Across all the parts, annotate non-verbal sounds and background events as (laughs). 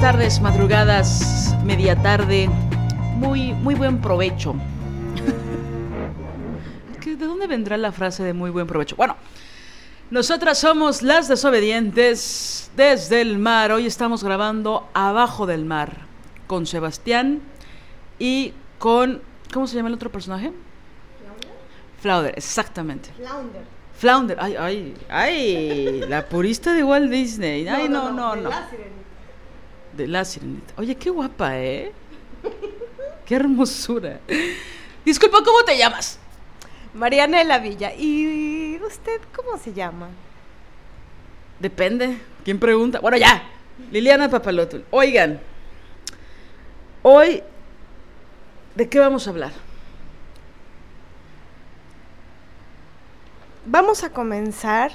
Tardes, madrugadas, media tarde. Muy, muy buen provecho. (laughs) ¿De dónde vendrá la frase de muy buen provecho? Bueno, nosotras somos las desobedientes desde el mar. Hoy estamos grabando abajo del mar con Sebastián y con. ¿Cómo se llama el otro personaje? Flounder. Flounder, exactamente. Flounder. Flounder. Ay, ay, ay. La purista de Walt Disney. Ay, no, no, no. no de la sirenita. Oye, qué guapa, ¿eh? Qué hermosura. Disculpa, ¿cómo te llamas? Mariana de la Villa. ¿Y usted cómo se llama? Depende. ¿Quién pregunta? Bueno, ya. Liliana Papalotul. Oigan, hoy, ¿de qué vamos a hablar? Vamos a comenzar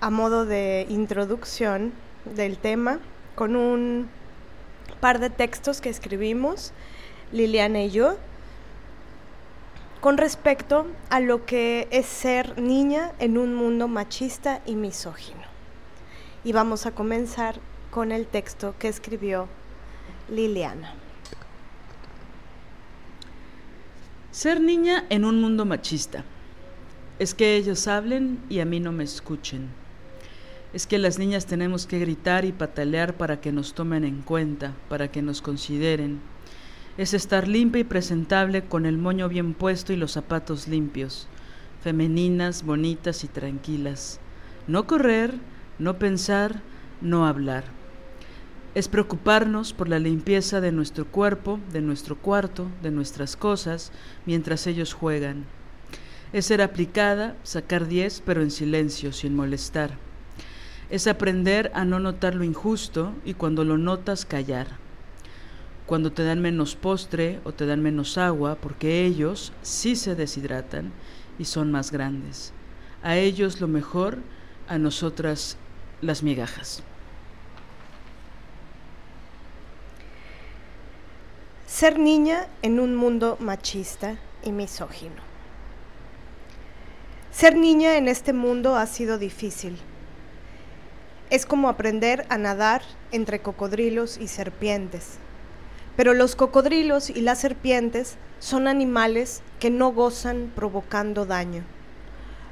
a modo de introducción del tema con un par de textos que escribimos, Liliana y yo, con respecto a lo que es ser niña en un mundo machista y misógino. Y vamos a comenzar con el texto que escribió Liliana. Ser niña en un mundo machista es que ellos hablen y a mí no me escuchen es que las niñas tenemos que gritar y patalear para que nos tomen en cuenta, para que nos consideren. Es estar limpia y presentable con el moño bien puesto y los zapatos limpios, femeninas, bonitas y tranquilas. No correr, no pensar, no hablar. Es preocuparnos por la limpieza de nuestro cuerpo, de nuestro cuarto, de nuestras cosas, mientras ellos juegan. Es ser aplicada, sacar diez, pero en silencio, sin molestar es aprender a no notar lo injusto y cuando lo notas callar. Cuando te dan menos postre o te dan menos agua, porque ellos sí se deshidratan y son más grandes. A ellos lo mejor, a nosotras las migajas. Ser niña en un mundo machista y misógino. Ser niña en este mundo ha sido difícil es como aprender a nadar entre cocodrilos y serpientes. Pero los cocodrilos y las serpientes son animales que no gozan provocando daño.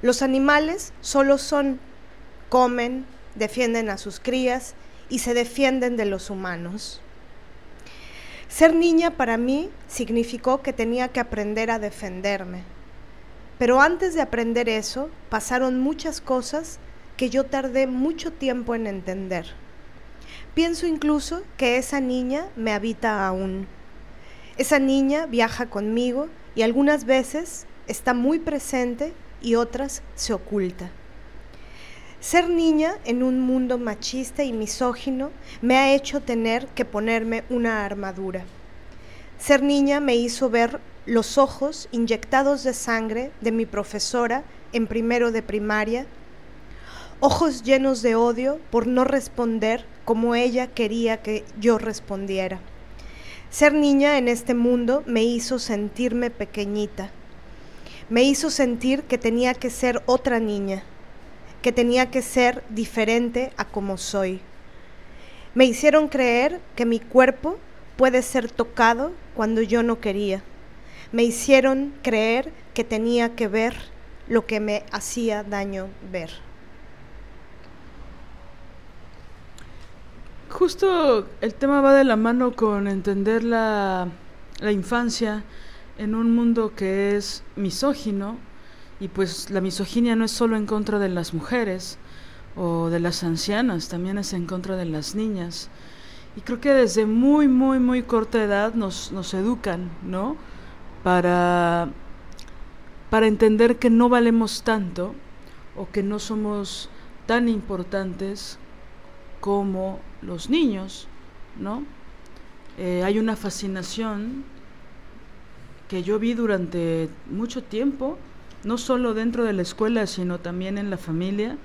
Los animales solo son, comen, defienden a sus crías y se defienden de los humanos. Ser niña para mí significó que tenía que aprender a defenderme. Pero antes de aprender eso, pasaron muchas cosas que yo tardé mucho tiempo en entender. Pienso incluso que esa niña me habita aún. Esa niña viaja conmigo y algunas veces está muy presente y otras se oculta. Ser niña en un mundo machista y misógino me ha hecho tener que ponerme una armadura. Ser niña me hizo ver los ojos inyectados de sangre de mi profesora en primero de primaria ojos llenos de odio por no responder como ella quería que yo respondiera. Ser niña en este mundo me hizo sentirme pequeñita, me hizo sentir que tenía que ser otra niña, que tenía que ser diferente a como soy. Me hicieron creer que mi cuerpo puede ser tocado cuando yo no quería. Me hicieron creer que tenía que ver lo que me hacía daño ver. Justo el tema va de la mano con entender la, la infancia en un mundo que es misógino y pues la misoginia no es solo en contra de las mujeres o de las ancianas, también es en contra de las niñas. Y creo que desde muy, muy, muy corta edad nos, nos educan, ¿no? Para, para entender que no valemos tanto o que no somos tan importantes como los niños, ¿no? Eh, hay una fascinación que yo vi durante mucho tiempo, no solo dentro de la escuela, sino también en la familia,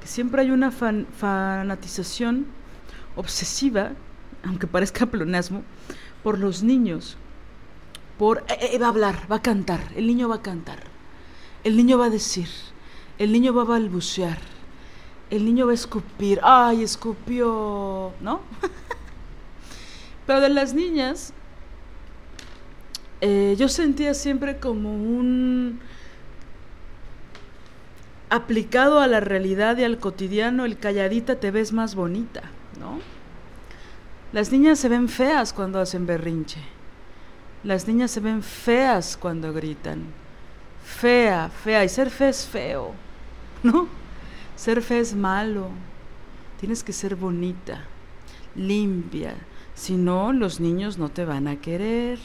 que siempre hay una fanatización obsesiva, aunque parezca pleonasmo, por los niños. Por, eh, eh, va a hablar, va a cantar, el niño va a cantar, el niño va a decir, el niño va a balbucear, el niño va a escupir, ay, escupió, ¿no? (laughs) Pero de las niñas, eh, yo sentía siempre como un aplicado a la realidad y al cotidiano, el calladita te ves más bonita, ¿no? Las niñas se ven feas cuando hacen berrinche. Las niñas se ven feas cuando gritan. Fea, fea. Y ser fea es feo, ¿no? Ser fea es malo. Tienes que ser bonita, limpia. Si no, los niños no te van a querer.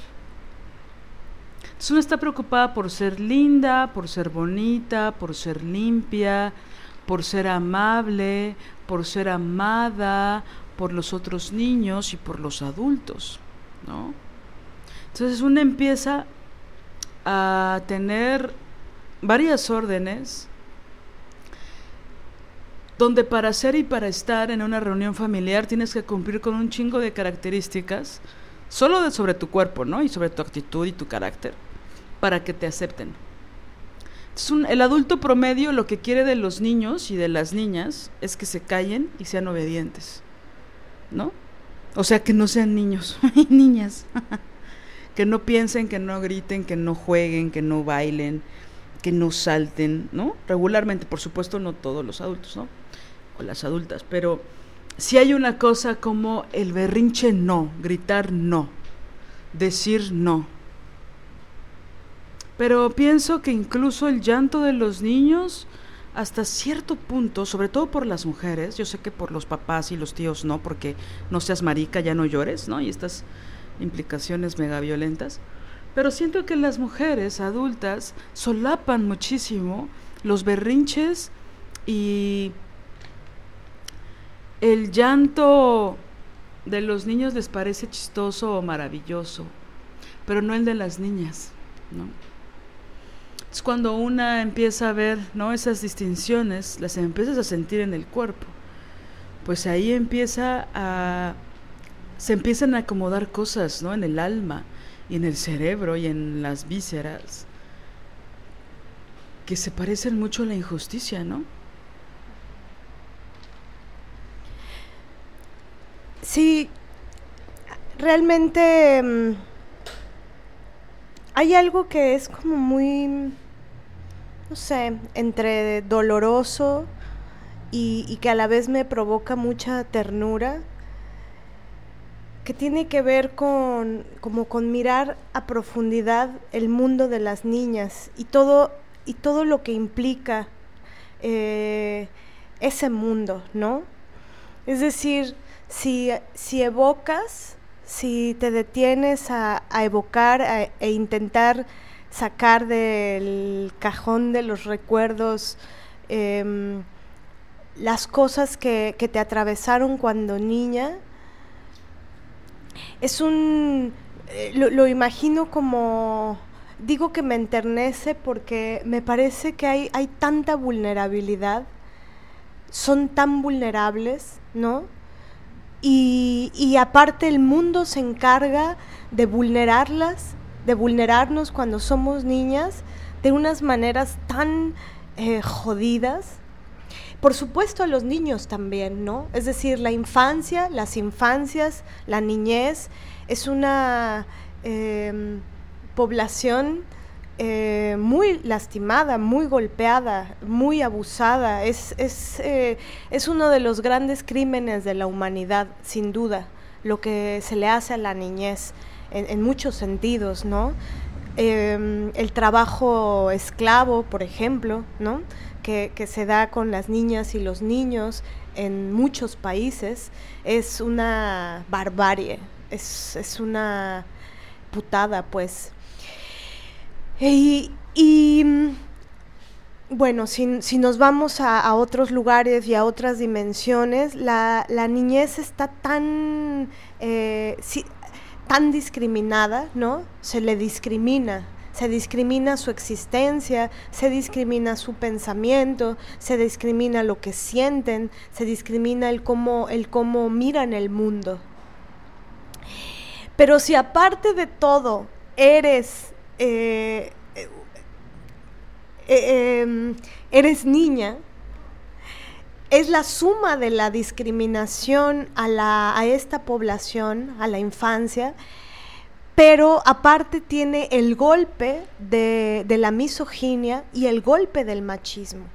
Entonces uno está preocupada por ser linda, por ser bonita, por ser limpia, por ser amable, por ser amada, por los otros niños y por los adultos, ¿no? Entonces uno empieza a tener varias órdenes donde para ser y para estar en una reunión familiar tienes que cumplir con un chingo de características solo de sobre tu cuerpo, ¿no? Y sobre tu actitud y tu carácter para que te acepten. el adulto promedio lo que quiere de los niños y de las niñas es que se callen y sean obedientes, ¿no? O sea, que no sean niños (laughs) y niñas, (laughs) que no piensen, que no griten, que no jueguen, que no bailen, que no salten, ¿no? Regularmente, por supuesto, no todos los adultos, ¿no? O las adultas, pero si hay una cosa como el berrinche no, gritar no, decir no, pero pienso que incluso el llanto de los niños, hasta cierto punto, sobre todo por las mujeres, yo sé que por los papás y los tíos no, porque no seas marica, ya no llores, ¿no? Y estas implicaciones mega violentas. Pero siento que las mujeres adultas solapan muchísimo los berrinches y el llanto de los niños les parece chistoso o maravilloso, pero no el de las niñas, ¿no? Es cuando una empieza a ver ¿no? esas distinciones, las empiezas a sentir en el cuerpo. Pues ahí empieza a. se empiezan a acomodar cosas ¿no? en el alma y en el cerebro y en las vísceras que se parecen mucho a la injusticia, ¿no? Sí, realmente mm, hay algo que es como muy no sé, entre doloroso y, que a la vez me provoca mucha ternura, que tiene que ver con como con mirar a profundidad el mundo de las niñas y todo y todo lo que implica eh, ese mundo, ¿no? Es decir, si, si evocas, si te detienes a, evocar e intentar sacar del cajón de los recuerdos em, las cosas que, te atravesaron cuando niña. Es un... Eh, lo, imagino como... Digo que me enternece porque me parece que hay, hay tanta vulnerabilidad, son tan vulnerables, ¿no? Y, aparte el mundo se encarga de vulnerarlas de vulnerarnos cuando somos niñas de unas maneras tan eh, jodidas. Por supuesto a los niños también, ¿no? Es decir, la infancia, las infancias, la niñez es una em, población eh, muy lastimada, muy golpeada, muy abusada. Es, es, eh, es, uno de los grandes crímenes de la humanidad, sin duda, lo que se le hace a la niñez en, muchos sentidos, ¿no? Em, el trabajo esclavo, por ejemplo, ¿no? Que, que, se da con las niñas y los niños en muchos países, es una barbarie, es, es una putada, pues. Y, bueno, si, si, nos vamos a, otros lugares y a otras dimensiones, la, la niñez está tan, eh, tan discriminada, ¿no? Se le discrimina, se discrimina su existencia, se discrimina su pensamiento, se discrimina lo que sienten, se discrimina el cómo, el cómo miran el mundo. Pero si aparte de todo eres eh, eh, em, eres niña, es la suma de la discriminación a, la, a esta población, a la infancia, pero aparte tiene el golpe de, de, la misoginia y el golpe del machismo.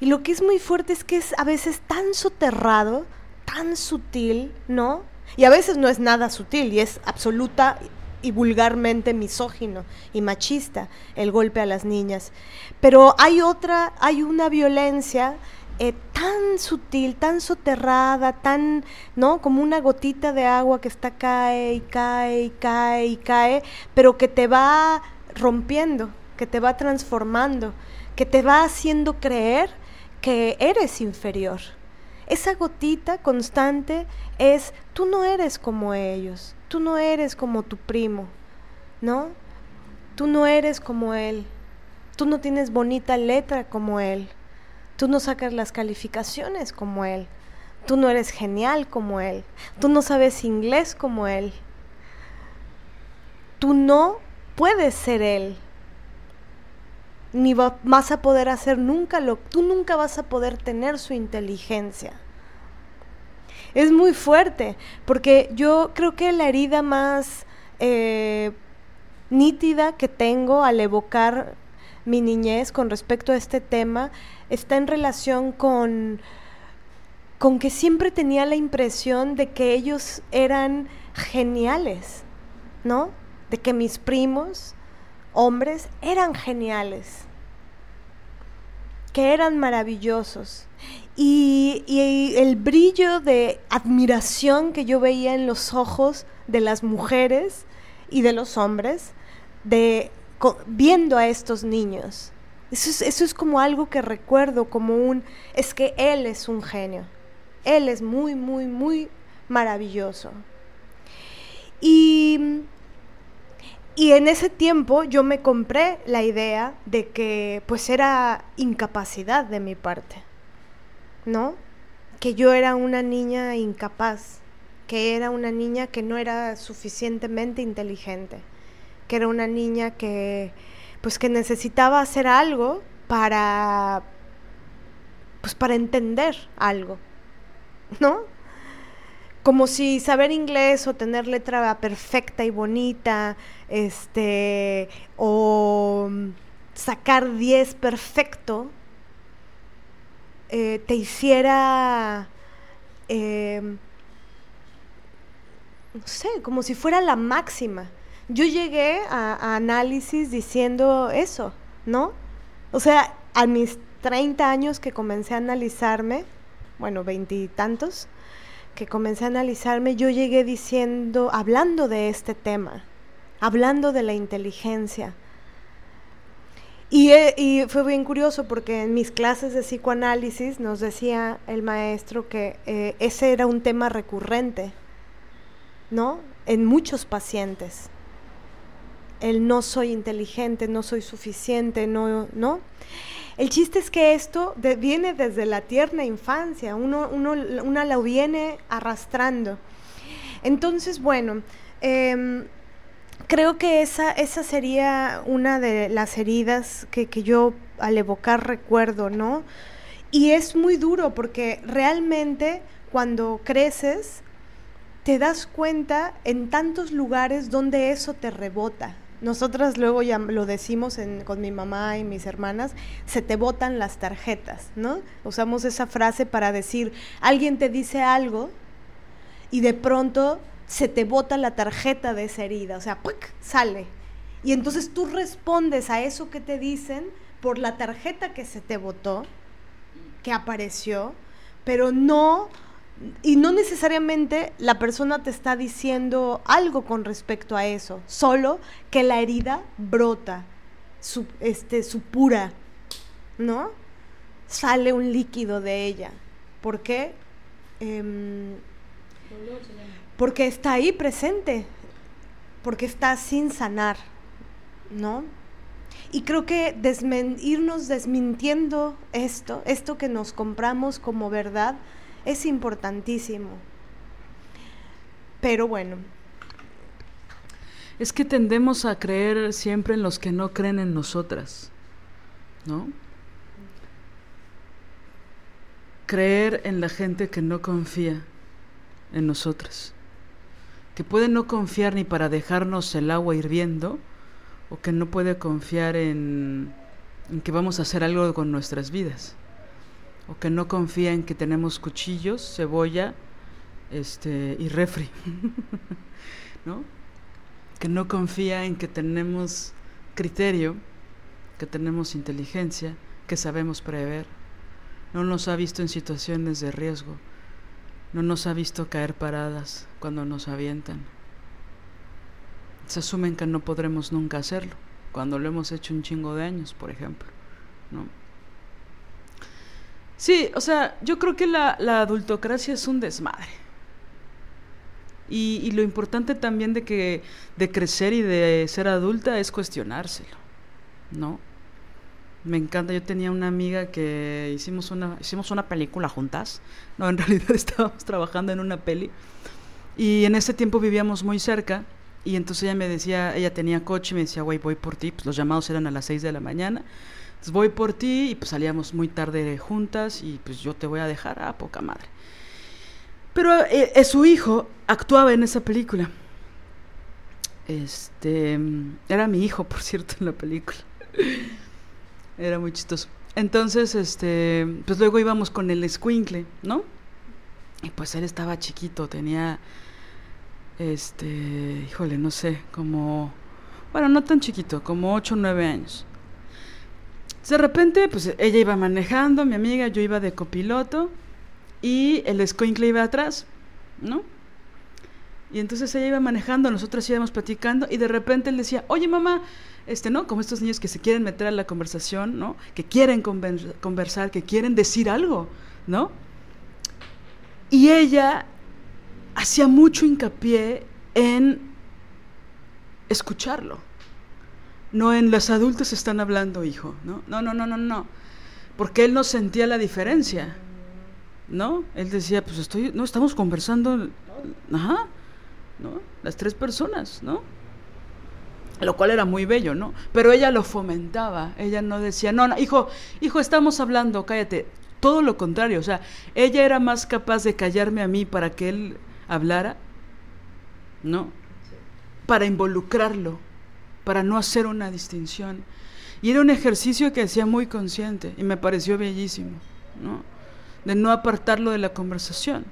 Y lo que es muy fuerte es que es a veces tan soterrado, tan sutil, ¿no? Y a veces no es nada sutil y es absoluta y vulgarmente misógino y machista el golpe a las niñas. Pero hay otra, hay una violencia eh, tan sutil, tan soterrada, tan, ¿no? Como una gotita de agua que está cae y cae y cae y cae, pero que te va rompiendo, que te va transformando, que te va haciendo creer que eres inferior. Esa gotita constante es, tú no eres como ellos, tú no eres como tu primo, ¿no? Tú no eres como él, tú no tienes bonita letra como él, tú no sacas las calificaciones como él, tú no eres genial como él, tú no sabes inglés como él, tú no puedes ser él, ni vas a poder hacer nunca lo, tú nunca vas a poder tener su inteligencia es muy fuerte, porque yo creo que la herida más eh, nítida que tengo al evocar mi niñez con respecto a este tema está en relación con, con que siempre tenía la impresión de que ellos eran geniales, ¿no? De que mis primos, hombres, eran geniales, que eran maravillosos. Y, el brillo de admiración que yo veía en los ojos de las mujeres y de los hombres de viendo a estos niños. Eso es, eso es como algo que recuerdo, como un, es que él es un genio. Él es muy, muy, muy maravilloso. Y, y en ese tiempo yo me compré la idea de que pues era incapacidad de mi parte. ¿No? Que yo era una niña incapaz, que era una niña que no era suficientemente inteligente, que era una niña que pues que necesitaba hacer algo para pues para entender algo, ¿no? Como si saber inglés o tener letra perfecta y bonita, este, o sacar 10 perfecto, eh, te hiciera, em, no sé, como si fuera la máxima. Yo llegué a, análisis diciendo eso, ¿no? O sea, a mis 30 años que comencé a analizarme, bueno, veintitantos, que comencé a analizarme, yo llegué diciendo, hablando de este tema, hablando de la inteligencia, y, fue bien curioso porque en mis clases de psicoanálisis nos decía el maestro que eh, ese era un tema recurrente, ¿no? En muchos pacientes. El no soy inteligente, no soy suficiente, no, ¿no? El chiste es que esto viene desde la tierna infancia, uno, uno, una lo viene arrastrando. Entonces, bueno, eh, creo que esa, esa sería una de las heridas que, yo al evocar recuerdo, ¿no? Y es muy duro porque realmente cuando creces te das cuenta en tantos lugares donde eso te rebota, nosotras luego ya lo decimos con mi mamá y mis hermanas, se te botan las tarjetas, ¿no? Usamos esa frase para decir, alguien te dice algo y de pronto se te bota la tarjeta de esa herida, o sea, sale. Y entonces tú respondes a eso que te dicen por la tarjeta que se te botó, que apareció, pero no y no necesariamente la persona te está diciendo algo con respecto a eso, solo que la herida brota, su, este, pura, ¿no? Sale un líquido de ella. ¿Por qué? Em, porque está ahí presente, porque está sin sanar, ¿no? Y creo que irnos desmintiendo esto, esto que nos compramos como verdad, es importantísimo. Pero bueno. Es que tendemos a creer siempre en los que no creen en nosotras, ¿no? Creer en la gente que no confía en nosotras, que puede no confiar ni para dejarnos el agua hirviendo, o que no puede confiar en, en que vamos a hacer algo con nuestras vidas o que no confía en que tenemos cuchillos, cebolla este, y refri, (laughs) ¿no? Que no confía en que tenemos criterio, que tenemos inteligencia, que sabemos prever. No nos ha visto en situaciones de riesgo, no nos ha visto caer paradas cuando nos avientan. Se asumen que no podremos nunca hacerlo, cuando lo hemos hecho un chingo de años, por ejemplo, ¿no? Sí, o sea, yo creo que la, adultocracia es un desmadre. Y, lo importante también de que de crecer y de ser adulta es cuestionárselo, ¿no? Me encanta, yo tenía una amiga que hicimos una, hicimos una película juntas. No, en (laughs) realidad estábamos trabajando en una peli. Y en ese tiempo vivíamos muy cerca. Y entonces ella me decía, ella tenía coche y me decía, güey, voy por ti. Pues los llamados eran a las 6 de la mañana voy por ti y pues salíamos muy tarde juntas y pues yo te voy a dejar a poca madre. Pero eh, eh, su hijo actuaba en esa película. Este era mi hijo, (laughs) por cierto, en la película. Era muy chistoso. Entonces, este, pues luego íbamos con el squinkle, ¿no? Y pues él estaba chiquito, tenía este, híjole, no sé, como bueno, no tan chiquito, como 8 o 9 años. De repente, pues ella iba manejando, mi amiga, yo iba de copiloto y el escoincle iba atrás, ¿no? Y entonces ella iba manejando, nosotros íbamos platicando y de repente él decía, oye mamá, este, ¿no? Como estos niños que se quieren meter a la conversación, ¿no? Que quieren conversar, que quieren decir algo, ¿no? Y ella hacía mucho hincapié en escucharlo no en los adultos están hablando, hijo, ¿no? No, no, no, no, no. Porque él no sentía la diferencia, ¿no? Él decía, pues estoy, no, estamos conversando, ajá, ¿no? Las tres personas, ¿no? Lo cual era muy bello, ¿no? Pero ella lo fomentaba, ella no decía, no, no, hijo, hijo, estamos hablando, cállate. Todo lo contrario, o sea, ella era más capaz de callarme a mí para que él hablara, ¿no? Para involucrarlo para no hacer una distinción. Y era un ejercicio que hacía muy consciente y me pareció bellísimo, ¿no? De no apartarlo de la conversación,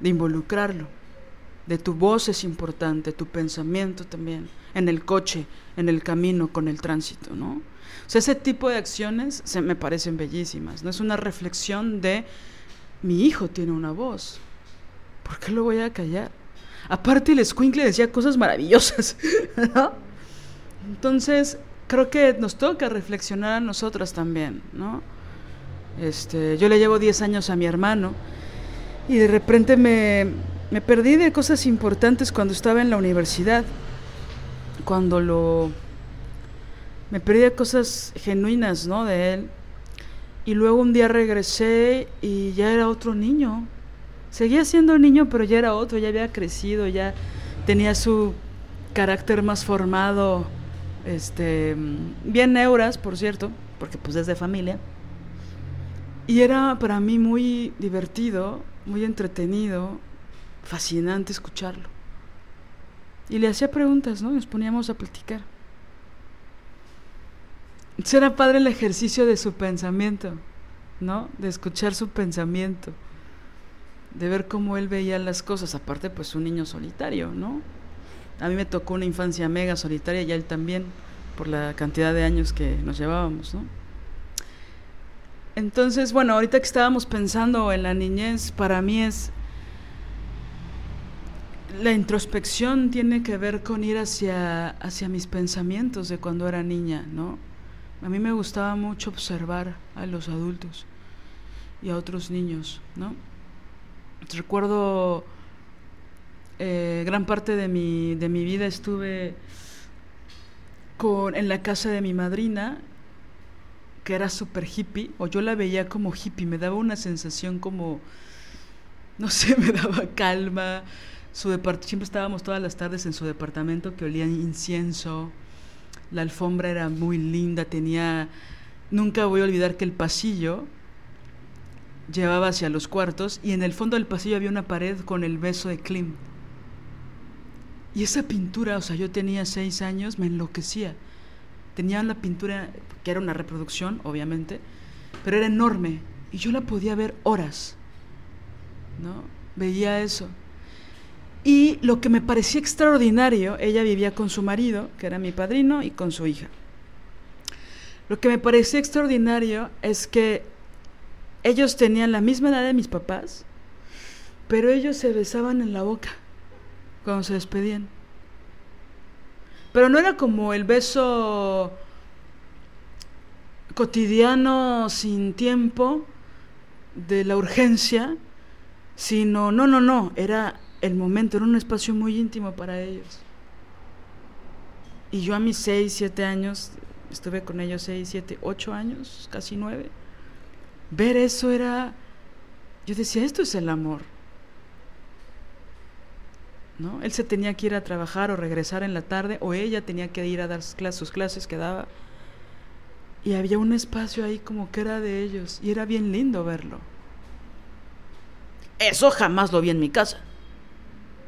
de involucrarlo, de tu voz es importante, tu pensamiento también, en el coche, en el camino, con el tránsito, ¿no? O ese tipo de acciones se me parecen bellísimas, ¿no? Es una reflexión de mi hijo tiene una voz, ¿por qué lo voy a callar? Aparte, el escuincle decía cosas maravillosas, (laughs) ¿no? Entonces, creo que nos toca reflexionar a nosotras también, ¿no? Este, yo le llevo 10 años a mi hermano y de repente me, me perdí de cosas importantes cuando estaba en la universidad. Cuando lo. Me perdí de cosas genuinas, ¿no? De él. Y luego un día regresé y ya era otro niño. Seguía siendo niño, pero ya era otro, ya había crecido, ya tenía su carácter más formado, este, bien neuras, por cierto, porque pues es de familia. Y era para mí muy divertido, muy entretenido, fascinante escucharlo. Y le hacía preguntas, ¿no? Nos poníamos a platicar. Será padre el ejercicio de su pensamiento, ¿no? De escuchar su pensamiento, de ver cómo él veía las cosas. Aparte, pues un niño solitario, ¿no? A mí me tocó una infancia mega solitaria y a él también, por la cantidad de años que nos llevábamos, ¿no? Entonces, bueno, ahorita que estábamos pensando en la niñez, para mí es... La introspección tiene que ver con ir hacia, hacia mis pensamientos de cuando era niña, ¿no? A mí me gustaba mucho observar a los adultos y a otros niños, ¿no? Recuerdo eh, gran parte de mi, de mi vida estuve con, en la casa de mi madrina que era súper hippie, o yo la veía como hippie, me daba una sensación como, no sé, (laughs) me daba calma. Su siempre estábamos todas las tardes en su departamento que olía incienso, la alfombra era muy linda, tenía, nunca voy a olvidar que el pasillo llevaba hacia los cuartos y en el fondo del pasillo había una pared con el beso de Klim. Y esa pintura, o sea, yo tenía seis años, me enloquecía. Tenía una pintura que era una reproducción, obviamente, pero era enorme y yo la podía ver horas. ¿No? Veía eso. Y lo que me parecía extraordinario, ella vivía con su marido, que era mi padrino, y con su hija. Lo que me parecía extraordinario es que ellos tenían la misma edad de mis papás, pero ellos se besaban en la boca cuando se despedían. Pero no era como el beso cotidiano sin tiempo de la urgencia, sino, no, no, no, era el momento, era un espacio muy íntimo para ellos. Y yo a mis 6, 7 años, estuve con ellos 6, 7, 8 años, casi 9, ver eso era, yo decía, esto es el amor. Él se tenía que ir a trabajar o regresar en la tarde, o ella tenía que ir a dar sus clases que daba. Y había un espacio ahí como que era de ellos, y era bien lindo verlo. Eso jamás lo vi en mi casa.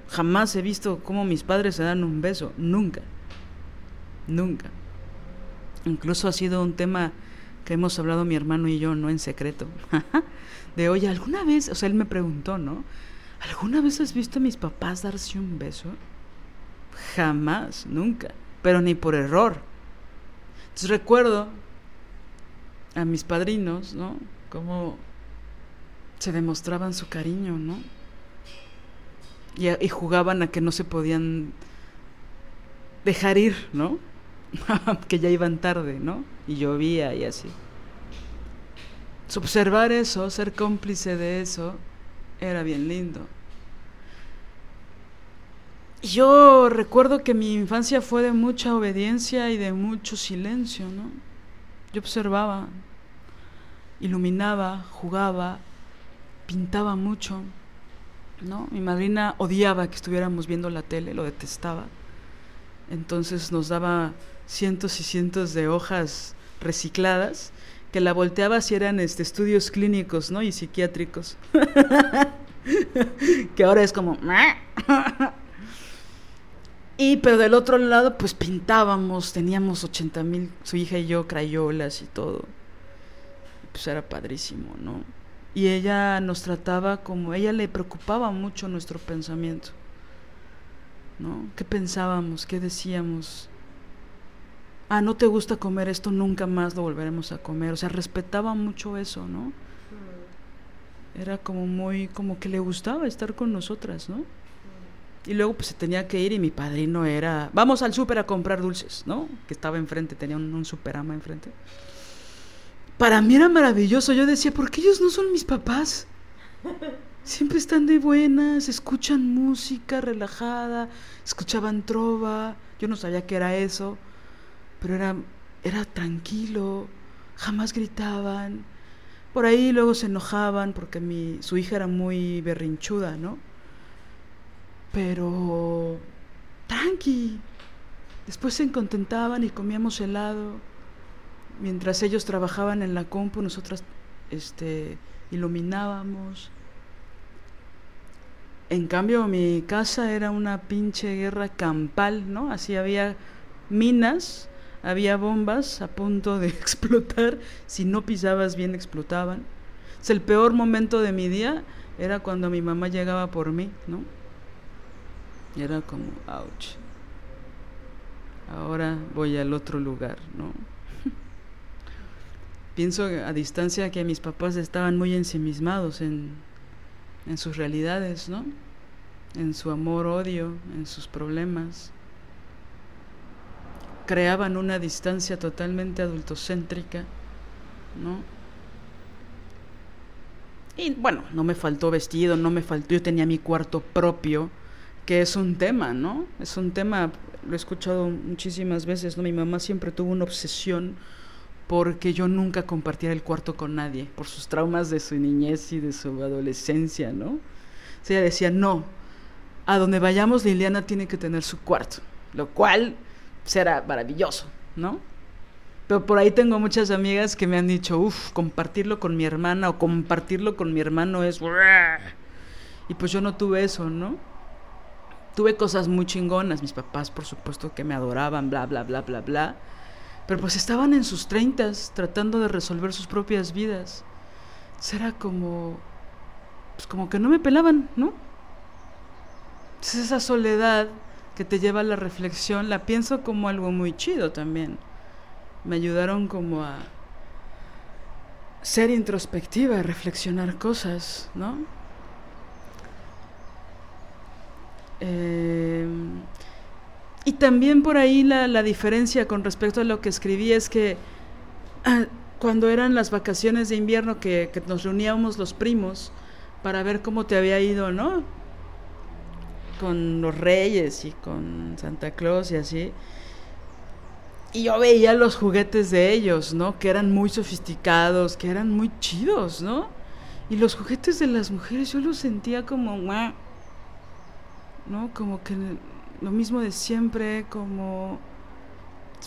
Jamás he visto cómo mis padres se dan un beso, nunca. Nunca. Incluso ha sido un tema que hemos hablado mi hermano y yo, no en secreto. (laughs) de, oye, ¿alguna vez, o sea, él me preguntó, ¿no? ¿Alguna vez has visto a mis papás darse un beso? Jamás, nunca, pero ni por error. Entonces recuerdo a mis padrinos, ¿no? Cómo se demostraban su cariño, ¿no? Y, y jugaban a que no se podían dejar ir, ¿no? (laughs) que ya iban tarde, ¿no? Y llovía y así. Observar eso, ser cómplice de eso, era bien lindo. Yo recuerdo que mi infancia fue de mucha obediencia y de mucho silencio, ¿no? Yo observaba, iluminaba, jugaba, pintaba mucho, ¿no? Mi madrina odiaba que estuviéramos viendo la tele, lo detestaba. Entonces nos daba cientos y cientos de hojas recicladas que la volteaba si eran este, estudios clínicos, ¿no? Y psiquiátricos. (laughs) que ahora es como... (laughs) y pero del otro lado, pues pintábamos, teníamos 80 mil, su hija y yo, crayolas y todo. Pues era padrísimo, ¿no? Y ella nos trataba como, ella le preocupaba mucho nuestro pensamiento, ¿no? ¿Qué pensábamos? ¿Qué decíamos? ah, no te gusta comer esto, nunca más lo volveremos a comer. O sea, respetaba mucho eso, ¿no? Era como muy, como que le gustaba estar con nosotras, ¿no? Y luego pues se tenía que ir y mi padrino era, vamos al súper a comprar dulces, ¿no? Que estaba enfrente, tenía un, un superama enfrente. Para mí era maravilloso, yo decía, ¿por qué ellos no son mis papás? Siempre están de buenas, escuchan música relajada, escuchaban trova, yo no sabía qué era eso pero era, era tranquilo, jamás gritaban. Por ahí luego se enojaban porque mi, su hija era muy berrinchuda, ¿no? Pero tranqui. Después se contentaban y comíamos helado. Mientras ellos trabajaban en la compu, nosotras este, iluminábamos. En cambio, mi casa era una pinche guerra campal, ¿no? Así había minas, había bombas a punto de (laughs) explotar. Si no pisabas bien, explotaban. Es el peor momento de mi día era cuando mi mamá llegaba por mí, ¿no? Era como, ouch. Ahora voy al otro lugar, ¿no? (laughs) Pienso a distancia que mis papás estaban muy ensimismados en, en sus realidades, ¿no? En su amor-odio, en sus problemas. Creaban una distancia totalmente adultocéntrica, ¿no? Y bueno, no me faltó vestido, no me faltó, yo tenía mi cuarto propio, que es un tema, ¿no? Es un tema, lo he escuchado muchísimas veces, ¿no? Mi mamá siempre tuvo una obsesión porque yo nunca compartiera el cuarto con nadie, por sus traumas de su niñez y de su adolescencia, ¿no? O sea, ella decía, no, a donde vayamos Liliana tiene que tener su cuarto, lo cual será maravilloso, ¿no? Pero por ahí tengo muchas amigas que me han dicho, uff, compartirlo con mi hermana o compartirlo con mi hermano es... Y pues yo no tuve eso, ¿no? Tuve cosas muy chingonas, mis papás por supuesto que me adoraban, bla, bla, bla, bla, bla. Pero pues estaban en sus treintas tratando de resolver sus propias vidas. Será como... Pues como que no me pelaban, ¿no? Entonces esa soledad que te lleva a la reflexión la pienso como algo muy chido también me ayudaron como a ser introspectiva, a reflexionar cosas, ¿no? Eh, y también por ahí la, la, diferencia con respecto a lo que escribí es que ah, cuando eran las vacaciones de invierno que, que, nos reuníamos los primos para ver cómo te había ido, ¿no? Con los reyes y con Santa Claus y así y yo veía los juguetes de ellos, ¿no? Que eran muy sofisticados, que eran muy chidos, ¿no? Y los juguetes de las mujeres yo los sentía como, ¿no? Como que lo mismo de siempre, como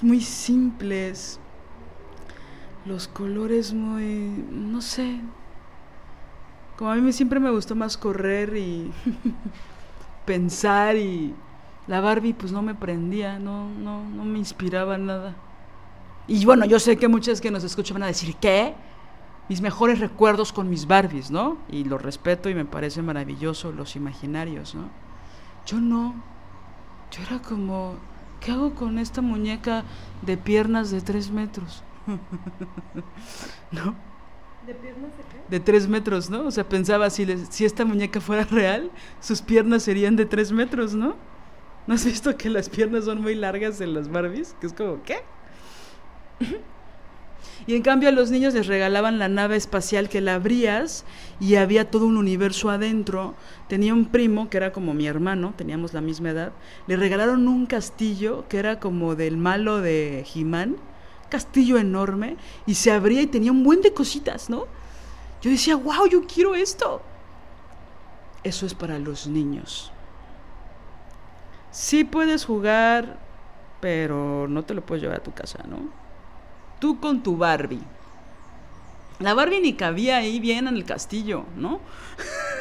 muy simples, los colores muy, no sé, como a mí siempre me gustó más correr y (laughs) pensar y la Barbie pues no me prendía, no, no, no me inspiraba nada. Y bueno, yo sé que muchas que nos escuchan van a decir, ¿qué? Mis mejores recuerdos con mis Barbies, ¿no? Y lo respeto y me parece maravilloso los imaginarios, ¿no? Yo no. Yo era como, ¿qué hago con esta muñeca de piernas de tres metros? (laughs) ¿No? ¿De piernas de qué? De tres metros, ¿no? O sea, pensaba, si, si esta muñeca fuera real, sus piernas serían de tres metros, ¿no? ¿No has visto que las piernas son muy largas en las Barbies? Que es como, ¿qué? Y en cambio a los niños les regalaban la nave espacial que la abrías y había todo un universo adentro. Tenía un primo que era como mi hermano, teníamos la misma edad. Le regalaron un castillo que era como del malo de Jimán, castillo enorme, y se abría y tenía un buen de cositas, ¿no? Yo decía, wow, yo quiero esto. Eso es para los niños. Sí puedes jugar, pero no te lo puedes llevar a tu casa, ¿no? Tú con tu Barbie. La Barbie ni cabía ahí bien en el castillo, ¿no?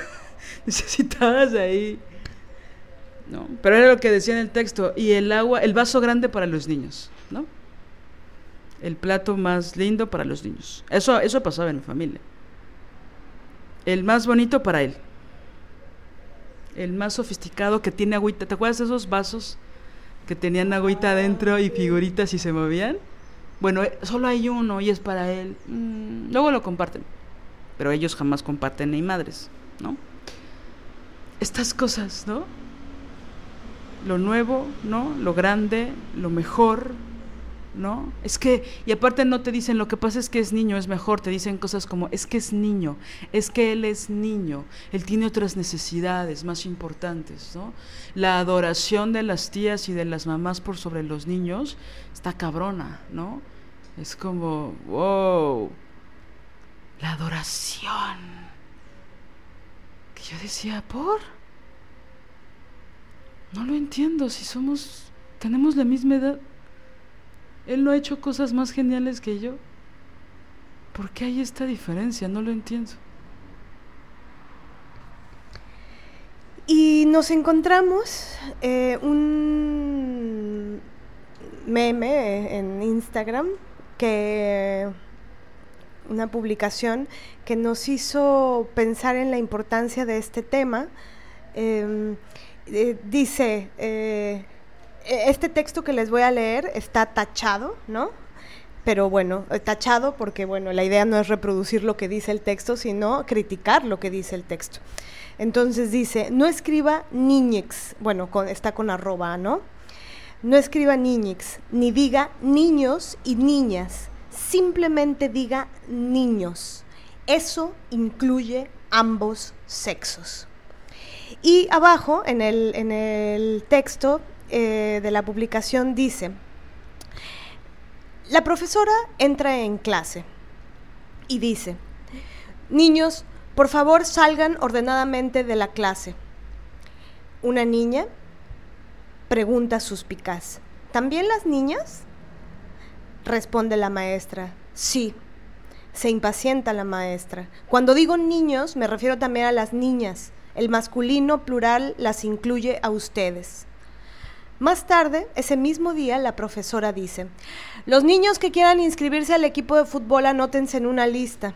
(laughs) Necesitabas ahí. ¿No? Pero era lo que decía en el texto. Y el agua, el vaso grande para los niños, ¿no? El plato más lindo para los niños. Eso, eso pasaba en la familia. El más bonito para él el más sofisticado que tiene agüita. ¿Te acuerdas de esos vasos que tenían agüita adentro y figuritas y se movían? Bueno, eh, solo hay uno y es para él. Mm, luego lo comparten. Pero ellos jamás comparten ni madres, ¿no? Estas cosas, ¿no? Lo nuevo, ¿no? Lo grande, lo mejor, ¿no? Es que, y aparte no te dicen, lo que pasa es que es niño, es mejor, te dicen cosas como, es que es niño, es que él es niño, él tiene otras necesidades más importantes, ¿no? La adoración de las tías y de las mamás por sobre los niños está cabrona, ¿no? Es como, wow, la adoración. Que yo decía, ¿por? No lo entiendo, si somos, tenemos la misma edad. Él no ha hecho cosas más geniales que yo. ¿Por qué hay esta diferencia? No lo entiendo. nos encontramos eh, un meme en Instagram que una publicación que nos hizo pensar en la importancia de este tema. Em, eh, dice, eh, este texto que les voy a leer está tachado, ¿no? Pero bueno, eh, tachado porque bueno, la idea no es reproducir lo que dice el texto, sino criticar lo que dice el texto. Entonces dice, no escriba niñex, bueno, está con arroba, ¿no? No escriba niñex, ni diga niños y niñas, simplemente diga niños. Eso incluye ambos sexos. Y abajo, en el, texto eh, de la publicación, dice, la profesora entra en clase y dice, niños, por favor salgan ordenadamente de la clase. Una niña pregunta suspicaz, ¿también las niñas? Responde la maestra, sí. Se impacienta la maestra. Cuando digo niños, me refiero también a las niñas. El masculino plural las incluye a ustedes. Más tarde, ese mismo día, la profesora dice, los niños que quieran inscribirse al equipo de fútbol anótense en una lista.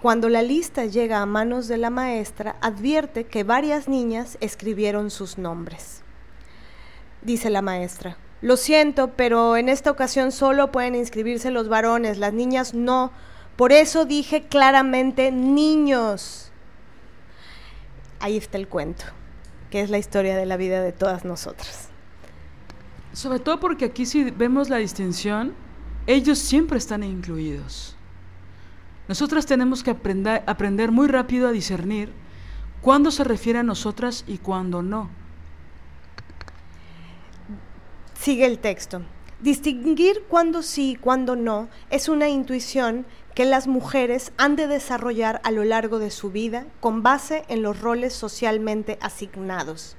Cuando la lista llega a manos de la maestra, advierte que varias niñas escribieron sus nombres. Dice la maestra, lo siento, pero en esta ocasión solo pueden inscribirse los varones, las niñas no. Por eso dije claramente niños. Ahí está el cuento, que es la historia de la vida de todas nosotras. Sobre todo porque aquí si vemos la distinción, ellos siempre están incluidos. Nosotras tenemos que aprender, aprender muy rápido a discernir cuándo se refiere a nosotras y cuándo no. Sigue el texto. Distinguir cuándo sí y cuándo no es una intuición que las mujeres han de desarrollar a lo largo de su vida con base en los roles socialmente asignados.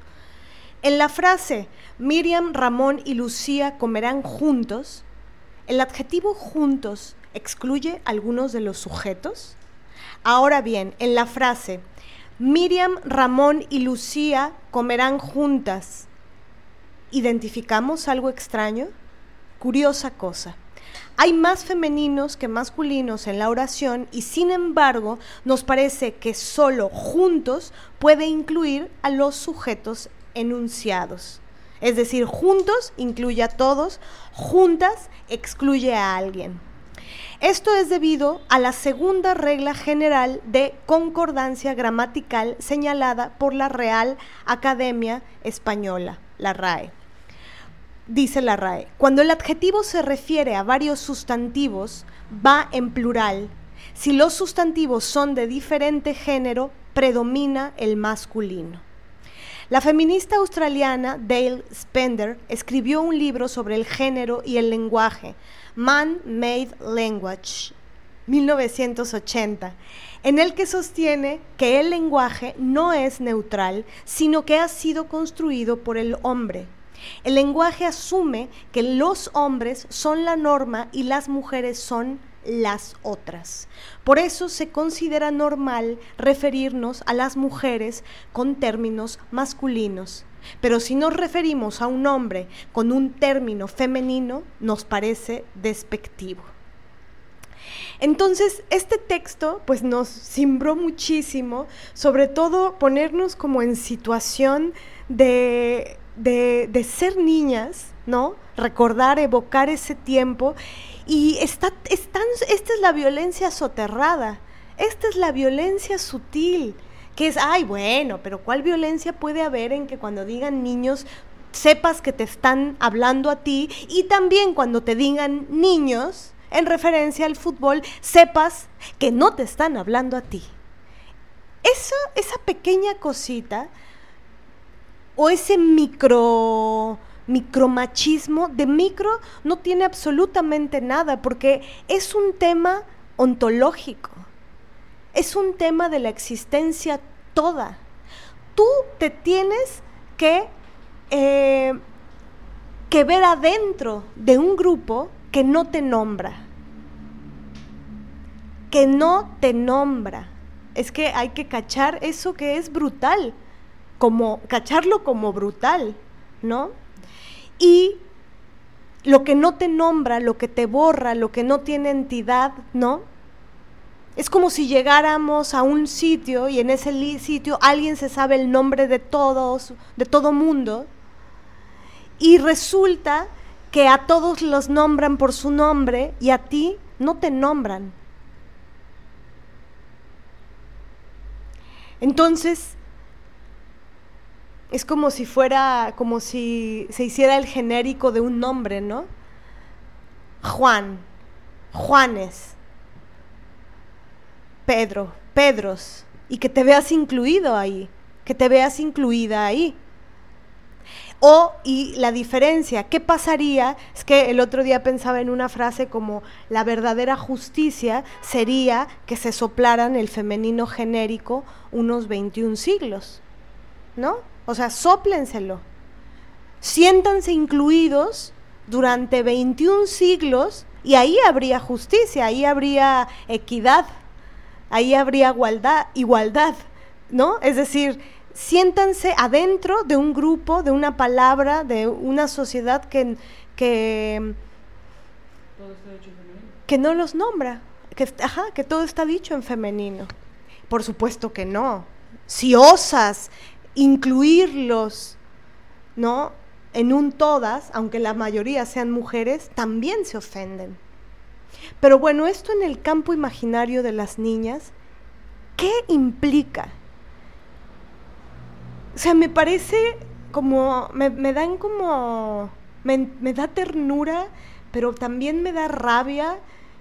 En la frase Miriam, Ramón y Lucía comerán juntos, ¿el adjetivo juntos excluye algunos de los sujetos? Ahora bien, en la frase Miriam, Ramón y Lucía comerán juntas, ¿Identificamos algo extraño? Curiosa cosa. Hay más femeninos que masculinos en la oración y sin embargo nos parece que solo juntos puede incluir a los sujetos enunciados. Es decir, juntos incluye a todos, juntas excluye a alguien. Esto es debido a la segunda regla general de concordancia gramatical señalada por la Real Academia Española, la RAE. Dice la RAE, cuando el adjetivo se refiere a varios sustantivos, va en plural. Si los sustantivos son de diferente género, predomina el masculino. La feminista australiana Dale Spender escribió un libro sobre el género y el lenguaje, Man Made Language, 1980, en el que sostiene que el lenguaje no es neutral, sino que ha sido construido por el hombre el lenguaje asume que los hombres son la norma y las mujeres son las otras. Por eso se considera normal referirnos a las mujeres con términos masculinos. Pero si nos referimos a un hombre con un término femenino, nos parece despectivo. Entonces, este texto pues nos cimbró muchísimo, sobre todo ponernos como en situación de de, ser niñas, ¿no? Recordar, evocar ese tiempo. Y está, esta es la violencia soterrada, esta es la violencia sutil, que es, ay, bueno, pero ¿cuál violencia puede haber en que cuando digan niños sepas que te están hablando a ti y también cuando te digan niños en referencia al fútbol, sepas que no te están hablando a ti? Eso, esa pequeña cosita o ese micro micromachismo de micro no tiene absolutamente nada porque es un tema ontológico, es un tema de la existencia toda. Tú te tienes que, eh, que ver adentro de un grupo que no te nombra, que no te nombra. Es que hay que cachar eso que es brutal como, cacharlo como brutal, ¿no? Y lo que no te nombra, lo que te borra, lo que no tiene entidad, ¿no? Es como si llegáramos a un sitio y en ese sitio alguien se sabe el nombre de todos, de todo mundo, y resulta que a todos los nombran por su nombre y a ti no te nombran. Entonces, es como si fuera, como si se hiciera el genérico de un nombre, ¿no? Juan, Juanes, Pedro, Pedros, y que te veas incluido ahí, que te veas incluida ahí. O, y la diferencia, ¿qué pasaría? Es que el otro día pensaba en una frase como la verdadera justicia sería que se soplaran el femenino genérico unos 21 siglos, ¿no? O sea, sóplenselo. Siéntanse incluidos durante 21 siglos y ahí habría justicia, ahí habría equidad, ahí habría igualdad, igualdad, ¿no? Es decir, siéntanse adentro de un grupo, de una palabra, de una sociedad que, que, que no los nombra, que, ajá, que todo está dicho en femenino. Por supuesto que no. Si osas incluirlos, ¿no? En un todas, aunque la mayoría sean mujeres, también se ofenden. Pero bueno, esto en el campo imaginario de las niñas, ¿qué implica? O sea, me parece como, me, dan como, me, me da ternura, pero también me da rabia,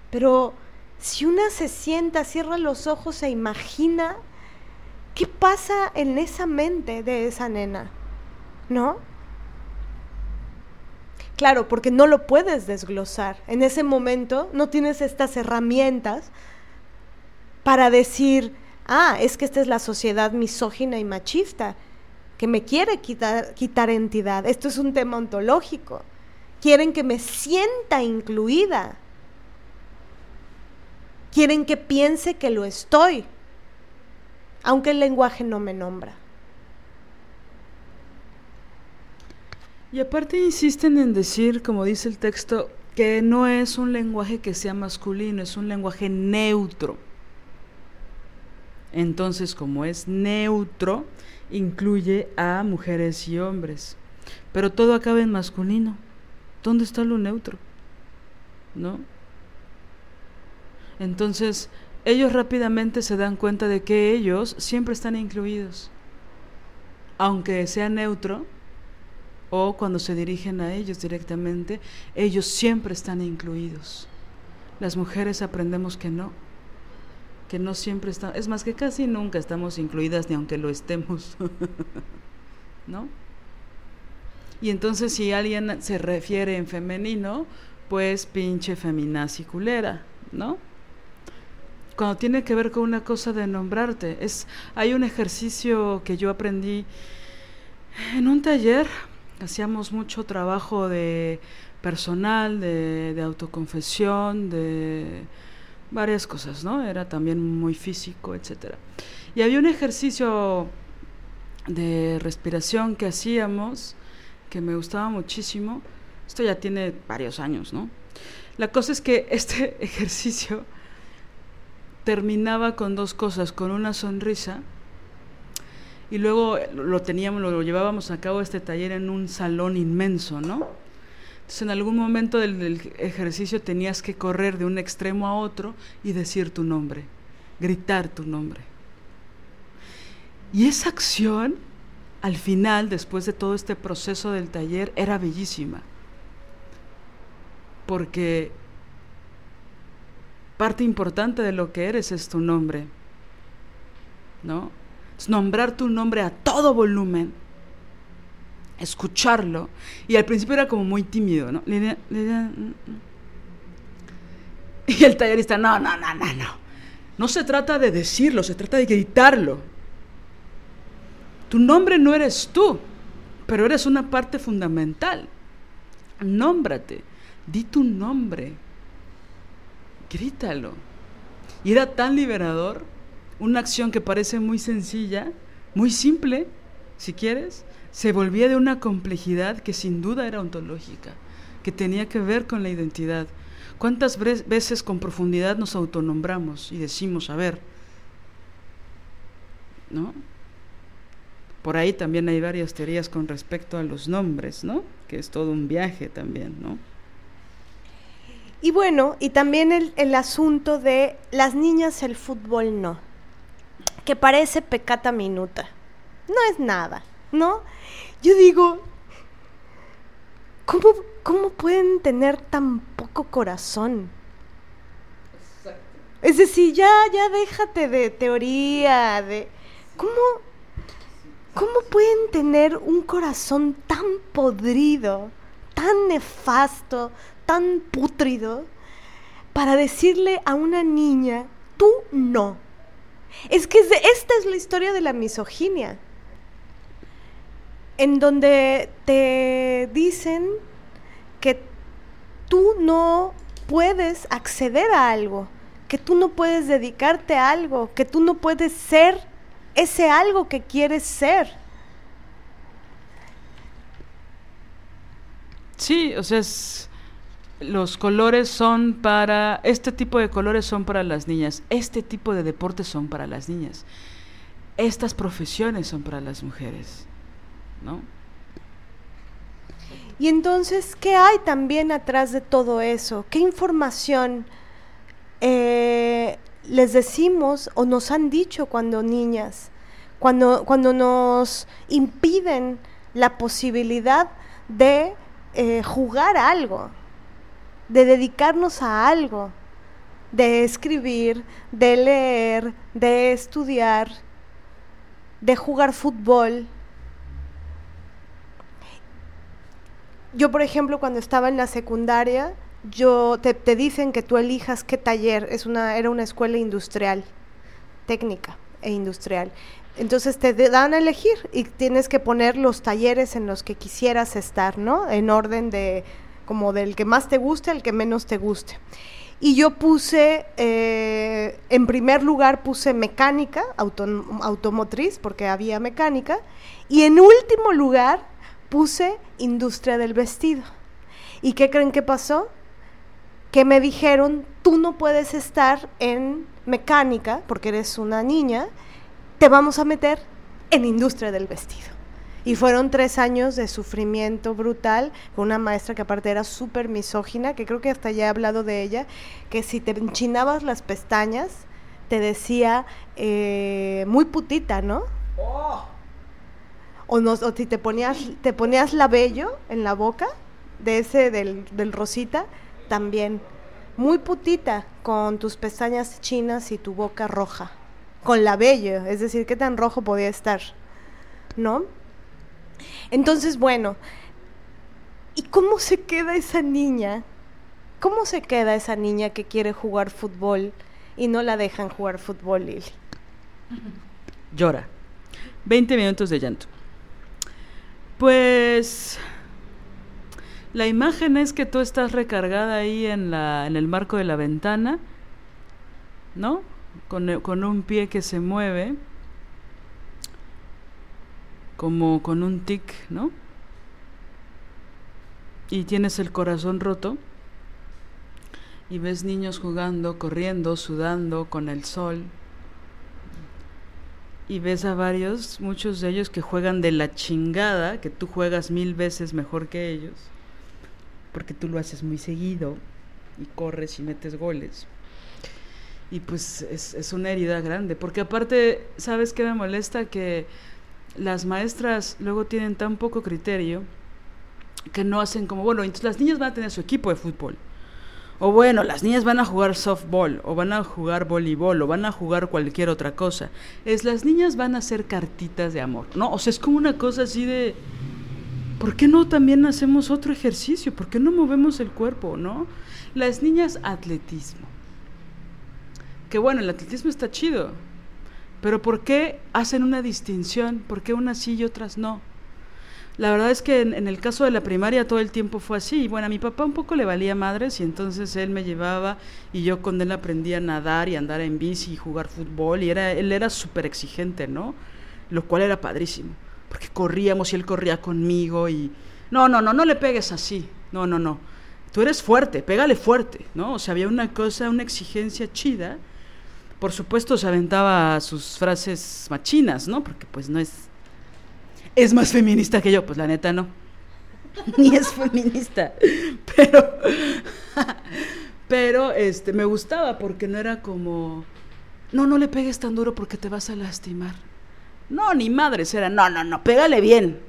pero si una se sienta, cierra los ojos e imagina, ¿qué pasa en esa mente de esa nena? ¿No? Claro, porque no lo puedes desglosar. En ese momento no tienes estas herramientas para decir, ah, es que esta es la sociedad misógina y machista que me quiere quitar, quitar entidad. Esto es un tema ontológico. Quieren que me sienta incluida. Quieren que piense que lo estoy, aunque el lenguaje no me nombra. Y aparte insisten en decir, como dice el texto, que no es un lenguaje que sea masculino, es un lenguaje neutro. Entonces, como es neutro, incluye a mujeres y hombres. Pero todo acaba en masculino. ¿Dónde está lo neutro? ¿No? Entonces, ellos rápidamente se dan cuenta de que ellos siempre están incluidos. Aunque sea neutro, o cuando se dirigen a ellos directamente, ellos siempre están incluidos. Las mujeres aprendemos que no que no siempre está, es más que casi nunca estamos incluidas ni aunque lo estemos, (laughs) ¿no? Y entonces si alguien se refiere en femenino, pues pinche feminazi culera, ¿no? Cuando tiene que ver con una cosa de nombrarte, es hay un ejercicio que yo aprendí en un taller, hacíamos mucho trabajo de personal, de, autoconfesión, de varias cosas, ¿no? Era también muy físico, etcétera. Y había un ejercicio de respiración que hacíamos que me gustaba muchísimo. Esto ya tiene varios años, ¿no? La cosa es que (laughs) este ejercicio terminaba con dos cosas, con una sonrisa y luego lo teníamos, lo llevábamos a cabo este taller en un salón inmenso, ¿no? Entonces en algún momento del, ejercicio tenías que correr de un extremo a otro y decir tu nombre, gritar tu nombre. Y esa acción, al final, después de todo este proceso del taller, era bellísima. Porque parte importante de lo que eres es tu nombre. ¿No? Es nombrar tu nombre a todo volumen escucharlo. Y al principio era como muy tímido, ¿no? Mm, mm. (laughs) Y el tallerista, no, no, no, no, no. No se trata de decirlo, se trata de gritarlo. Tu nombre no eres tú, pero eres una parte fundamental. Nómbrate, di tu nombre, grítalo. Y era tan liberador, una acción que parece muy sencilla, muy simple, si quieres, se volvía de una complejidad que sin duda era ontológica, que tenía que ver con la identidad. ¿Cuántas veces con profundidad nos autonombramos y decimos, a ver, ¿no? Por ahí también hay varias teorías con respecto a los nombres, ¿no? Que es todo un viaje también, ¿no? Y bueno, y también el, el asunto de las niñas el fútbol no, que parece pecata minuta, no es nada, ¿no? Yo digo, ¿cómo, cómo pueden tener tan poco corazón? Es decir, ya, ya déjate de teoría, de... ¿Cómo, ¿Cómo pueden tener un corazón tan podrido, tan nefasto, tan putrido, para decirle a una niña, tú no? Es que esta es la historia de la misoginia, en donde te dicen que tú no puedes acceder a algo, que tú no puedes dedicarte a algo, que tú no puedes ser ese algo que quieres ser. Sí, o sea, los colores son para, este tipo de colores son para las niñas, este tipo de deportes son para las niñas, estas profesiones son para las mujeres, ¿no? Y entonces, ¿qué hay también atrás de todo eso? ¿Qué información eh, les decimos o nos han dicho cuando niñas, cuando, cuando nos impiden la posibilidad de eh, jugar algo, de dedicarnos a algo, de escribir, de leer, de estudiar, de jugar fútbol. Yo, por ejemplo, cuando estaba en la secundaria, yo te, te, dicen que tú elijas qué taller, es una, era una escuela industrial, técnica e industrial. Entonces te dan a elegir y tienes que poner los talleres en los que quisieras estar, ¿no? En orden de como del que más te guste al que menos te guste. Y yo puse, eh, en primer lugar puse mecánica, automotriz, porque había mecánica, y en último lugar puse industria del vestido. ¿Y qué creen que pasó? que me dijeron, tú no puedes estar en mecánica porque eres una niña, te vamos a meter en industria del vestido. Y fueron tres años de sufrimiento brutal con una maestra que aparte era súper misógina, que creo que hasta ya he hablado de ella, que si te enchinabas las pestañas, te decía eh, muy putita, ¿no? Oh. O, no, o si te ponías, te ponías labello en la boca, de ese del, del rosita, también. Muy putita, con tus pestañas chinas y tu boca roja. Con labello, es decir, qué tan rojo podía estar. ¿No? Entonces, bueno, ¿y cómo se queda esa niña? ¿Cómo se queda esa niña que quiere jugar fútbol y no la dejan jugar fútbol, Lili? Llora. 20 minutos de llanto. Pues la imagen es que tú estás recargada ahí en, la, en el marco de la ventana, ¿no? Con, con un pie que se mueve, como con un tic, ¿no? Y tienes el corazón roto y ves niños jugando, corriendo, sudando con el sol. Y ves a varios, muchos de ellos que juegan de la chingada, que tú juegas mil veces mejor que ellos porque tú lo haces muy seguido y corres y metes goles. Y pues es, una herida grande, porque aparte, ¿sabes qué me molesta? Que las maestras luego tienen tan poco criterio que no hacen como, bueno, entonces las niñas van a tener su equipo de fútbol. O bueno, las niñas van a jugar softball, o van a jugar voleibol, o van a jugar cualquier otra cosa. Es las niñas van a hacer cartitas de amor, ¿no? O sea, es como una cosa así de ¿por qué no también hacemos otro ejercicio? ¿Por qué no movemos el cuerpo, no? Las niñas atletismo. Que bueno, el atletismo está chido, pero ¿por qué hacen una distinción? ¿Por qué unas sí y otras no? La verdad es que en, el caso de la primaria todo el tiempo fue así. Bueno, a mi papá un poco le valía madres y entonces él me llevaba y yo con él aprendí a nadar y andar en bici y jugar fútbol y era, él era súper exigente, ¿no? Lo cual era padrísimo porque corríamos y él corría conmigo y... No, no, no, no le pegues así. No, no, no. Tú eres fuerte, pégale fuerte, ¿no? O sea, había una cosa, una exigencia chida. Por supuesto se aventaba sus frases machinas, ¿no? Porque pues no es... Es más feminista que yo, pues la neta no. (laughs) Ni es feminista. Pero... (laughs) pero este, me gustaba porque no era como... No, no le pegues tan duro porque te vas a lastimar. No, ni madres, era, no, no, no, pégale bien.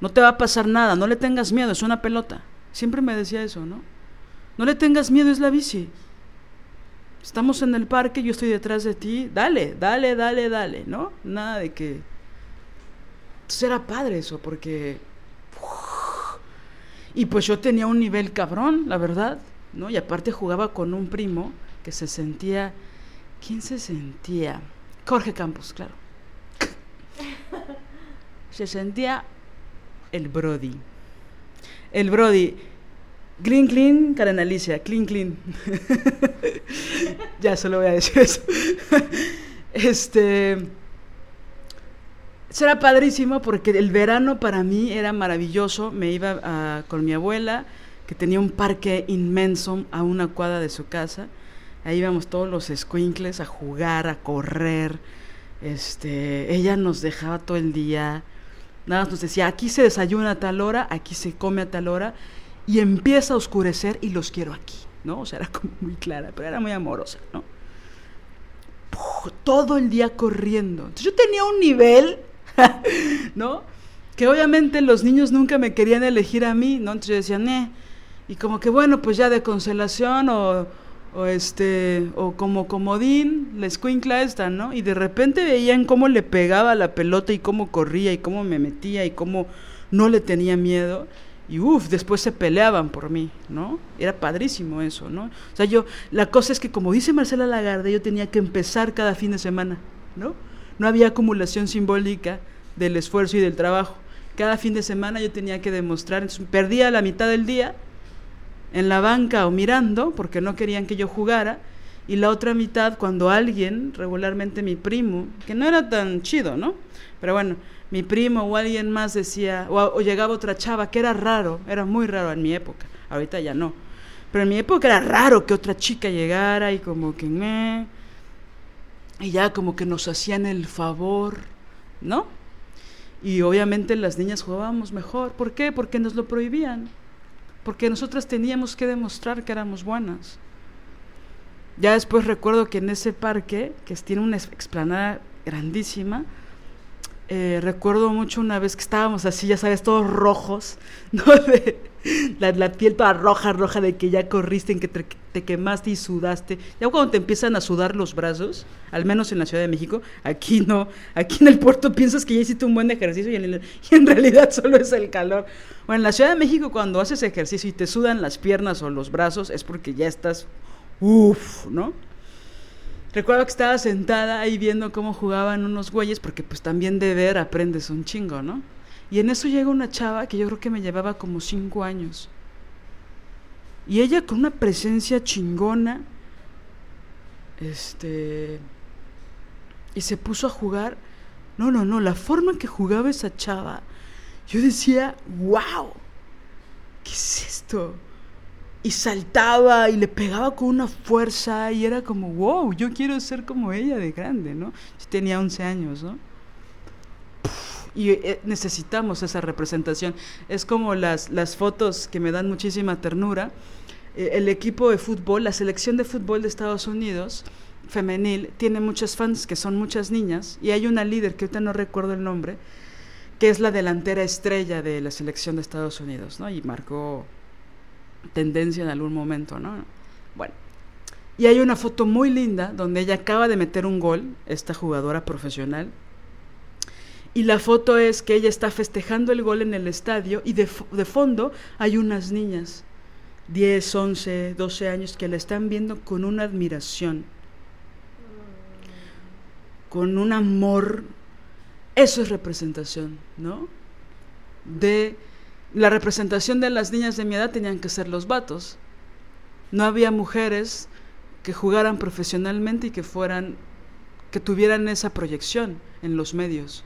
No te va a pasar nada, no le tengas miedo, es una pelota. Siempre me decía eso, ¿no? No le tengas miedo, es la bici. Estamos en el parque, yo estoy detrás de ti, dale, dale, dale, dale, ¿no? Nada de que... Entonces era padre eso, porque... Y pues yo tenía un nivel cabrón, la verdad, ¿no? Y aparte jugaba con un primo que se sentía... ¿Quién se sentía? Jorge Campos, claro (laughs) se sentía el Brody. El Brody. Clean, clean, Karen Alicia, clean, clean. (laughs) ya solo voy a decir eso. (laughs) este. Será padrísimo porque el verano para mí era maravilloso. Me iba con mi abuela, que tenía un parque inmenso a una cuadra de su casa. Ahí íbamos todos los squinkles a jugar, a correr. Este, ella nos dejaba todo el día Nada más nos decía, aquí se desayuna a tal hora, aquí se come a tal hora, y empieza a oscurecer y los quiero aquí, ¿no? O sea, era como muy clara, pero era muy amorosa, ¿no? todo el día corriendo. Entonces yo tenía un nivel, (laughs) ¿no? Que obviamente los niños nunca me querían elegir a mí, ¿no? Entonces decían, eh, y como que bueno, pues ya de consolación o o este o como comodín, la escuincla esta, ¿no? Y de repente veían cómo le pegaba la pelota y cómo corría y cómo me metía y cómo no le tenía miedo. Y uff, después se peleaban por mí, ¿no? Era padrísimo eso, ¿no? O sea, yo, la cosa es que como dice Marcela Lagarde, yo tenía que empezar cada fin de semana, ¿no? No había acumulación simbólica del esfuerzo y del trabajo. Cada fin de semana yo tenía que demostrar, perdía la mitad del día en la banca o mirando, porque no querían que yo jugara, y la otra mitad cuando alguien, regularmente mi primo, que no era tan chido, ¿no? Pero bueno, mi primo o alguien más decía, o, llegaba otra chava, que era raro, era muy raro en mi época, ahorita ya no. Pero en mi época era raro que otra chica llegara y como que, me y ya como que nos hacían el favor, ¿no? Y obviamente las niñas jugábamos mejor. ¿Por qué? Porque nos lo prohibían porque nosotras teníamos que demostrar que éramos buenas. Ya después recuerdo que en ese parque, que tiene una explanada grandísima, eh, recuerdo mucho una vez que estábamos así, ya sabes, todos rojos, (laughs) ¿no? De, la, piel toda roja, roja de que ya corriste, en que te, quemaste y sudaste. Ya cuando te empiezan a sudar los brazos, al menos en la Ciudad de México, aquí no, aquí en el puerto piensas que ya hiciste un buen ejercicio y en, (laughs) y en realidad solo es el calor. Bueno, en la Ciudad de México cuando haces ejercicio y te sudan las piernas o los brazos es porque ya estás, uff, ¿no? Recuerdo que estaba sentada ahí viendo cómo jugaban unos güeyes, porque pues también de ver aprendes un chingo, ¿no? Y en eso llega una chava que yo creo que me llevaba como cinco años. Y ella con una presencia chingona, este, y se puso a jugar. No, no, no, la forma en que jugaba esa chava, yo decía, wow, ¿qué es esto? Y saltaba y le pegaba con una fuerza y era como, wow, yo quiero ser como ella de grande, ¿no? Yo tenía 11 años, ¿no? Y eh, necesitamos esa representación. Es como las, las fotos que me dan muchísima ternura. Eh, el equipo de fútbol, la selección de fútbol de Estados Unidos, femenil, tiene muchas fans que son muchas niñas y hay una líder que ahorita no recuerdo el nombre, que es la delantera estrella de la selección de Estados Unidos, ¿no? Y marcó tendencia en algún momento, ¿no? Bueno, y hay una foto muy linda donde ella acaba de meter un gol, esta jugadora profesional, y la foto es que ella está festejando el gol en el estadio y de, de, fondo hay unas niñas, 10, 11, 12 años, que la están viendo con una admiración, con un amor. Eso es representación, ¿no? De la representación de las niñas de mi edad tenían que ser los vatos. No había mujeres que jugaran profesionalmente y que fueran que tuvieran esa proyección en los medios.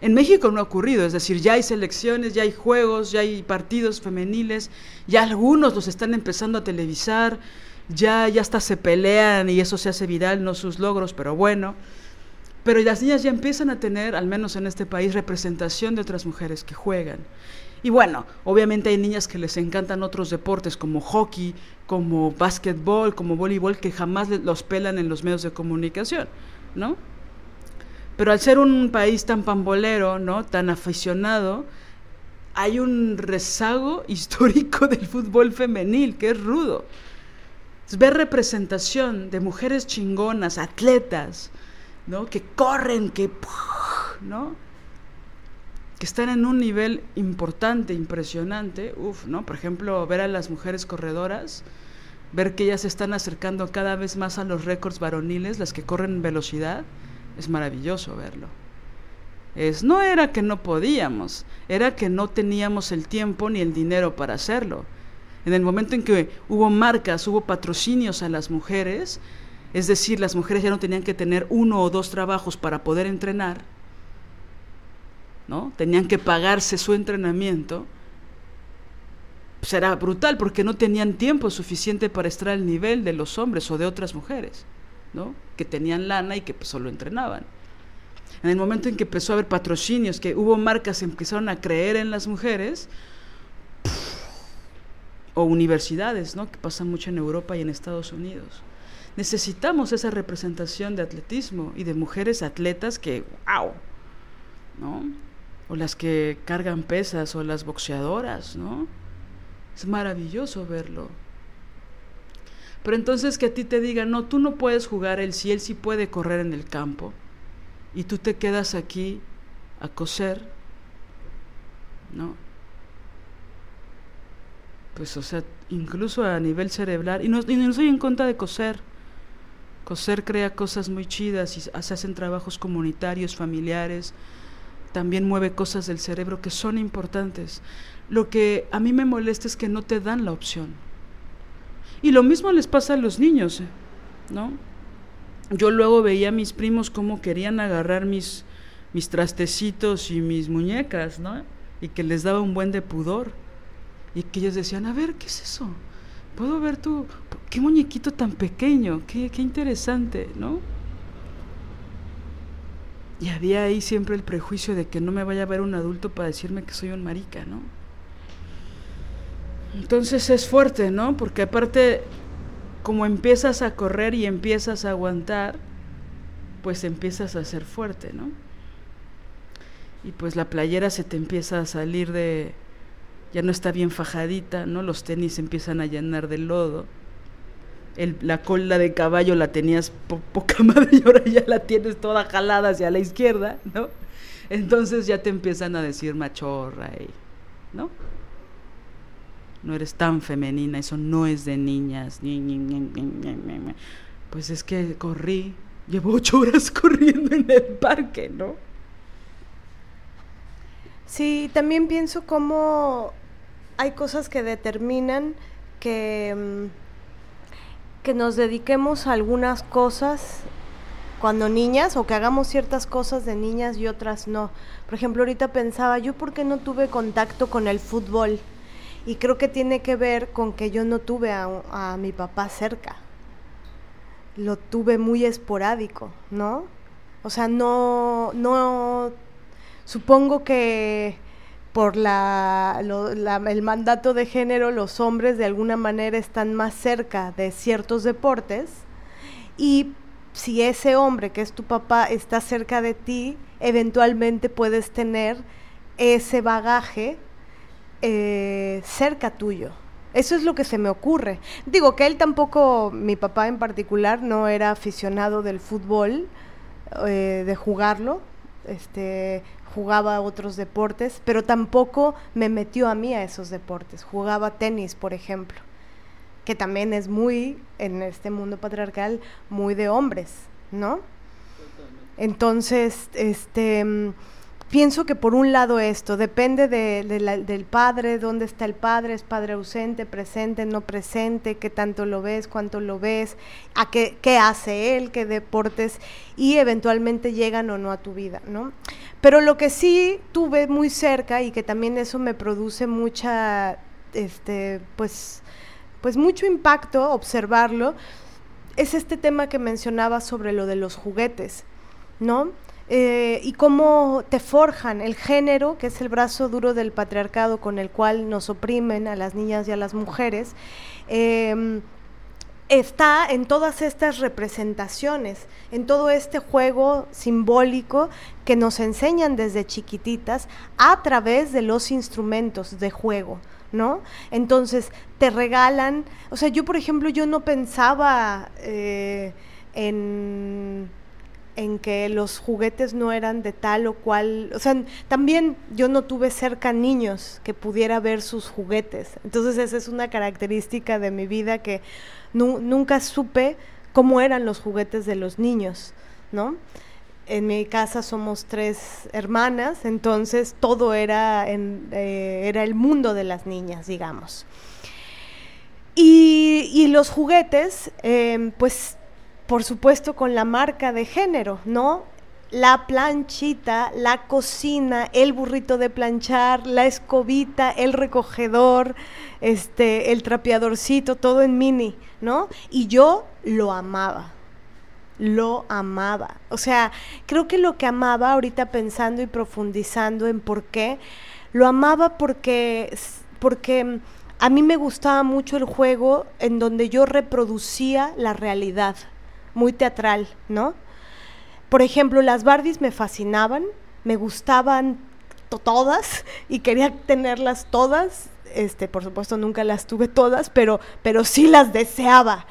En México no ha ocurrido, es decir, ya hay selecciones, ya hay juegos, ya hay partidos femeniles, ya algunos los están empezando a televisar, ya, ya hasta se pelean y eso se hace viral, no sus logros, pero bueno. Pero las niñas ya empiezan a tener, al menos en este país, representación de otras mujeres que juegan. Y bueno, obviamente hay niñas que les encantan otros deportes como hockey, como básquetbol, como voleibol, que jamás los pelan en los medios de comunicación, ¿no? Pero al ser un país tan pambolero, ¿no? Tan aficionado, hay un rezago (laughs) histórico del fútbol femenil que es rudo. Ver representación de mujeres chingonas, atletas, ¿no? Que corren, que ¿no? Que están en un nivel importante, impresionante, uf, ¿no? Por ejemplo, ver a las mujeres corredoras, ver que ellas se están acercando cada vez más a los récords varoniles, las que corren en velocidad, es maravilloso verlo. Es, no era que no podíamos, era que no teníamos el tiempo ni el dinero para hacerlo. En el momento en que hubo marcas, hubo patrocinios a las mujeres, es decir, las mujeres ya no tenían que tener uno o dos trabajos para poder entrenar, ¿no? Tenían que pagarse su entrenamiento. Pues era brutal porque no tenían tiempo suficiente para estar al nivel de los hombres o de otras mujeres. ¿no? que tenían lana y que pues, solo entrenaban. En el momento en que empezó a haber patrocinios, que hubo marcas que empezaron a creer en las mujeres, o universidades, ¿no? que pasan mucho en Europa y en Estados Unidos. Necesitamos esa representación de atletismo y de mujeres atletas que, wow, ¿no? O las que cargan pesas o las boxeadoras, ¿no? Es maravilloso verlo. Pero entonces que a ti te digan, no, tú no puedes jugar él si él sí puede correr en el campo y tú te quedas aquí a coser, ¿no? Pues, o sea, incluso a nivel cerebral, y no, y no soy en contra de coser. Coser crea cosas muy chidas y se hacen trabajos comunitarios, familiares, también mueve cosas del cerebro que son importantes. Lo que a mí me molesta es que no te dan la opción. Y lo mismo les pasa a los niños, ¿no? Yo luego veía a mis primos cómo querían agarrar mis, mis trastecitos y mis muñecas, ¿no? Y que les daba un buen de pudor. Y que ellos decían, a ver, ¿qué es eso? ¿Puedo ver tu... qué muñequito tan pequeño? Qué, qué interesante, ¿no? Y había ahí siempre el prejuicio de que no me vaya a ver un adulto para decirme que soy un marica, ¿no? Entonces es fuerte, ¿no? Porque aparte, como empiezas a correr y empiezas a aguantar, pues empiezas a ser fuerte, ¿no? Y pues la playera se te empieza a salir de, ya no está bien fajadita, ¿no? Los tenis empiezan a llenar de lodo. La cola de caballo la tenías poca (laughs) madre y ahora ya la tienes toda jalada hacia la izquierda, ¿no? Entonces ya te empiezan a decir machorra, y, ¿no? no eres tan femenina, eso no es de niñas. Pues es que corrí, llevo (laughs) ocho horas corriendo en el parque, ¿no? Sí, también pienso cómo hay cosas que determinan que, mm, que nos dediquemos a algunas cosas cuando niñas o que hagamos ciertas cosas de niñas y otras no. Por ejemplo, ahorita pensaba, yo por qué no tuve contacto con el fútbol y creo que tiene que ver con que yo no tuve a, mi papá cerca. Lo tuve muy esporádico, ¿no? O sea, no, no, supongo que por la, el mandato de género los hombres de alguna manera están más cerca de ciertos deportes y si ese hombre que es tu papá está cerca de ti, eventualmente puedes tener ese bagaje eh, cerca tuyo. Eso es lo que se me ocurre. Digo que él tampoco, mi papá en particular, no era aficionado del fútbol, eh, de jugarlo, este, jugaba otros deportes, pero tampoco me metió a mí a esos deportes. Jugaba tenis, por ejemplo, que también es muy, en este mundo patriarcal, muy de hombres, ¿no? Entonces, este pienso que por un lado esto, depende del padre, dónde está el padre, es padre ausente, presente, no presente, qué tanto lo ves, cuánto lo ves, a qué, qué hace él, qué deportes, y eventualmente llegan o no a tu vida, ¿no? Pero lo que sí tuve muy cerca y que también eso me produce mucha, este, pues, pues mucho impacto observarlo, es este tema que mencionaba sobre lo de los juguetes, ¿no? Eh, y cómo te forjan el género, que es el brazo duro del patriarcado con el cual nos oprimen a las niñas y a las mujeres, em, está en todas estas representaciones, en todo este juego simbólico que nos enseñan desde chiquititas a través de los instrumentos de juego. ¿no? Entonces, te regalan, o sea, yo por ejemplo, yo no pensaba eh, en en que los juguetes no eran de tal o cual, o sea, también yo no tuve cerca niños que pudiera ver sus juguetes. Entonces esa es una característica de mi vida que nunca supe cómo eran los juguetes de los niños, ¿no? En mi casa somos tres hermanas, entonces todo era, en, eh, era el mundo de las niñas, digamos. Y, los juguetes, eh, pues por supuesto con la marca de género, ¿no? La planchita, la cocina, el burrito de planchar, la escobita, el recogedor, este, el trapeadorcito, todo en mini, ¿no? Y yo lo amaba lo amaba. O sea, creo que lo que amaba ahorita pensando y profundizando en por qué, lo amaba porque, porque a mí me gustaba mucho el juego en donde yo reproducía la realidad muy teatral, ¿no? Por ejemplo, las Barbies me fascinaban, me gustaban todas y quería tenerlas todas. Este, por supuesto, nunca las tuve todas, pero, pero sí las deseaba.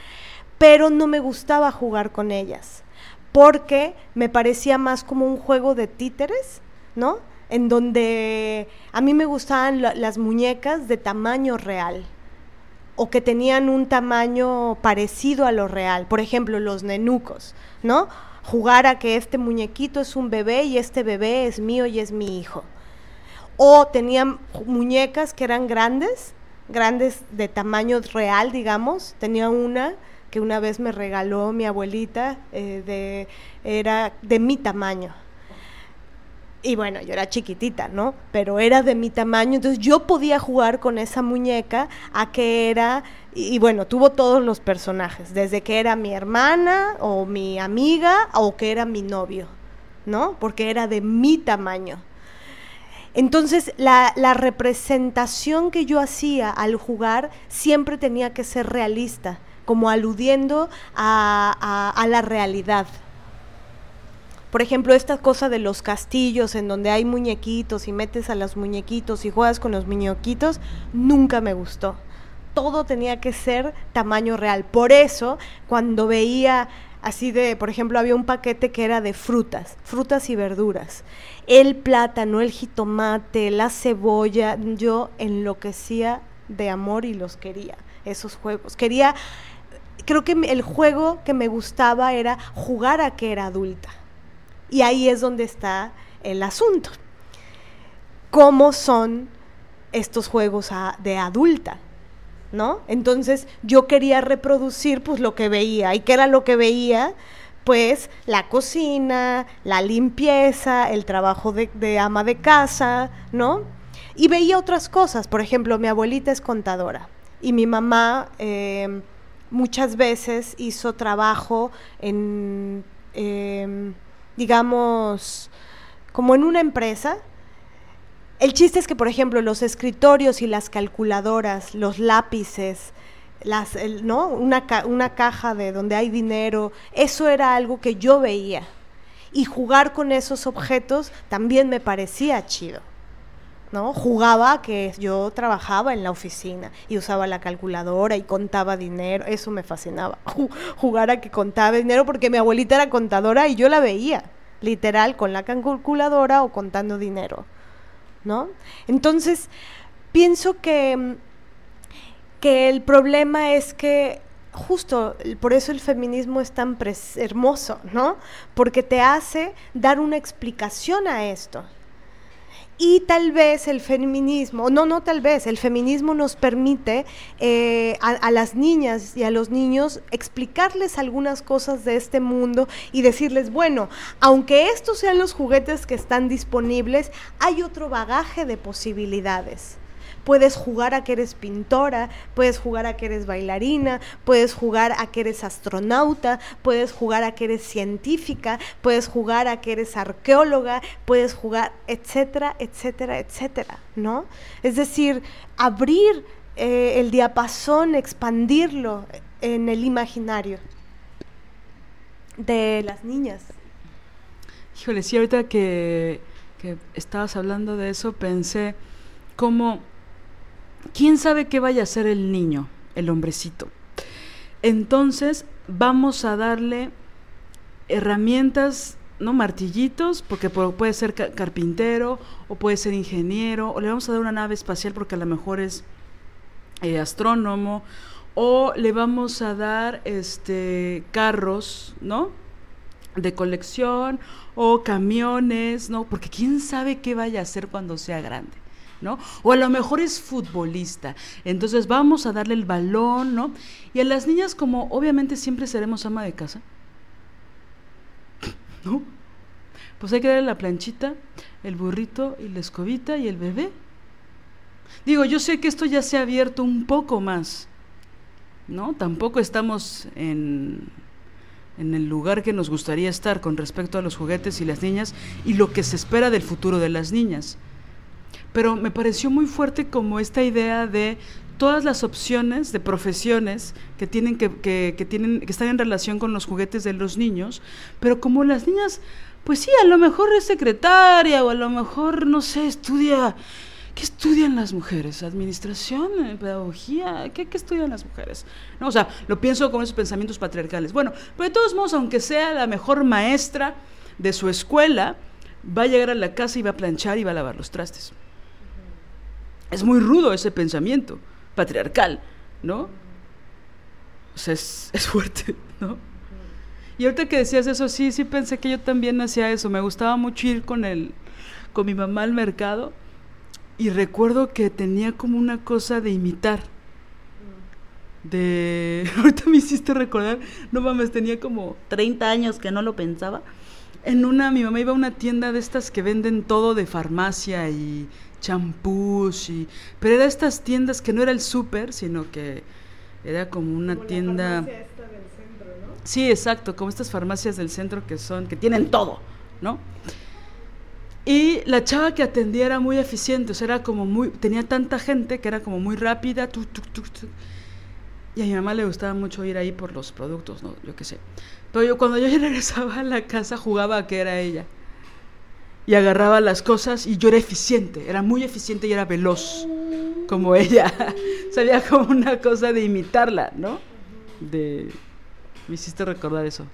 Pero no me gustaba jugar con ellas, porque me parecía más como un juego de títeres, ¿no? En donde a mí me gustaban las muñecas de tamaño real, o que tenían un tamaño parecido a lo real. Por ejemplo, los nenucos, ¿no? Jugar a que este muñequito es un bebé y este bebé es mío y es mi hijo. O tenían muñecas que eran grandes, grandes de tamaño real, digamos. Tenía una que una vez me regaló mi abuelita, eh, de, era de mi tamaño y bueno, yo era chiquitita, ¿no? Pero era de mi tamaño, entonces yo podía jugar con esa muñeca a que era, y, bueno, tuvo todos los personajes, desde que era mi hermana o mi amiga o que era mi novio, ¿no? Porque era de mi tamaño. Entonces, la, representación que yo hacía al jugar siempre tenía que ser realista, como aludiendo a la realidad. Por ejemplo, esta cosa de los castillos en donde hay muñequitos y metes a los muñequitos y juegas con los muñequitos, nunca me gustó. Todo tenía que ser tamaño real. Por eso, cuando veía así de, por ejemplo, había un paquete que era de frutas, frutas y verduras. El plátano, el jitomate, la cebolla, yo enloquecía de amor y los quería, esos juegos. Quería, creo que el juego que me gustaba era jugar a que era adulta. Y ahí es donde está el asunto. ¿Cómo son estos juegos de adulta? ¿No? Entonces yo quería reproducir pues lo que veía. ¿Y qué era lo que veía? Pues la cocina, la limpieza, el trabajo de, ama de casa, ¿no? Y veía otras cosas. Por ejemplo, mi abuelita es contadora y mi mamá em, muchas veces hizo trabajo en... Em, digamos, como en una empresa. El chiste es que, por ejemplo, los escritorios y las calculadoras, los lápices, las, ¿no? Una, una caja de donde hay dinero, eso era algo que yo veía. Y jugar con esos objetos también me parecía chido. ¿no? Jugaba que yo trabajaba en la oficina y usaba la calculadora y contaba dinero, eso me fascinaba. Jugar a que contaba dinero porque mi abuelita era contadora y yo la veía, literal, con la calculadora o contando dinero, ¿no? Entonces, pienso que, que el problema es que justo por eso el feminismo es tan hermoso, ¿no? Porque te hace dar una explicación a esto Y tal vez el feminismo, no, no tal vez, el feminismo nos permite eh, a, las niñas y a los niños explicarles algunas cosas de este mundo y decirles, bueno, aunque estos sean los juguetes que están disponibles, hay otro bagaje de posibilidades puedes jugar a que eres pintora, puedes jugar a que eres bailarina, puedes jugar a que eres astronauta, puedes jugar a que eres científica, puedes jugar a que eres arqueóloga, puedes jugar, etcétera, etcétera, etcétera, ¿no? Es decir, abrir eh, el diapasón, expandirlo en el imaginario de las niñas. Híjole, sí, ahorita que, que estabas hablando de eso, pensé cómo ¿quién sabe qué vaya a hacer el niño, el hombrecito? Entonces vamos a darle herramientas, no martillitos, porque puede ser carpintero o puede ser ingeniero, o le vamos a dar una nave espacial porque a lo mejor es eh, astrónomo, o le vamos a dar este carros, ¿no? de colección o camiones, ¿no? Porque quién sabe qué vaya a hacer cuando sea grande. ¿No? O a lo mejor es futbolista. Entonces vamos a darle el balón, ¿no? Y a las niñas, como obviamente siempre seremos ama de casa, (coughs) ¿no? Pues hay que darle la planchita, el burrito y la escobita y el bebé. Digo, yo sé que esto ya se ha abierto un poco más, ¿no? Tampoco estamos en, en el lugar que nos gustaría estar con respecto a los juguetes y las niñas y lo que se espera del futuro de las niñas pero me pareció muy fuerte como esta idea de todas las opciones de profesiones que tienen que, que, tienen que están en relación con los juguetes de los niños, pero como las niñas, pues sí, a lo mejor es secretaria o a lo mejor no sé, estudia ¿Qué estudian las mujeres? ¿Administración? ¿Pedagogía? ¿Qué, ¿Qué, estudian las mujeres? No, o sea, lo pienso con esos pensamientos patriarcales. Bueno, pero de todos modos, aunque sea la mejor maestra de su escuela, va a llegar a la casa y va a planchar y va a lavar los trastes. Es muy rudo ese pensamiento patriarcal, ¿no? O sea, es, fuerte, ¿no? Y ahorita que decías eso, sí, sí pensé que yo también hacía eso. Me gustaba mucho ir con el, con mi mamá al mercado y recuerdo que tenía como una cosa de imitar. De. (laughs) Ahorita me hiciste recordar, no mames, tenía como 30 años que no lo pensaba. En una, mi mamá iba a una tienda de estas que venden todo de farmacia y champús y... Pero era estas tiendas que no era el súper, sino que era como una tienda... esta del centro, ¿no? Sí, exacto, como estas farmacias del centro que son, que tienen todo, ¿no? Y la chava que atendía era muy eficiente, o sea, era como muy, tenía tanta gente que era como muy rápida, y a mi mamá le gustaba mucho ir ahí por los productos, ¿no? Yo qué sé. Pero yo cuando yo (laughs) regresaba a la casa jugaba a que era ella y agarraba las cosas y yo era eficiente, era muy eficiente y era veloz, como ella. (laughs) Sabía como una cosa de imitarla, ¿no? De... Me hiciste recordar eso.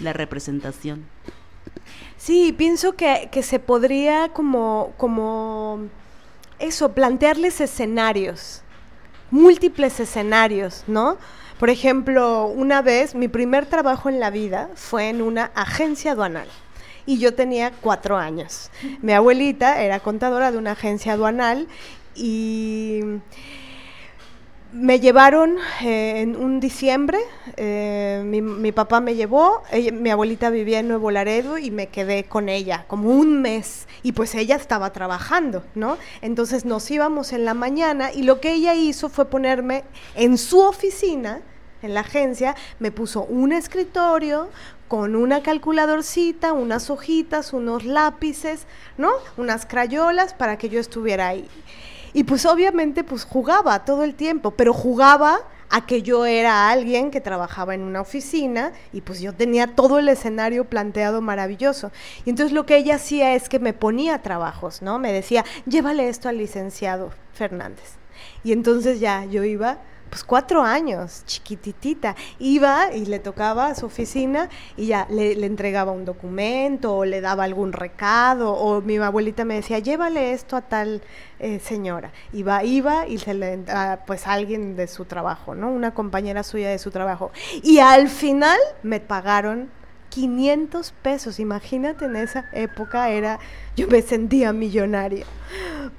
La representación. Sí, pienso que, que se podría como, como eso, plantearles escenarios, múltiples escenarios, ¿no? Por ejemplo, una vez, mi primer trabajo en la vida fue en una agencia aduanal y yo tenía cuatro años. Mi abuelita era contadora de una agencia aduanal y me llevaron eh, en un diciembre, eh, mi, papá me llevó, mi abuelita vivía en Nuevo Laredo y me quedé con ella como un mes y pues ella estaba trabajando, ¿no? Entonces nos íbamos en la mañana y lo que ella hizo fue ponerme en su oficina, en la agencia, me puso un escritorio, con una calculadorcita, unas hojitas, unos lápices, ¿no? Unas crayolas para que yo estuviera ahí. Y pues obviamente pues jugaba todo el tiempo, pero jugaba a que yo era alguien que trabajaba en una oficina y pues yo tenía todo el escenario planteado maravilloso. Y entonces lo que ella hacía es que me ponía trabajos, ¿no? Me decía, llévale esto al licenciado Fernández. Y entonces ya yo iba pues cuatro años, chiquititita. Iba y le tocaba a su oficina y ya le, entregaba un documento o le daba algún recado o mi abuelita me decía, llévale esto a tal eh, señora. Iba, iba y se le, a, pues alguien de su trabajo, ¿no? Una compañera suya de su trabajo. Y al final me pagaron 500 pesos. Imagínate, en esa época era, yo me sentía millonaria.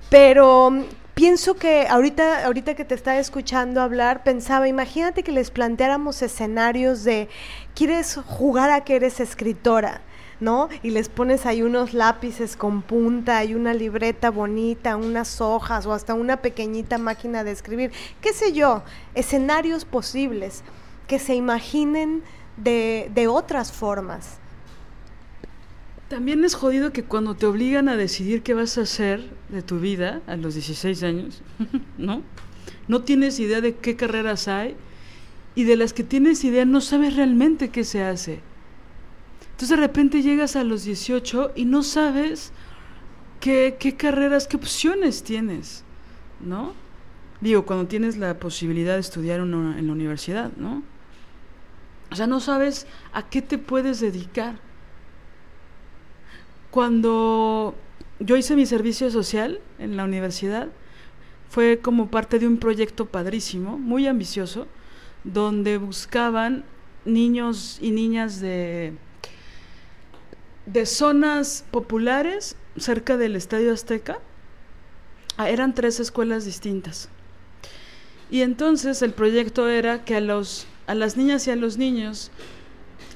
Pero pienso que ahorita, ahorita que te estaba escuchando hablar, pensaba, imagínate que les planteáramos escenarios de, ¿quieres jugar a que eres escritora? ¿no? Y les pones ahí unos lápices con punta y una libreta bonita, unas hojas o hasta una pequeñita máquina de escribir, qué sé yo, escenarios posibles que se imaginen de, de otras formas. También es jodido que cuando te obligan a decidir qué vas a hacer de tu vida a los 16 años, (laughs) ¿no? No tienes idea de qué carreras hay y de las que tienes idea no sabes realmente qué se hace. Entonces de repente llegas a los 18 y no sabes qué, carreras, qué opciones tienes, ¿no? Digo, cuando tienes la posibilidad de estudiar en la universidad, ¿no? O sea, no sabes a qué te puedes dedicar. Cuando yo hice mi servicio social en la universidad, fue como parte de un proyecto padrísimo, muy ambicioso, donde buscaban niños y niñas de de zonas populares cerca del Estadio Azteca. Ah, eran tres escuelas distintas. Y entonces el proyecto era que a, los, a las niñas y a los niños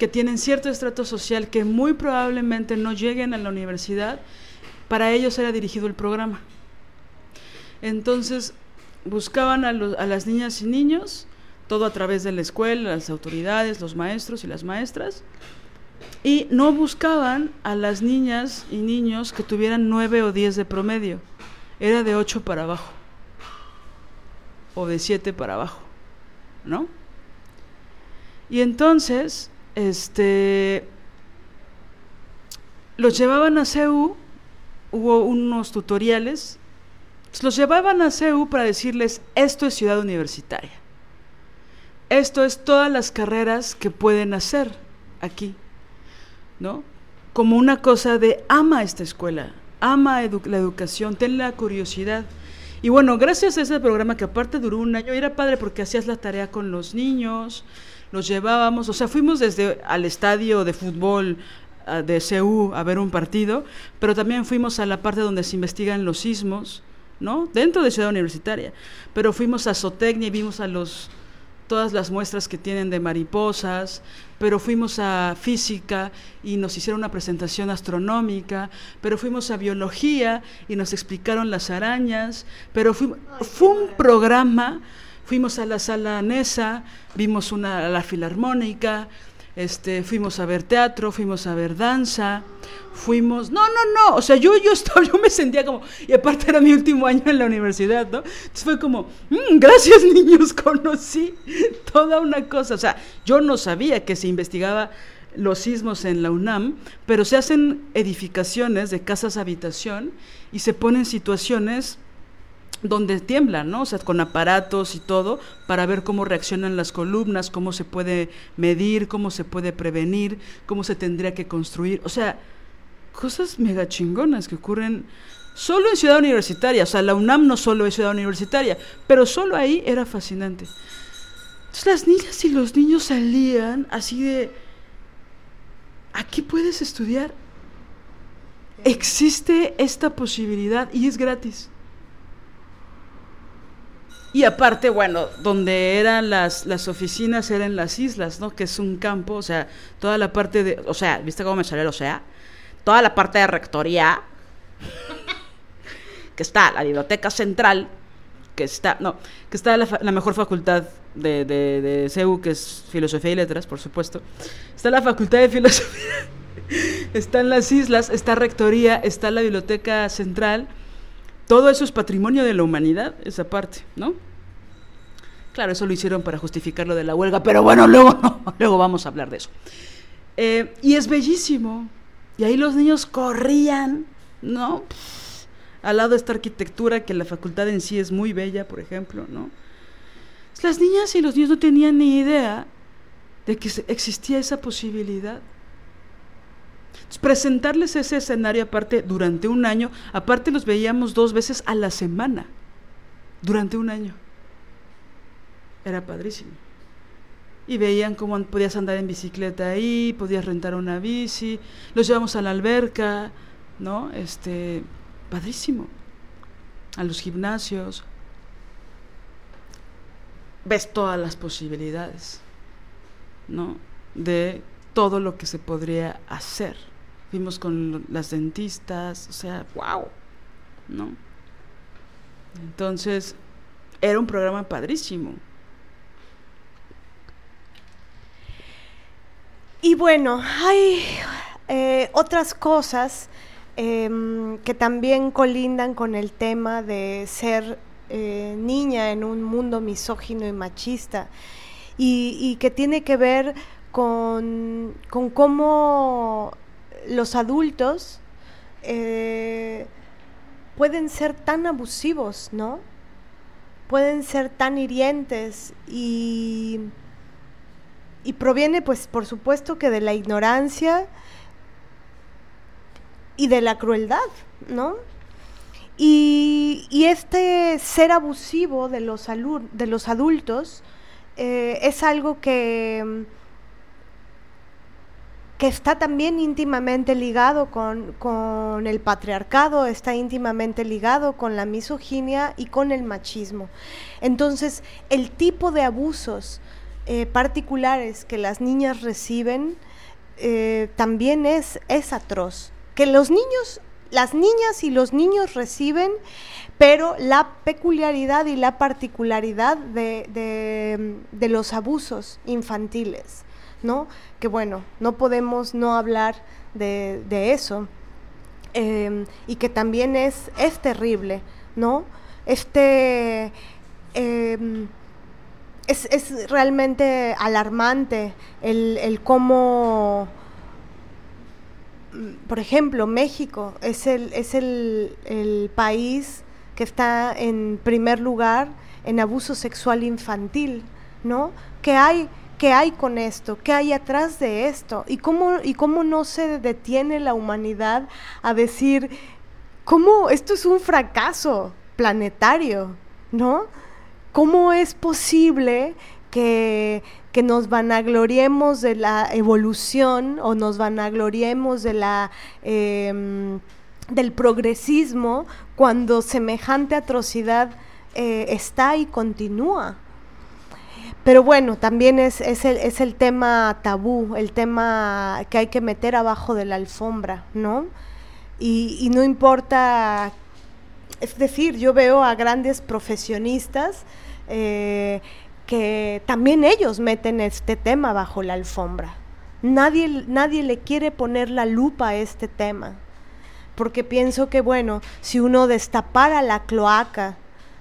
que tienen cierto estrato social que muy probablemente no lleguen a la universidad, para ellos era dirigido el programa. Entonces buscaban a, a las niñas y niños, todo a través de la escuela, las autoridades, los maestros y las maestras, y no buscaban a las niñas y niños que tuvieran nueve o diez de promedio. Era de ocho para abajo. O de siete para abajo. ¿No? Y entonces, este. Los llevaban a CEU, hubo unos tutoriales. Los llevaban a CEU para decirles: esto es ciudad universitaria. Esto es todas las carreras que pueden hacer aquí. ¿no? Como una cosa de ama esta escuela, ama la educación, ten la curiosidad. Y bueno, gracias a ese programa que aparte duró un año, era padre porque hacías la tarea con los niños, los llevábamos, o sea, fuimos desde al estadio de fútbol ah, de CEU a ver un partido, pero también fuimos a la parte donde se investigan los sismos, ¿no? Dentro de Ciudad Universitaria. Pero fuimos a Zootecnia y vimos a los todas las muestras que tienen de mariposas, pero fuimos a física y nos hicieron una presentación astronómica, pero fuimos a biología y nos explicaron las arañas, pero fue un programa, fuimos a la sala Nesa, vimos una, la filarmónica, este, fuimos a ver teatro, fuimos a ver danza, fuimos, no, no, no, o sea, yo, yo (laughs) yo me sentía como, y aparte era mi último año en la universidad, ¿no? Entonces fue como, mm, gracias (laughs) niños, conocí toda una cosa, o sea, yo no sabía que se investigaba los sismos en la UNAM, pero se hacen edificaciones de casas habitación y se ponen situaciones donde tiemblan, ¿no? O sea, con aparatos y todo, para ver cómo reaccionan las columnas, cómo se puede medir, cómo se puede prevenir, cómo se tendría que construir. O sea, cosas mega chingonas que ocurren solo en Ciudad Universitaria. O sea, la UNAM no solo es Ciudad Universitaria, pero solo ahí era fascinante. Entonces las niñas y los niños salían así de, aquí puedes estudiar. Existe esta posibilidad y es gratis. Y aparte, bueno, donde eran las, las oficinas eran las islas, ¿no? Que es un campo, o sea, toda la parte de, o sea, ¿viste cómo me salió el o sea? Toda la parte de rectoría, (laughs) que está la biblioteca central, que está, no, que está la, la mejor facultad de, de, de CEU, que es Filosofía y Letras, por supuesto. Está la facultad de Filosofía, (laughs) están las islas, está rectoría, está la biblioteca central todo eso es patrimonio de la humanidad, esa parte, ¿no? Claro, eso lo hicieron para justificar lo de la huelga, pero bueno, luego, (laughs) luego vamos a hablar de eso. Eh, y es bellísimo. Y ahí los niños corrían, ¿no? al lado de esta arquitectura, que la facultad en sí es muy bella, por ejemplo, ¿no? Las niñas y los niños no tenían ni idea de que existía esa posibilidad presentarles ese escenario aparte durante un año, aparte los veíamos dos veces a la semana, durante un año. Era padrísimo. y veían cómo podías andar en bicicleta ahí, podías rentar una bici, los llevamos a la alberca, ¿no? Este, padrísimo. A los gimnasios. Ves todas las posibilidades, ¿no? De todo lo que se podría hacer. Vimos con las dentistas, o sea, wow, ¿no? Entonces, era un programa padrísimo. Y bueno, hay eh, otras cosas em, que también colindan con el tema de ser eh, niña en un mundo misógino y machista y, que tiene que ver con, con cómo los adultos eh, pueden ser tan abusivos, ¿no? Pueden ser tan hirientes y, y proviene, pues, por supuesto que de la ignorancia y de la crueldad, ¿no? Y, este ser abusivo de los, de los adultos eh, es algo que que está también íntimamente ligado con, el patriarcado, está íntimamente ligado con la misoginia y con el machismo. Entonces, el tipo de abusos eh, particulares que las niñas reciben eh, también es, es atroz. Que los niños, las niñas y los niños reciben, pero la peculiaridad y la particularidad de los abusos infantiles ¿no? Que bueno, no podemos no hablar de, eso. Em, y que también es, es terrible, ¿no? Este em, es, realmente alarmante el, el cómo por ejemplo, México es el, es el, el, país que está en primer lugar en abuso sexual infantil, ¿no? Que hay ¿Qué hay con esto? ¿Qué hay atrás de esto? ¿Y cómo, y cómo no se detiene la humanidad a decir, ¿cómo esto es un fracaso planetario? ¿No? ¿Cómo es posible que, que nos vanagloriemos de la evolución o nos vanagloriemos de la... Em, del progresismo cuando semejante atrocidad eh, está y continúa. Pero bueno, también es, es, el, es el tema tabú, el tema que hay que meter abajo de la alfombra, ¿no? Y, no importa, es decir, yo veo a grandes profesionistas eh, que también ellos meten este tema bajo la alfombra. Nadie, nadie le quiere poner la lupa a este tema, porque pienso que, bueno, si uno destapara la cloaca,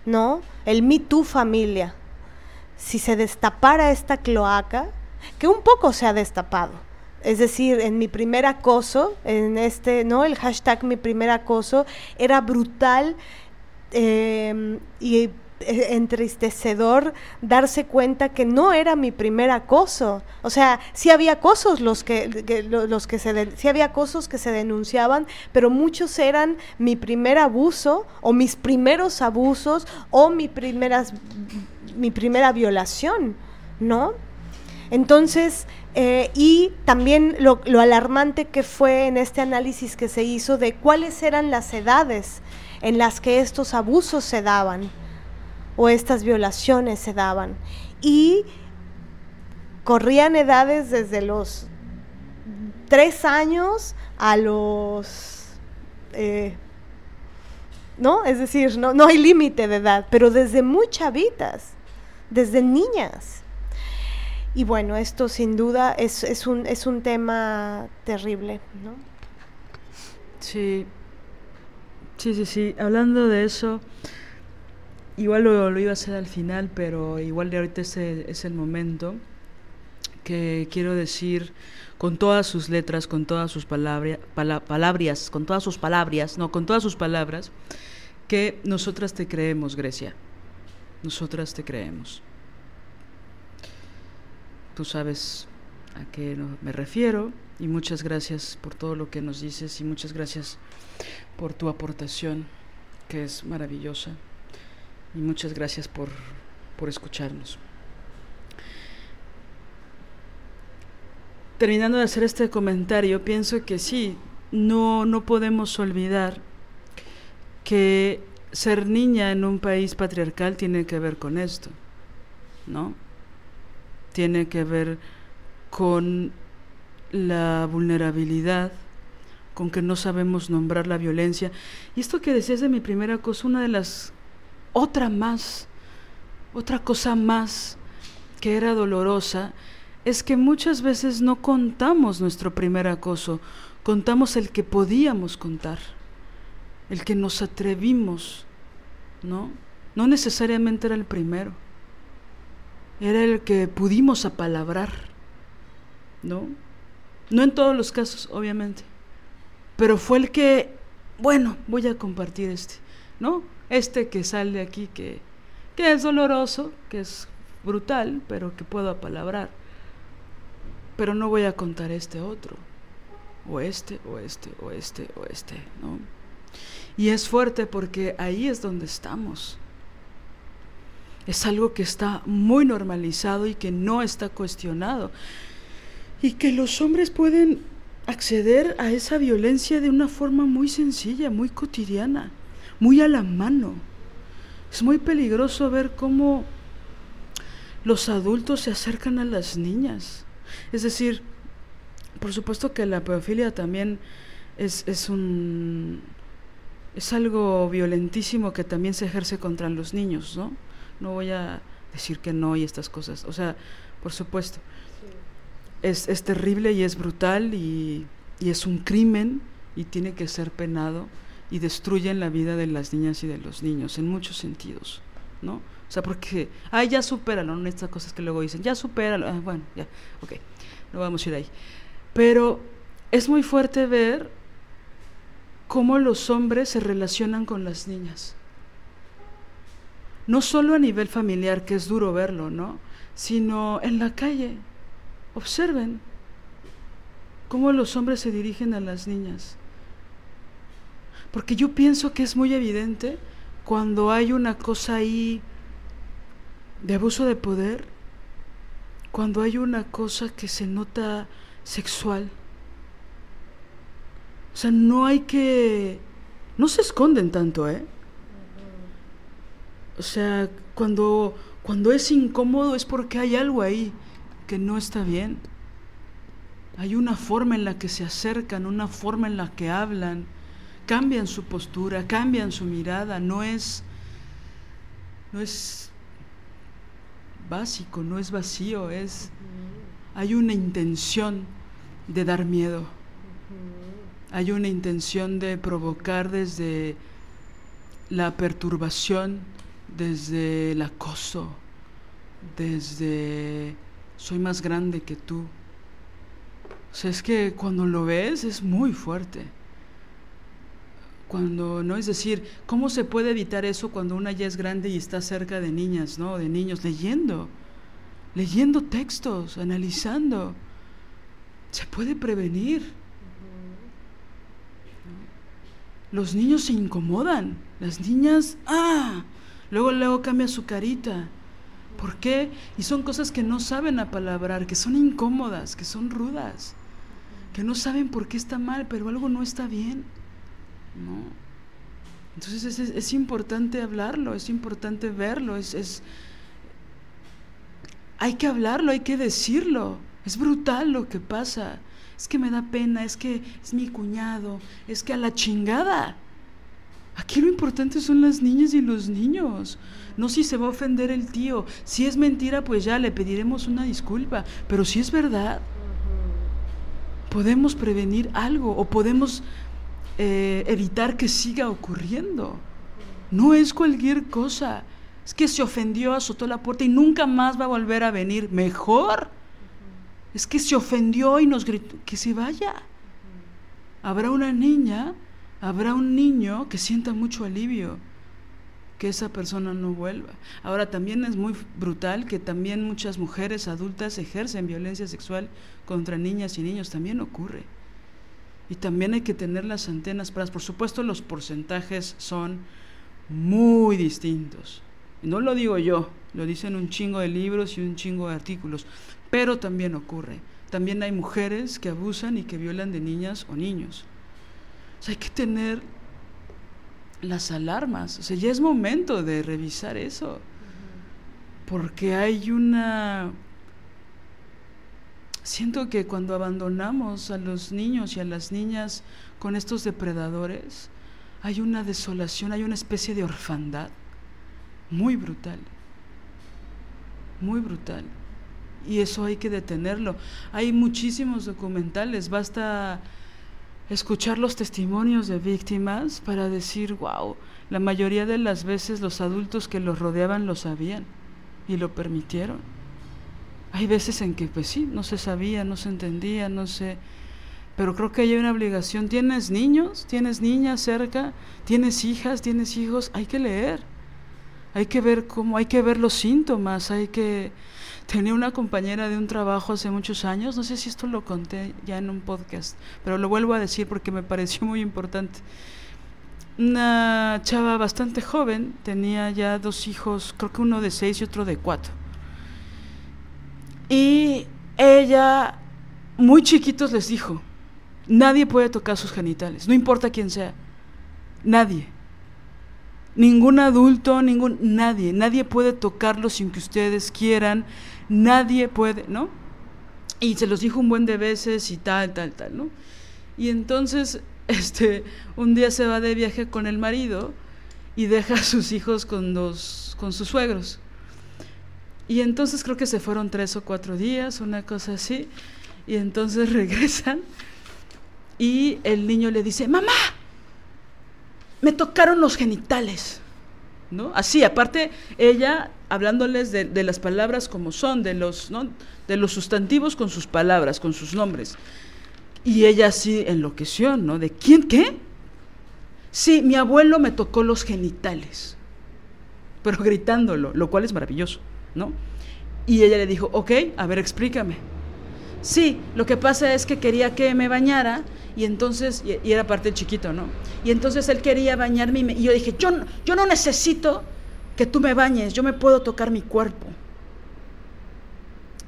¿no? El Me Too familia, si se destapara esta cloaca, que un poco se ha destapado. Es decir, en mi primer acoso, en este, ¿no? El hashtag mi primer acoso era brutal em, y entristecedor darse cuenta que no era mi primer acoso. O sea, sí había acosos los que, los que se sí había acosos que se denunciaban, pero muchos eran mi primer abuso o mis primeros abusos o mis primeras mi primera violación, ¿no? Entonces, eh, y también lo, alarmante que fue en este análisis que se hizo de cuáles eran las edades en las que estos abusos se daban o estas violaciones se daban. Y corrían edades desde los tres años a los... Eh, ¿No? Es decir, no, no hay límite de edad, pero desde muy chavitas desde niñas. Y bueno, esto sin duda es, es, un, es un tema terrible, ¿no? Sí, sí, sí, sí. Hablando de eso, igual lo, iba a hacer al final, pero igual de ahorita es el, es el momento que quiero decir con todas sus letras, con todas sus palabras, palabras, con todas sus palabras, no, con todas sus palabras, que nosotras te creemos, Grecia nosotras te creemos. Tú sabes a qué me refiero y muchas gracias por todo lo que nos dices y muchas gracias por tu aportación que es maravillosa y muchas gracias por, por escucharnos. terminando de hacer este comentario, pienso que sí, no, no podemos olvidar que ser niña en un país patriarcal tiene que ver con esto, ¿no? Tiene que ver con la vulnerabilidad, con que no sabemos nombrar la violencia. Y esto que decías de mi primera cosa, una de las, otra más, otra cosa más que era dolorosa, es que muchas veces no contamos nuestro primer acoso, contamos el que podíamos contar el que nos atrevimos, ¿no? No necesariamente era el primero, era el que pudimos apalabrar, ¿no? No en todos los casos, obviamente, pero fue el que, bueno, voy a compartir este, ¿no? Este que sale aquí, que, que es doloroso, que es brutal, pero que puedo apalabrar. Pero no voy a contar este otro, o este, o este, o este, o este, ¿no? Y es fuerte porque ahí es donde estamos. Es algo que está muy normalizado y que no está cuestionado. Y que los hombres pueden acceder a esa violencia de una forma muy sencilla, muy cotidiana, muy a la mano. Es muy peligroso ver cómo los adultos se acercan a las niñas. Es decir, por supuesto que la pedofilia también es, es un es algo violentísimo que también se ejerce contra los niños, ¿no? No voy a decir que no y estas cosas, o sea, por supuesto. Es, es, terrible y es brutal y, y, es un crimen y tiene que ser penado y destruyen la vida de las niñas y de los niños en muchos sentidos, ¿no? O sea, porque, ay, ya supéralo, ¿no? Estas cosas que luego dicen, ya supéralo, ah, bueno, ya, ok, no vamos a ir ahí. Pero es muy fuerte ver cómo los hombres se relacionan con las niñas. No solo a nivel familiar, que es duro verlo, ¿no? Sino en la calle. Observen cómo los hombres se dirigen a las niñas. Porque yo pienso que es muy evidente cuando hay una cosa ahí de abuso de poder, cuando hay una cosa que se nota sexual sea, no hay que... No se esconden tanto, ¿eh? O sea, cuando, cuando es incómodo es porque hay algo ahí que no está bien. Hay una forma en la que se acercan, una forma en la que hablan, cambian su postura, cambian su mirada, no es no es básico, no es vacío, es hay una intención de dar miedo hay una intención de provocar desde la perturbación, desde el acoso, desde soy más grande que tú. O sea, es que cuando lo ves es muy fuerte. Cuando, no es decir, ¿cómo se puede evitar eso cuando una ya es grande y está cerca de niñas, ¿no? De niños, leyendo, leyendo textos, analizando. Se puede prevenir. Los niños se incomodan. Las niñas, ah, luego luego cambia su carita. ¿Por qué? Y son cosas que no saben apalabrar, que son incómodas, que son rudas, que no saben por qué está mal, pero algo no está bien. ¿No? Entonces es, es, importante hablarlo, es importante verlo, es, es, hay que hablarlo, hay que decirlo. Es brutal lo que pasa es que me da pena, es que es mi cuñado, es que a la chingada. Aquí lo importante son las niñas y los niños. No si se va a ofender el tío. Si es mentira, pues ya le pediremos una disculpa. Pero si es verdad, podemos prevenir algo o podemos eh, evitar que siga ocurriendo. No es cualquier cosa. Es que se ofendió, azotó la puerta y nunca más va a volver a venir. Mejor es que se ofendió y nos gritó, que se vaya. Habrá una niña, habrá un niño que sienta mucho alivio que esa persona no vuelva. Ahora también es muy brutal que también muchas mujeres adultas ejercen violencia sexual contra niñas y niños, también ocurre. Y también hay que tener las antenas para, por supuesto los porcentajes son muy distintos. No lo digo yo, lo dicen un chingo de libros y un chingo de artículos, pero también ocurre. También hay mujeres que abusan y que violan de niñas o niños. Hay que tener las alarmas. O sea, ya es momento de revisar eso. Porque hay una... Siento que cuando abandonamos a los niños y a las niñas con estos depredadores, hay una desolación, hay una especie de orfandad muy brutal. Muy brutal. Y eso hay que detenerlo. Hay muchísimos documentales, basta escuchar los testimonios de víctimas para decir, wow, la mayoría de las veces los adultos que los rodeaban lo sabían y lo permitieron. Hay veces en que, pues sí, no se sabía, no se entendía, no sé. Pero creo que hay una obligación. ¿Tienes niños? ¿Tienes niñas cerca? ¿Tienes hijas? ¿Tienes hijos? Hay que leer. Hay que ver cómo, hay que ver los síntomas, hay que Tenía una compañera de un trabajo hace muchos años, no sé si esto lo conté ya en un podcast, pero lo vuelvo a decir porque me (laughs) pareció muy importante. Una chava bastante joven, tenía ya dos hijos, creo que uno de seis y otro de cuatro. Y ella, muy chiquitos, les dijo, nadie puede tocar sus genitales, no importa quién sea, nadie. Ningún adulto, ningún, nadie, nadie puede tocarlo sin que ustedes quieran, nadie puede, ¿no? Y se los dijo un buen de veces y tal, tal, tal, ¿no? Y entonces, (laughs) este, un día se va de viaje con el marido y deja a sus hijos con, dos, con sus suegros. Y entonces creo que se fueron tres o cuatro días, una cosa así, y entonces (laughs) regresan y el niño le dice, mamá, me tocaron los genitales. ¿no? Así, aparte, ella hablándoles de, las palabras como son, de los, ¿no? de los sustantivos con sus palabras, con sus nombres. Y ella así enloqueció, ¿no? ¿De quién qué? Sí, mi abuelo me tocó los genitales, pero gritándolo, lo cual es maravilloso, ¿no? Y ella le dijo, ok, a ver, explícame. Sí, lo que pasa es que quería que me bañara y entonces, y, era parte chiquito, ¿no? Y entonces él quería bañarme y, yo dije, yo, yo no necesito que tú me bañes, yo me puedo tocar mi cuerpo.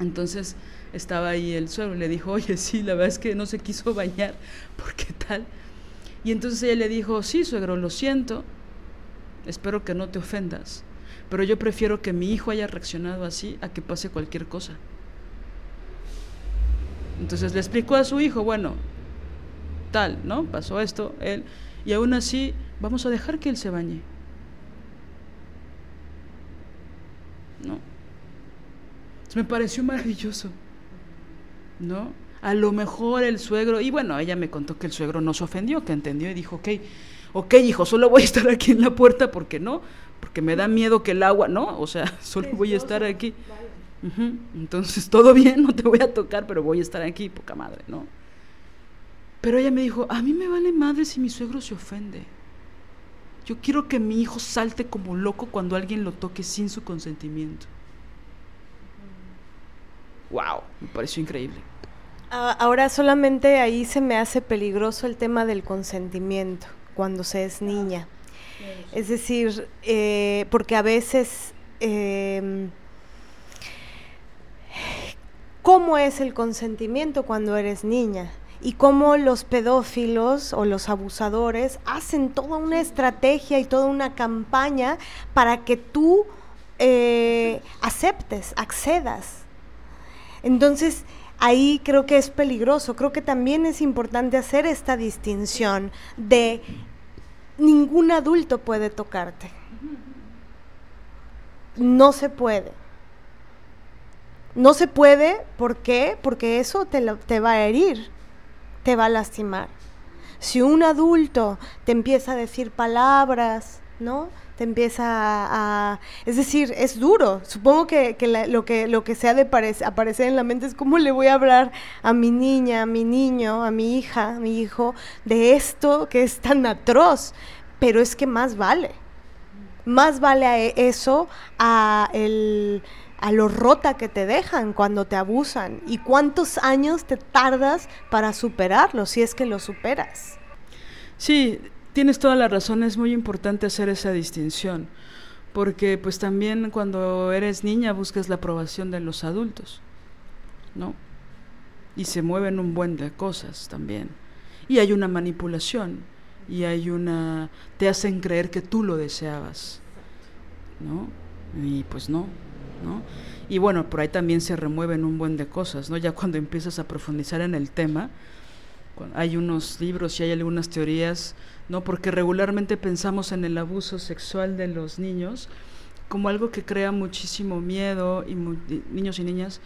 Entonces estaba ahí el suegro, le dijo, oye, sí, la verdad es que no se quiso bañar, (laughs) ¿por qué tal? Y entonces ella le dijo, sí, suegro, lo siento, espero que no te ofendas, pero yo prefiero que mi hijo haya reaccionado así a que pase cualquier cosa. Entonces le explicó a su hijo, bueno, tal, ¿no? Pasó esto, él, y aún así vamos a dejar que él se bañe. ¿No? me pareció maravilloso, ¿no? A lo mejor el suegro, y bueno, ella me contó que el suegro no se ofendió, que entendió y dijo, ok, ok, hijo, solo voy a estar aquí en la puerta porque no, porque me da miedo que el agua, ¿no? O sea, (laughs) solo voy a estar aquí. Entonces, (laughs) todo bien, no te voy a tocar, pero voy a estar aquí, poca madre, ¿no? Pero ella me dijo, a mí me vale madre si mi suegro se ofende. Yo quiero que mi hijo salte como loco cuando alguien lo toque sin su consentimiento. Wow, me pareció increíble. Ahora solamente ahí se me hace peligroso el tema del consentimiento cuando se es niña. Es decir, eh, porque a veces em, ¿Cómo es el consentimiento cuando eres niña? Y cómo los pedófilos o los abusadores hacen toda una estrategia y toda una campaña para que tú eh, aceptes, accedas. Entonces, ahí creo que es peligroso. Creo que también es importante hacer esta distinción de ningún adulto puede tocarte. No se puede. No se puede, ¿por qué? Porque eso te, te va a herir, te va a lastimar. Si un adulto te empieza a decir palabras, ¿no? Te empieza a, es decir, es duro. Supongo que, lo que lo que se ha de aparecer en la mente es cómo le voy a hablar a mi niña, a mi niño, a mi hija, a mi hijo de esto que es tan atroz. Pero es que más vale. Más vale a eso a el a lo rota que te dejan cuando te abusan y cuántos años te tardas para superarlo, si es que lo superas. Sí, tienes toda la razón, es muy importante hacer esa distinción, porque pues también cuando eres niña buscas la aprobación de los adultos. ¿no? Y se mueven un buen de cosas también. Y hay una manipulación, y hay una... te hacen creer que tú lo deseabas, ¿no? Y pues no, ¿no? Y bueno, por ahí también se remueven un buen de cosas, ¿no? Ya cuando empiezas a profundizar en el tema, hay unos libros y hay algunas teorías, ¿no? Porque regularmente pensamos en el abuso sexual de los niños como algo que crea muchísimo miedo y niños y niñas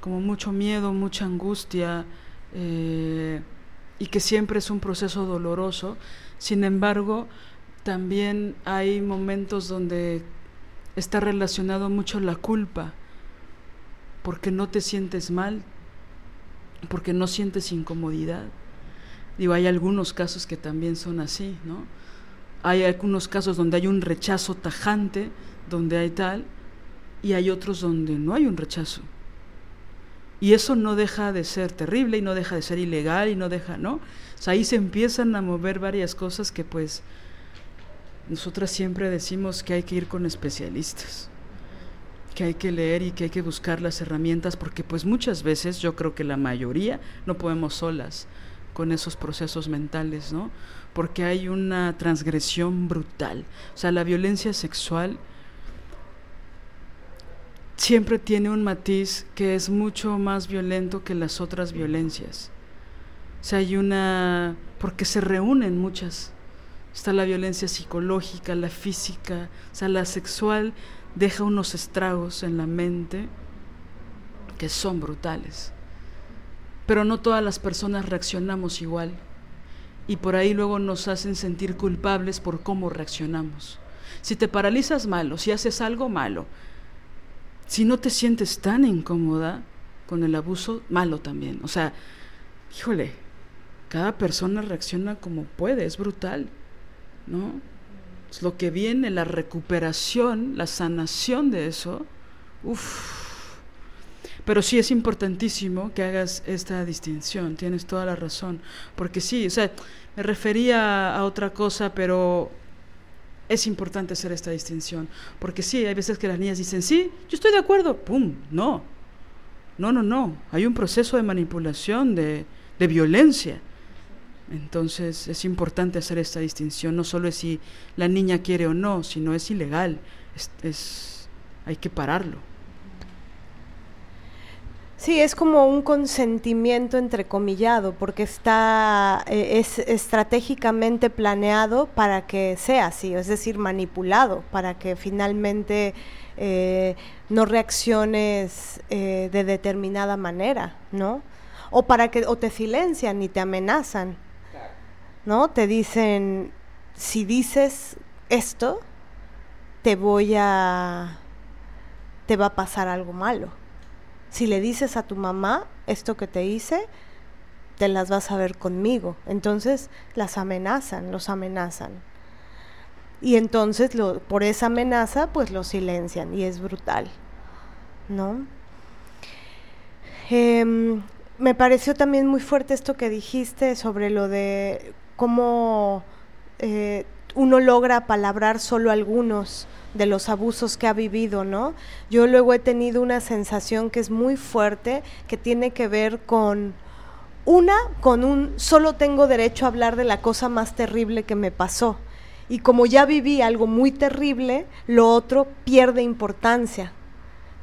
como mucho miedo, mucha angustia eh, y que siempre es un proceso doloroso. Sin embargo, también hay momentos donde está relacionado mucho la culpa, porque no te sientes mal, porque no sientes incomodidad. Digo, hay algunos casos que también son así, ¿no? Hay algunos casos donde hay un rechazo tajante, donde hay tal, y hay otros donde no hay un rechazo. Y eso no deja de ser terrible y no deja de ser ilegal y no deja, ¿no? O sea, ahí se empiezan a mover varias cosas que pues nosotras siempre decimos que hay que ir con especialistas, que hay que leer y que hay que buscar las herramientas porque pues muchas veces yo creo que la mayoría no podemos solas con esos procesos mentales, ¿no? Porque hay una transgresión brutal. O sea, la violencia sexual siempre tiene un matiz que es mucho más violento que las otras violencias. O sea, hay una... porque se reúnen muchas. Está la violencia psicológica, la física, o sea, la sexual deja unos estragos en la mente que son brutales. Pero no todas las personas reaccionamos igual. Y por ahí luego nos hacen sentir culpables por cómo reaccionamos. Si te paralizas malo, si haces algo malo, si no te sientes tan incómoda con el abuso, malo también. O sea, híjole, cada persona reacciona como puede, es brutal, ¿no? Es lo que viene, la recuperación, la sanación de eso, uff. Pero sí es importantísimo que hagas esta distinción, tienes toda la razón, porque sí, o sea, me refería a otra cosa, pero es importante hacer esta distinción, porque sí, hay veces que las niñas dicen, sí, yo estoy de acuerdo, ¡pum! No, no, no, no, hay un proceso de manipulación, de, de violencia. Entonces es importante hacer esta distinción, no solo es si la niña quiere o no, sino es ilegal, es hay que pararlo. Sí, es como un consentimiento entrecomillado, porque está, eh, es estratégicamente planeado para que sea así, es decir, manipulado, para que finalmente eh, no reacciones eh, de determinada manera, ¿no? O para que o te silencian y te amenazan, ¿no? Te dicen, si dices esto, te voy a, te va a pasar algo malo si le dices a tu mamá esto que te hice, te las vas a ver conmigo. Entonces las amenazan, los amenazan. Y entonces por esa amenaza pues lo silencian y es brutal, ¿no? Em, me pareció también muy fuerte esto que dijiste sobre lo de cómo eh, uno logra palabrar solo algunos de los abusos que ha vivido, ¿no? Yo luego he tenido una sensación que es muy fuerte, que tiene que ver con una, con un solo tengo derecho a hablar de la cosa más terrible que me pasó. Y como ya viví algo muy terrible, lo otro pierde importancia.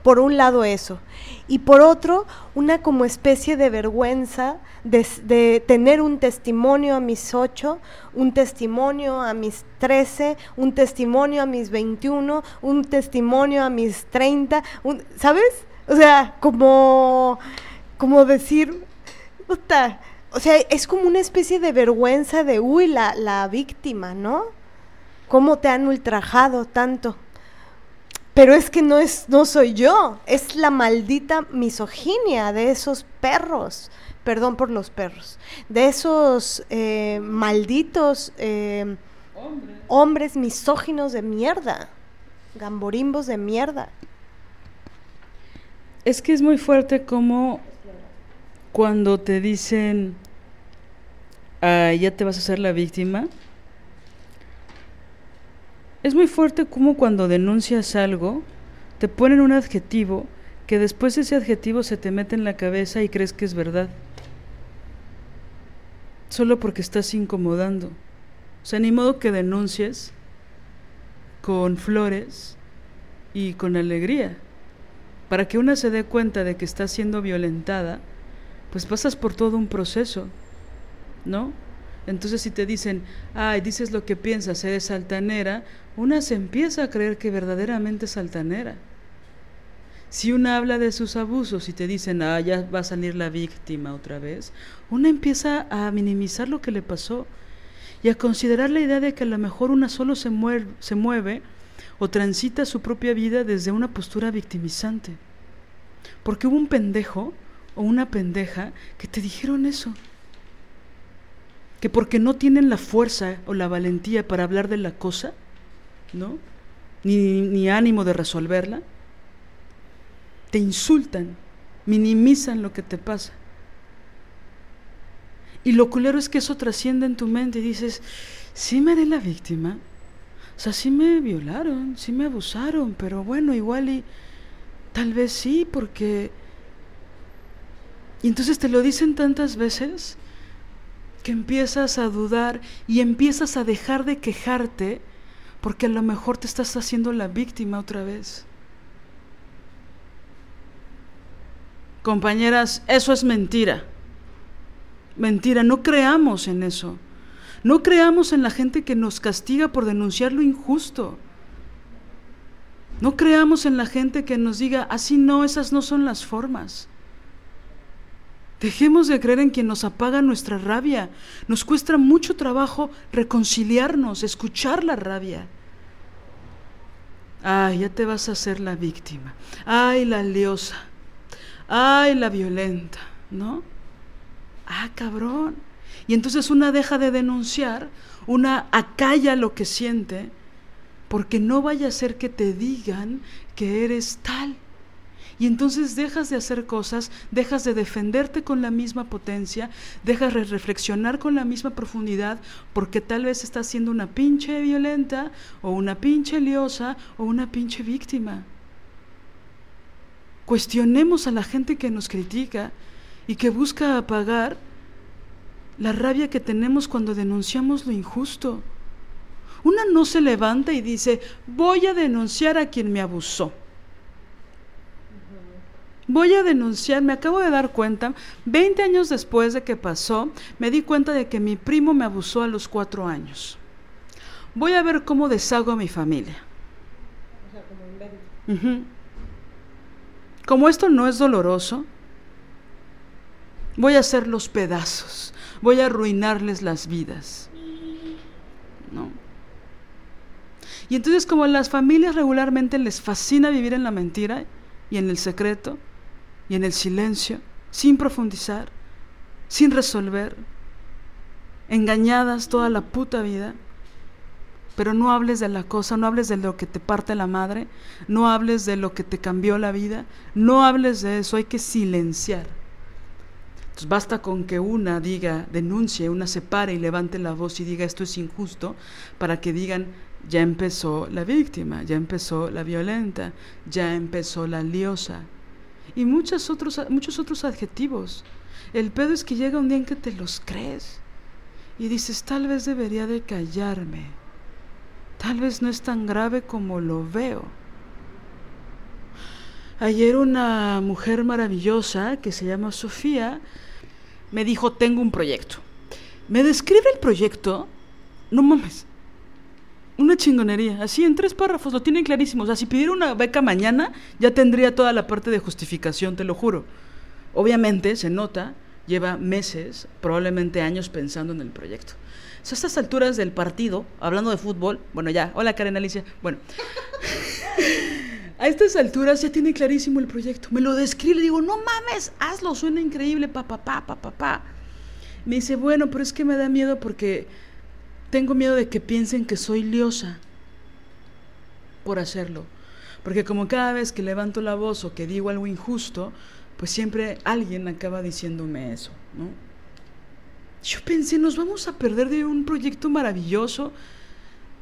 Por un lado eso. Y por otro, una como especie de vergüenza de, tener un testimonio a mis ocho, un testimonio a mis trece, un testimonio a mis veintiuno, un testimonio a mis treinta, ¿sabes? O sea, como, como decir, o sea, es como una especie de vergüenza de, uy, la, la víctima, ¿no? ¿Cómo te han ultrajado tanto? Pero es que no es, no soy yo, es la maldita misoginia de esos perros, perdón por los perros, de esos eh, malditos eh, hombres. misóginos de mierda, gamborimbos de mierda. Es que es muy fuerte como cuando te dicen, ah, ya te vas a ser la víctima, es muy fuerte como cuando denuncias algo, te ponen un adjetivo que después ese adjetivo se te mete en la cabeza y crees que es verdad. Solo porque estás incomodando. O sea, ni modo que denuncies con flores y con alegría. Para que una se dé cuenta de que está siendo violentada, pues pasas por todo un proceso, ¿no? Entonces si te dicen, ay, dices lo que piensas, eres altanera, una se empieza a creer que verdaderamente es altanera. Si una habla de sus abusos y te dicen, ah, ya va a salir la víctima otra vez, una empieza a minimizar lo que le pasó y a considerar la idea de que a lo mejor una solo se mueve, se mueve o transita su propia vida desde una postura victimizante. Porque hubo un pendejo o una pendeja que te dijeron eso. Que porque no tienen la fuerza o la valentía para hablar de la cosa, ¿no? Ni, ni ánimo de resolverla, te insultan, minimizan lo que te pasa. Y lo culero es que eso trasciende en tu mente y dices, sí me haré la víctima. O sea, sí me violaron, sí me abusaron, pero bueno, igual y tal vez sí, porque... Y entonces te lo dicen tantas veces empiezas a dudar y empiezas a dejar de quejarte porque a lo mejor te estás haciendo la víctima otra vez. Compañeras, eso es mentira. Mentira, no creamos en eso. No creamos en la gente que nos castiga por denunciar lo injusto. No creamos en la gente que nos diga, así no, esas no son las formas. Dejemos de creer en quien nos apaga nuestra rabia. Nos cuesta mucho trabajo reconciliarnos, escuchar la rabia. Ay, ya te vas a hacer la víctima. Ay, la liosa. Ay, la violenta, ¿no? Ah, cabrón. Y entonces una deja de denunciar, una acalla lo que siente, porque no vaya a ser que te digan que eres tal. Y entonces dejas de hacer cosas, dejas de defenderte con la misma potencia, dejas de reflexionar con la misma profundidad, porque tal vez estás siendo una pinche violenta, o una pinche liosa, o una pinche víctima. Cuestionemos a la gente que nos critica y que busca apagar la rabia que tenemos cuando denunciamos lo injusto. Una no se levanta y dice, voy a denunciar a quien me abusó. Voy a denunciar, me acabo de dar cuenta, 20 años después de que pasó, me di cuenta de que mi primo me abusó a los cuatro años. Voy a ver cómo deshago a mi familia. O sea, como, como esto no es doloroso, voy a hacer los pedazos, voy a arruinarles las vidas. ¿No? Y entonces como a las familias regularmente les fascina vivir en la mentira y en el secreto y en el silencio, sin profundizar, sin resolver, engañadas toda la puta vida, pero no hables de la cosa, no hables de lo que te parte la madre, no hables de lo que te cambió la vida, no hables de eso, hay que silenciar. Entonces basta con que una diga, denuncie, una se pare y levante la voz y diga esto es injusto, para que digan ya empezó la víctima, ya empezó la violenta, ya empezó la liosa. Y muchos otros, muchos otros adjetivos. El pedo es que llega un día en que te los crees y dices, tal vez debería de callarme, tal vez no es tan grave como lo veo. Ayer una mujer maravillosa que se llama Sofía me dijo, tengo un proyecto. Me describe el proyecto, no mames, una chingonería, así en tres párrafos, lo tienen clarísimo. O sea, si pidiera una beca mañana, ya tendría toda la parte de justificación, te lo juro. Obviamente, se nota, lleva meses, probablemente años pensando en el proyecto. O sea, a estas alturas del partido, hablando de fútbol, bueno, ya, hola Karen Alicia, bueno. (laughs) a estas alturas ya tiene clarísimo el proyecto. Me lo describe, le digo, no mames, hazlo, suena increíble, pa, pa, pa, pa, pa, pa. Me dice, bueno, pero es que me da miedo porque tengo miedo de que piensen que soy liosa por hacerlo. Porque como cada vez que levanto la voz o que digo algo injusto, pues siempre alguien acaba diciéndome eso. Yo pensé, nos vamos a perder de un proyecto maravilloso,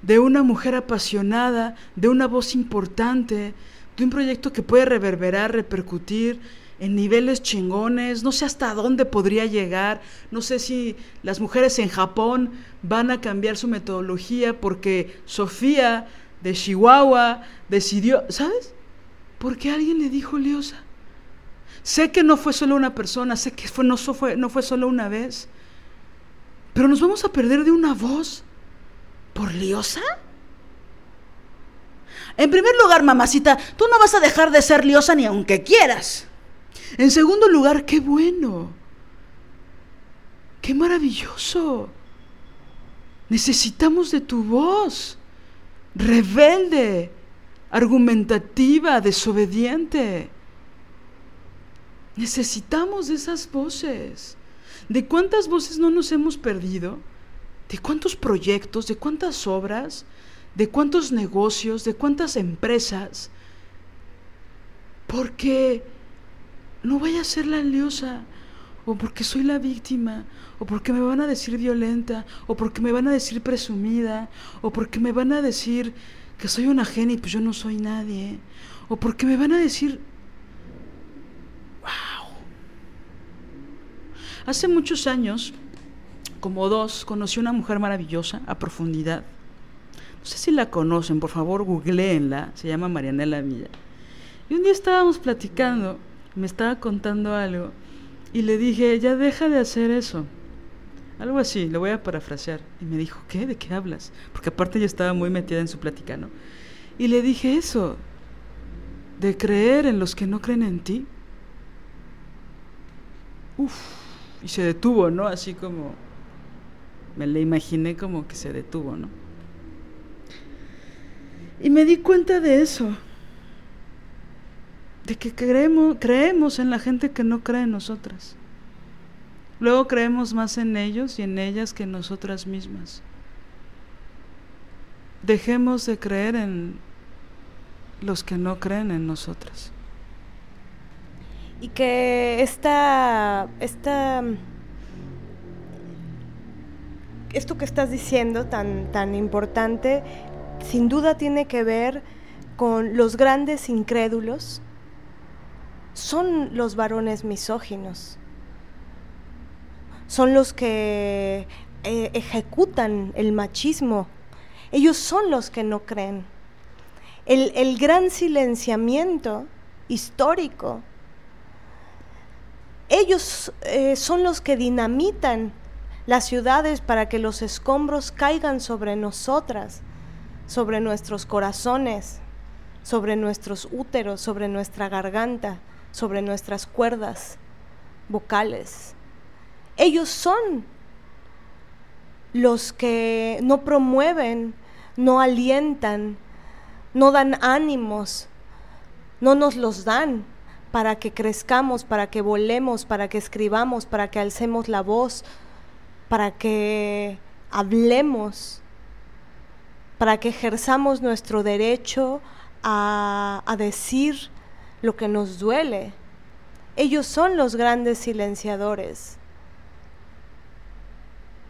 de una mujer apasionada, de una voz importante, de un proyecto que puede reverberar, repercutir en niveles chingones, no sé hasta dónde podría llegar, no sé si las mujeres en Japón van a cambiar su metodología porque Sofía de Chihuahua decidió, ¿sabes? Porque alguien le dijo Liosa. Sé que no fue solo una persona, sé que no, fue, no fue solo una vez, pero nos vamos a perder de una voz por Liosa. En primer lugar, mamacita, tú no vas a dejar de ser liosa ni aunque quieras. En segundo lugar, qué bueno. Qué maravilloso. Necesitamos de tu voz. Rebelde, argumentativa, desobediente. Necesitamos de esas voces. ¿De cuántas voces no nos hemos perdido? ¿De cuántos proyectos? ¿De cuántas obras? ¿De cuántos negocios? ¿De cuántas empresas? Porque no vaya a ser la liosa, o porque soy la víctima, o porque me van a decir violenta, o porque me van a decir presumida, o porque me van a decir que soy una genia y pues yo no soy nadie, o porque me van a decir, wow. Hace muchos años, como dos, conocí una mujer maravillosa a profundidad. No sé si la conocen, por favor, googleenla, se llama Marianela Villa. Y un día estábamos platicando me estaba contando algo y le dije, ya deja de hacer eso. Algo así, le voy a parafrasear. Y me dijo, ¿qué? ¿De qué hablas? Porque aparte yo estaba muy metida en su plática, ¿no? Y le dije eso, de creer en los que no creen en ti. Uf, y se detuvo, ¿no? Así como, me le imaginé como que se detuvo, ¿no? Y me di cuenta de eso de que creemos, creemos en la gente que no cree en nosotras. Luego creemos más en ellos y en ellas que en nosotras mismas. Dejemos de creer en los que no creen en nosotras. Y que esta, esta, esto que estás diciendo tan, tan importante, sin duda tiene que ver con los grandes incrédulos son los varones misóginos. Son los que eh, ejecutan el machismo. Ellos son los que no creen. El, gran silenciamiento histórico. Ellos eh, son los que dinamitan las ciudades para que los escombros caigan sobre nosotras, sobre nuestros corazones, sobre nuestros úteros, sobre nuestra garganta sobre nuestras cuerdas vocales. Ellos son los que no promueven, no alientan, no dan ánimos, no nos los dan para que crezcamos, para que volemos, para que escribamos, para que alcemos la voz, para que hablemos, para que ejerzamos nuestro derecho a, a decir lo que nos duele. Ellos son los grandes silenciadores,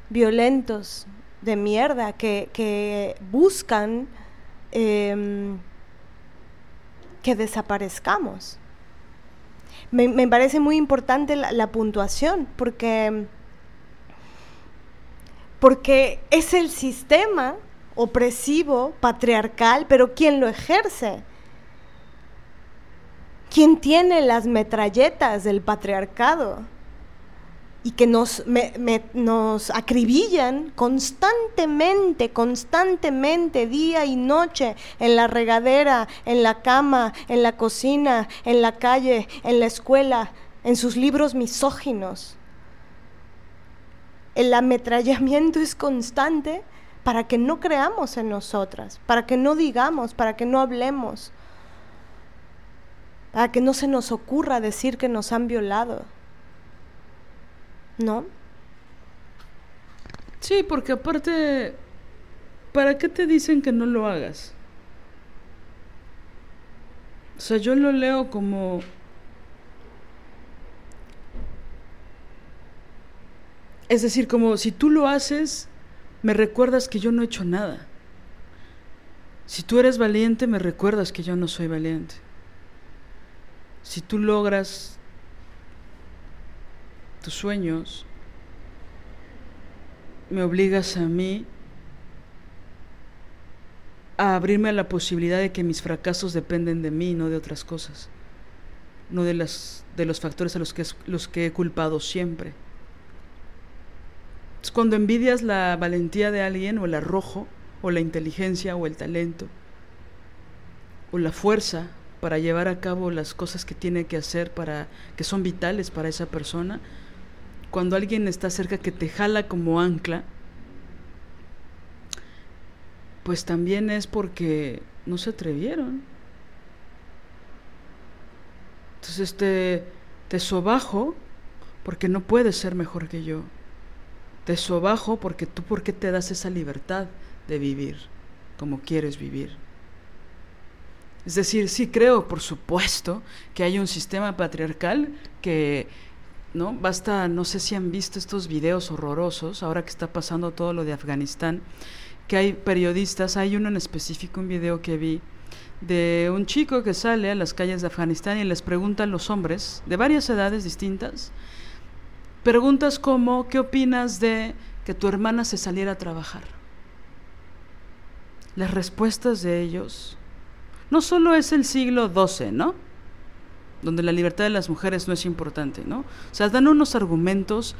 violentos, de mierda, que, buscan em, que desaparezcamos. Me, parece muy importante la, puntuación porque, porque es el sistema opresivo, patriarcal, pero ¿quién lo ejerce? ¿Quién tiene las metralletas del patriarcado? Y que nos, nos acribillan constantemente, constantemente, día y noche, en la regadera, en la cama, en la cocina, en la calle, en la escuela, en sus libros misóginos. El ametrallamiento es constante para que no creamos en nosotras, para que no digamos, para que no hablemos a que no se nos ocurra decir que nos han violado. ¿No? Sí, porque aparte, ¿para qué te dicen que no lo hagas? O sea, yo lo leo como... Es decir, como si tú lo haces, me recuerdas que yo no he hecho nada. Si tú eres valiente, me recuerdas que yo no soy valiente. Si tú logras tus sueños, me obligas a mí a abrirme a la posibilidad de que mis fracasos dependen de mí, no de otras cosas, no de, las, de los factores a los que, los que he culpado siempre. Cuando envidias la valentía de alguien o el arrojo o la inteligencia o el talento o la fuerza para llevar a cabo las cosas que tiene que hacer para que son vitales para esa persona, cuando alguien está cerca que te jala como ancla, pues también es porque no se atrevieron. Entonces te, te sobajo porque no puedes ser mejor que yo. Te sobajo porque tú, ¿por qué te das esa libertad de vivir como quieres vivir? Es decir, sí creo, por supuesto, que hay un sistema patriarcal que, ¿no? Basta, no sé si han visto estos videos horrorosos, ahora que está pasando todo lo de Afganistán, que hay periodistas, hay uno en específico, un video que vi, de un chico que sale a las calles de Afganistán y les pregunta a los hombres, de varias edades distintas, preguntas como, ¿qué opinas de que tu hermana se saliera a trabajar? Las respuestas de ellos no solo es el siglo XII, ¿no? Donde la libertad de las mujeres no es importante, ¿no? O sea, dan unos argumentos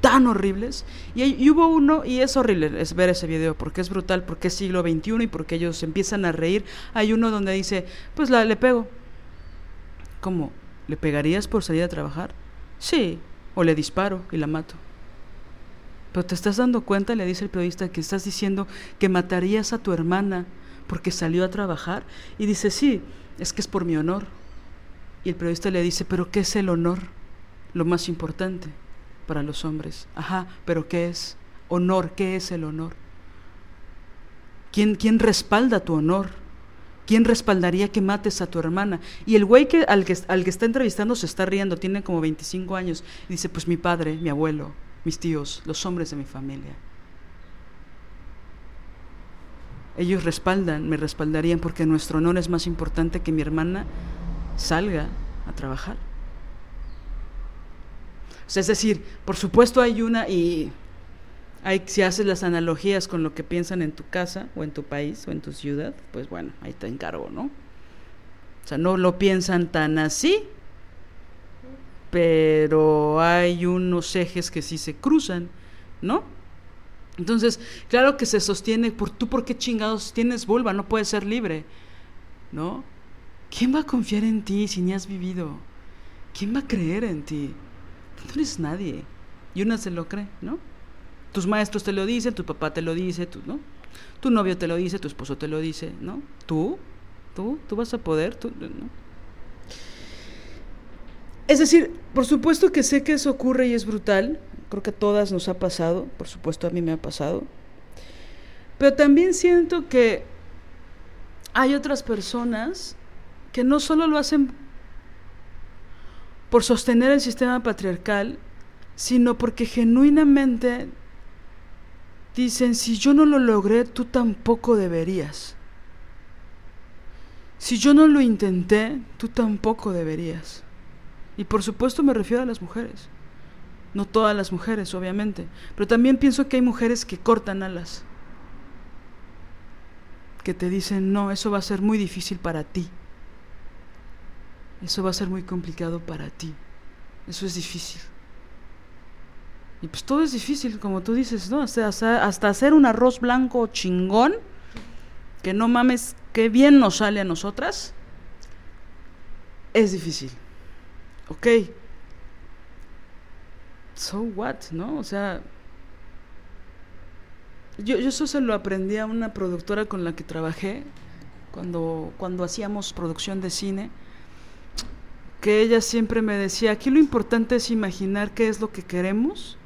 tan horribles. Y, hubo uno, y es horrible es ver ese video, porque es brutal, porque es siglo XXI y porque ellos empiezan a reír. Hay uno donde dice, pues la, le pego. ¿Cómo? ¿Le pegarías por salir a trabajar? Sí, o le disparo y la mato. Pero te estás dando cuenta, le dice el periodista, que estás diciendo que matarías a tu hermana porque salió a trabajar y dice, sí, es que es por mi honor. Y el periodista le dice, pero ¿qué es el honor? Lo más importante para los hombres. Ajá, pero ¿qué es? Honor, ¿qué es el honor? ¿Quién, quién respalda tu honor? ¿Quién respaldaría que mates a tu hermana? Y el güey que, al, que, al que está entrevistando se está riendo, tiene como 25 años, y dice, pues mi padre, mi abuelo, mis tíos, los hombres de mi familia. Ellos respaldan, me respaldarían porque nuestro honor es más importante que mi hermana salga a trabajar. es decir, por supuesto hay una y hay, si haces las analogías con lo que piensan en tu casa o en tu país o en tu ciudad, pues bueno, ahí te encargo, ¿no? O sea, no lo piensan tan así, pero hay unos ejes que sí se cruzan, ¿no? Entonces, claro que se sostiene por tú, ¿por qué chingados tienes vulva? No puedes ser libre, ¿no? ¿Quién va a confiar en ti si ni has vivido? ¿Quién va a creer en ti? No eres nadie. Y una se lo cree, ¿no? Tus maestros te lo dicen, tu papá te lo dice, tú, ¿no? Tu novio te lo dice, tu esposo te lo dice, ¿no? Tú, tú, tú vas a poder, tú. Es decir, por supuesto que sé que eso ocurre y es brutal, creo que a todas nos ha pasado, por supuesto a mí me ha pasado, pero también siento que hay otras personas que no solo lo hacen por sostener el sistema patriarcal, sino porque genuinamente dicen, si yo no lo logré, tú tampoco deberías. Si yo no lo intenté, tú tampoco deberías. Y por supuesto me refiero a las mujeres. No todas las mujeres, obviamente. Pero también pienso que hay mujeres que cortan alas. Que te dicen, no, eso va a ser muy difícil para ti. Eso va a ser muy complicado para ti. Eso es difícil. Y pues todo es difícil, como tú dices, ¿no? Hasta, hasta hacer un arroz blanco chingón, que no mames, qué bien nos sale a nosotras, es difícil. Ok, so what, ¿no? O sea, yo, yo eso se lo aprendí a una productora con la que trabajé cuando, cuando hacíamos producción de cine, que ella siempre me decía, aquí lo importante es imaginar qué es lo que queremos,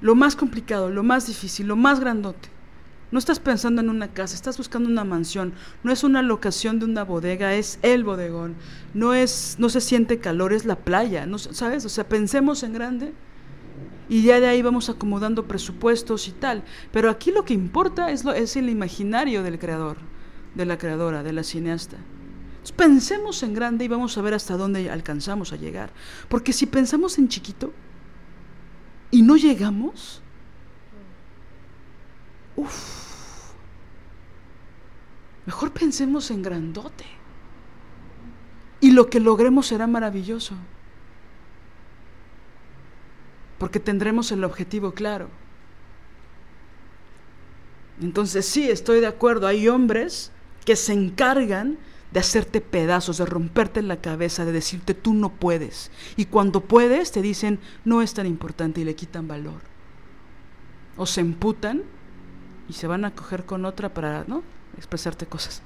lo más complicado, lo más difícil, lo más grandote. No estás pensando en una casa, estás buscando una mansión. No es una locación de una bodega, es el bodegón. No es, no se siente calor, es la playa. No, ¿Sabes? O sea, pensemos en grande y ya de ahí vamos acomodando presupuestos y tal. Pero aquí lo que importa es, lo, es el imaginario del creador, de la creadora, de la cineasta. pensemos en grande y vamos a ver hasta dónde alcanzamos a llegar. Porque si pensamos en chiquito y no llegamos, uff, mejor pensemos en grandote. Y lo que logremos será maravilloso. Porque tendremos el objetivo claro. Entonces sí, estoy de acuerdo, hay hombres que se encargan de hacerte pedazos, de romperte la cabeza, de decirte tú no puedes. Y cuando puedes te dicen no es tan importante y le quitan valor. O se emputan y se van a coger con otra para, ¿no? Expresarte cosas.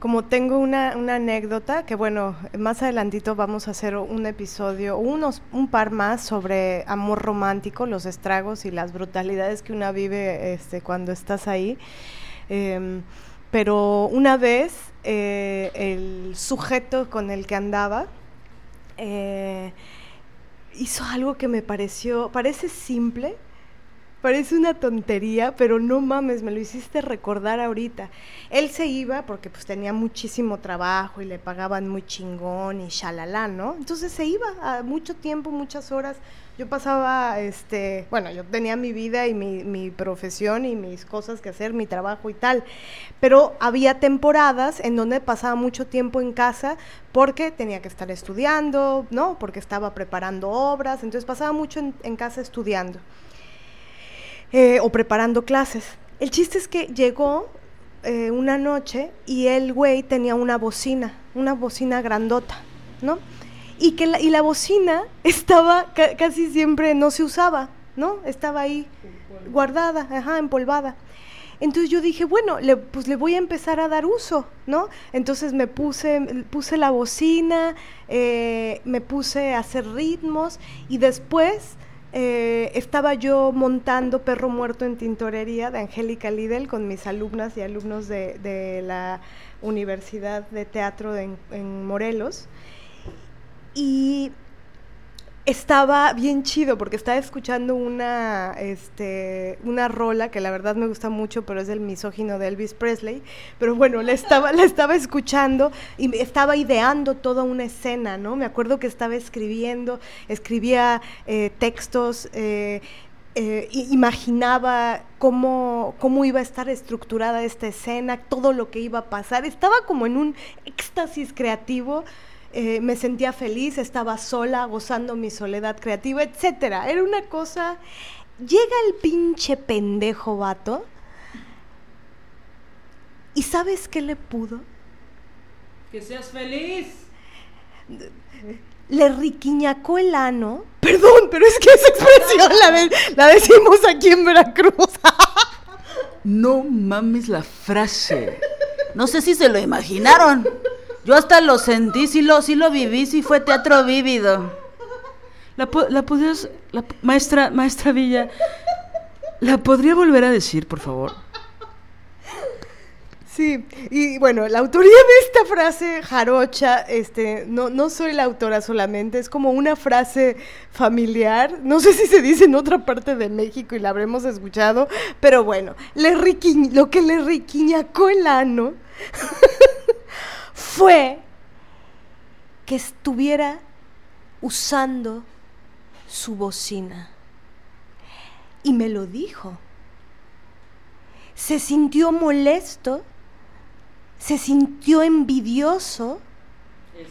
Como tengo una, una, anécdota, que bueno, más adelantito vamos a hacer un episodio, unos, un par más sobre amor romántico, los estragos y las brutalidades que una vive este, cuando estás ahí. Em, pero una vez eh, el sujeto con el que andaba eh, hizo algo que me pareció, parece simple, Parece una tontería, pero no mames, me lo hiciste recordar ahorita. Él se iba porque pues tenía muchísimo trabajo y le pagaban muy chingón y shalala, ¿no? Entonces se iba a mucho tiempo, muchas horas. Yo pasaba, este, bueno, yo tenía mi vida y mi, mi profesión y mis cosas que hacer, mi trabajo y tal. Pero había temporadas en donde pasaba mucho tiempo en casa porque tenía que estar estudiando, ¿no? Porque estaba preparando obras, entonces pasaba mucho en, en casa estudiando. Eh, o preparando clases. El chiste es que llegó eh, una noche y el güey tenía una bocina, una bocina grandota, ¿no? Y que la, y la bocina (laughs) estaba casi siempre no se usaba, ¿no? Estaba ahí guardada, ajá, empolvada. Entonces yo dije, bueno, le, pues le voy a empezar a dar uso, ¿no? Entonces me puse, puse la bocina, eh, me puse a hacer ritmos y después eh, estaba yo montando Perro Muerto en Tintorería de Angélica Lidl con mis alumnas y alumnos de, la Universidad de Teatro en, en Morelos. Y estaba bien chido porque estaba escuchando una, este, una rola que la verdad me gusta mucho, pero es del misógino de Elvis Presley. Pero bueno, la estaba, estaba escuchando y estaba ideando toda una escena, ¿no? Me acuerdo que estaba escribiendo, escribía eh, textos. Eh, eh, imaginaba cómo, cómo iba a estar estructurada esta escena, todo lo que iba a pasar. Estaba como en un éxtasis creativo eh, me sentía feliz, estaba sola, gozando mi soledad creativa, etcétera. Era una cosa. Llega el pinche pendejo vato. ¿Y sabes qué le pudo? Que seas feliz. Le riquiñacó el ano. Perdón, pero es que esa expresión la, la decimos aquí en Veracruz. no mames la frase. No sé si se lo imaginaron. Yo hasta lo sentí, sí lo, sí lo viví, sí fue teatro vívido. La, la podrías, la, maestra, maestra Villa, ¿la podría volver a decir, por favor? Sí, y bueno, la autoría de esta frase jarocha, este, no, no soy la autora solamente, es como una frase familiar, no sé si se dice en otra parte de México y la habremos escuchado, pero bueno, le lo que le riquiñacó el ano (laughs) fue que estuviera usando su bocina. Y me lo dijo. Se sintió molesto, se sintió envidioso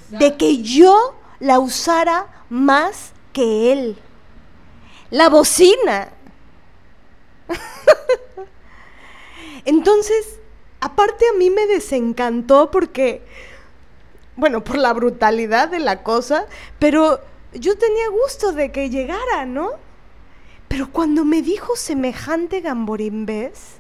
de que yo la usara más que él. La bocina. (laughs) Entonces, aparte a mí me desencantó porque, bueno, por la brutalidad de la cosa, pero yo tenía gusto de que llegara, ¿no? Pero cuando me dijo semejante gamborimbés,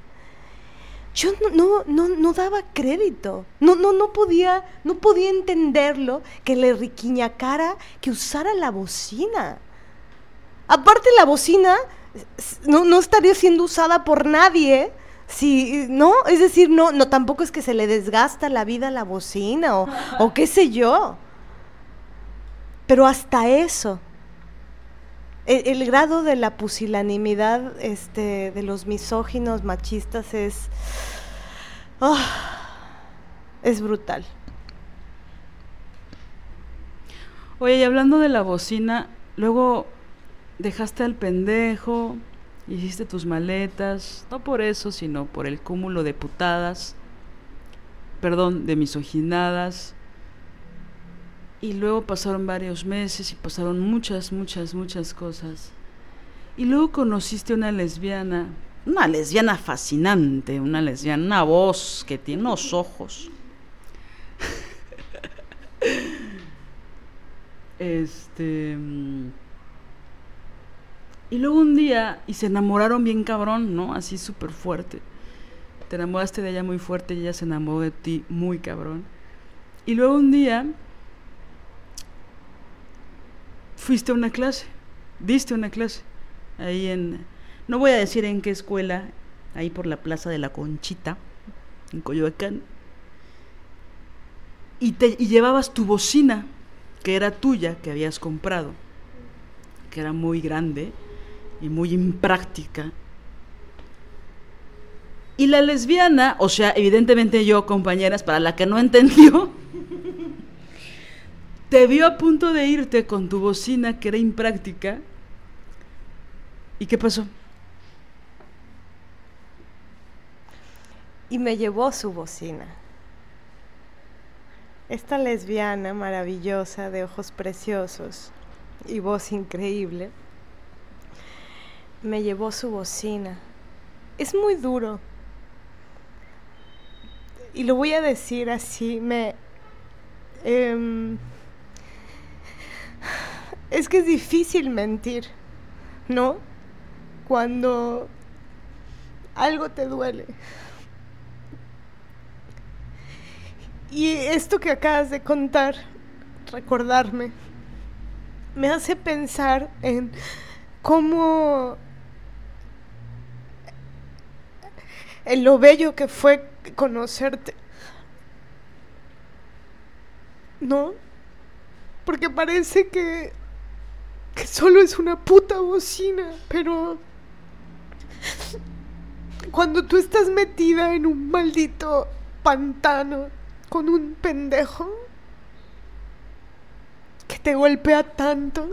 yo no, no, no, daba crédito. No, no, no podía, no podía entenderlo que le riquiñacara que usara la bocina. Aparte la bocina no, no estaría siendo usada por nadie Sí, no, es decir, no, no, tampoco es que se le desgasta la vida a la bocina o, o qué sé yo. Pero hasta eso, el, grado de la pusilanimidad este, de los misóginos machistas es, ah, es brutal. Oye, y hablando de la bocina, luego dejaste al pendejo, hiciste tus maletas, no por eso, sino por el cúmulo de putadas, perdón, de misoginadas. Y luego pasaron varios meses y pasaron muchas, muchas, muchas cosas. Y luego conociste una lesbiana, una lesbiana fascinante, una lesbiana, una voz que tiene unos ojos. (laughs) este. Y luego un día, y se enamoraron bien cabrón, ¿no? Así súper fuerte. Te enamoraste de ella muy fuerte y ella se enamoró de ti muy cabrón. Y luego un día fuiste a una clase, diste una clase, ahí en, no voy a decir en qué escuela, ahí por la Plaza de la Conchita, en Coyoacán, y, te, y llevabas tu bocina, que era tuya, que habías comprado, que era muy grande y muy impráctica. Y la lesbiana, o sea, evidentemente yo, compañeras, para la que no entendió, (laughs) te vio a punto de irte con tu bocina que era impráctica. ¿Y qué pasó? y me llevó su bocina. Esta lesbiana maravillosa de ojos preciosos y voz increíble me llevó su bocina. Es muy duro. Y lo voy a decir así, me... em, es que es difícil mentir, ¿no? Cuando algo te duele. Y esto que acabas de contar, recordarme, me hace pensar en cómo en lo bello que fue conocerte. ¿No? Porque parece que que solo es una puta bocina, pero cuando tú estás metida en un maldito pantano con un pendejo que te golpea tanto,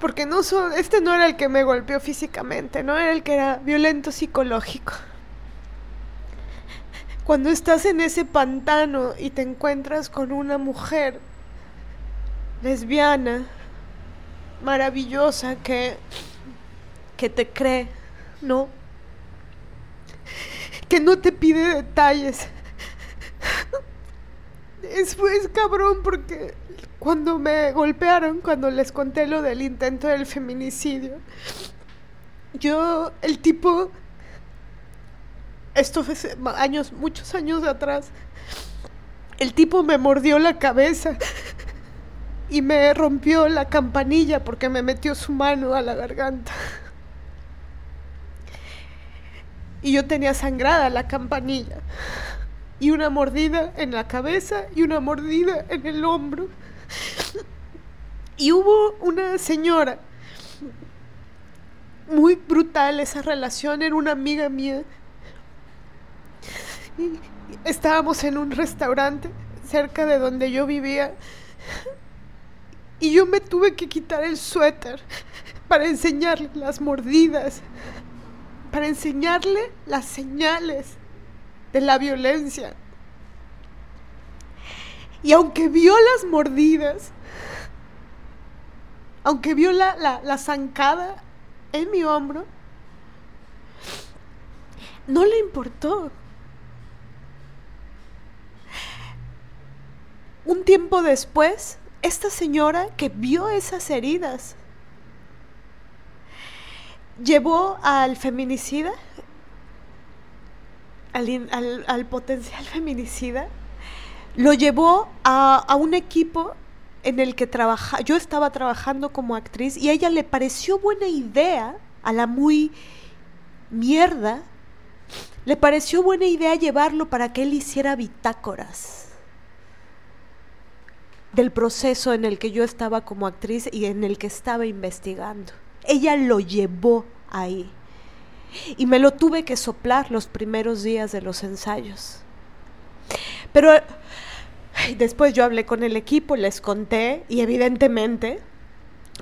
porque no so- este no era el que me golpeó físicamente, no era el que era violento psicológico. Cuando estás en ese pantano y te encuentras con una mujer lesbiana, maravillosa, que, que te cree, ¿no? Que no te pide detalles. Es, es cabrón porque cuando me golpearon, cuando les conté lo del intento del feminicidio, yo, el tipo, esto fue años, muchos años atrás, el tipo me mordió la cabeza y me rompió la campanilla porque me metió su mano a la garganta. Y yo tenía sangrada la campanilla. Y una mordida en la cabeza y una mordida en el hombro. Y hubo una señora, muy brutal esa relación, era una amiga mía. Estábamos en un restaurante cerca de donde yo vivía. Y yo me tuve que quitar el suéter para enseñarle las mordidas, para enseñarle las señales de la violencia. Y aunque vio las mordidas, aunque vio la, la, la zancada en mi hombro, no le importó. Un tiempo después, esta señora que vio esas heridas llevó al feminicida, al, al potencial (laughs) feminicida, lo llevó a, a un equipo en el que trabaja, yo estaba trabajando como actriz y a ella le pareció buena idea, a la muy mierda, le pareció buena idea llevarlo para que él hiciera bitácoras del proceso en el que yo estaba como actriz y en el que estaba investigando. Ella lo llevó ahí. Y me lo tuve que soplar los primeros días de los ensayos. Pero Después yo hablé con el equipo, les conté y evidentemente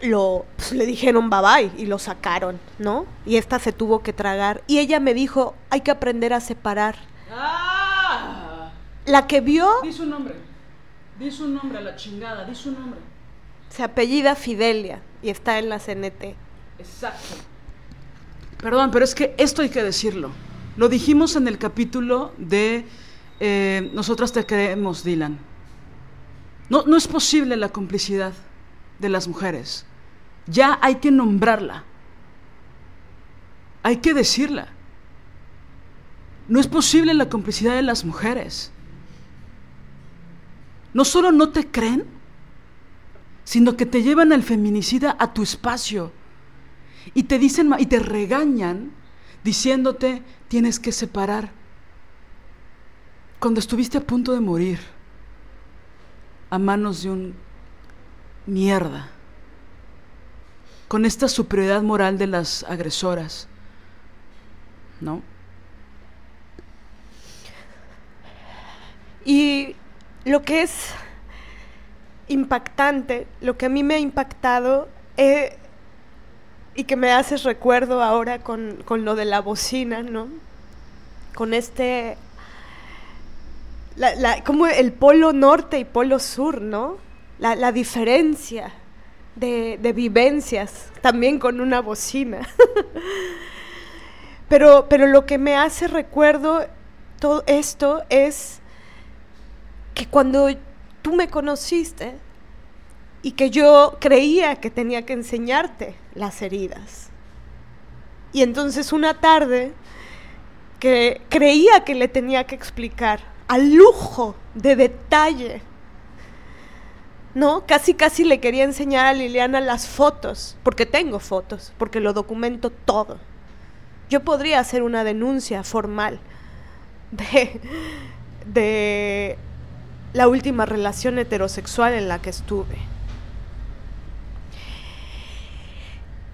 lo pues, le dijeron bye bye y lo sacaron, ¿no? Y esta se tuvo que tragar y ella me dijo, "Hay que aprender a separar." ¡Ah! La que vio Di su nombre. Di su nombre a la chingada, di su nombre. se apellida Fidelia y está en la CNT. Exacto. Perdón, pero es que esto hay que decirlo. Lo dijimos en el capítulo de eh, Nosotras te creemos, Dylan. No, no es posible la complicidad de las mujeres. Ya hay que nombrarla. Hay que decirla. No es posible la complicidad de las mujeres. No solo no te creen, sino que te llevan al feminicida a tu espacio y te dicen y te regañan diciéndote tienes que separar. Cuando estuviste a punto de morir a manos de un mierda, con esta superioridad moral de las agresoras, ¿no? Y lo que es impactante, lo que a mí me ha impactado eh, y que me haces recuerdo ahora con, con lo de la bocina, ¿no? Con este, como el polo norte y polo sur, ¿no? La, la diferencia de, de vivencias, también con una bocina. (laughs) pero, pero lo que me hace recuerdo todo esto es que cuando tú me conociste y que yo creía que tenía que enseñarte las heridas. Y entonces una tarde que creía que le tenía que explicar al lujo de detalle, ¿no? Casi casi le quería enseñar a Liliana las fotos, porque tengo fotos, porque lo documento todo. Yo podría hacer una denuncia formal de, de la última relación heterosexual en la que estuve.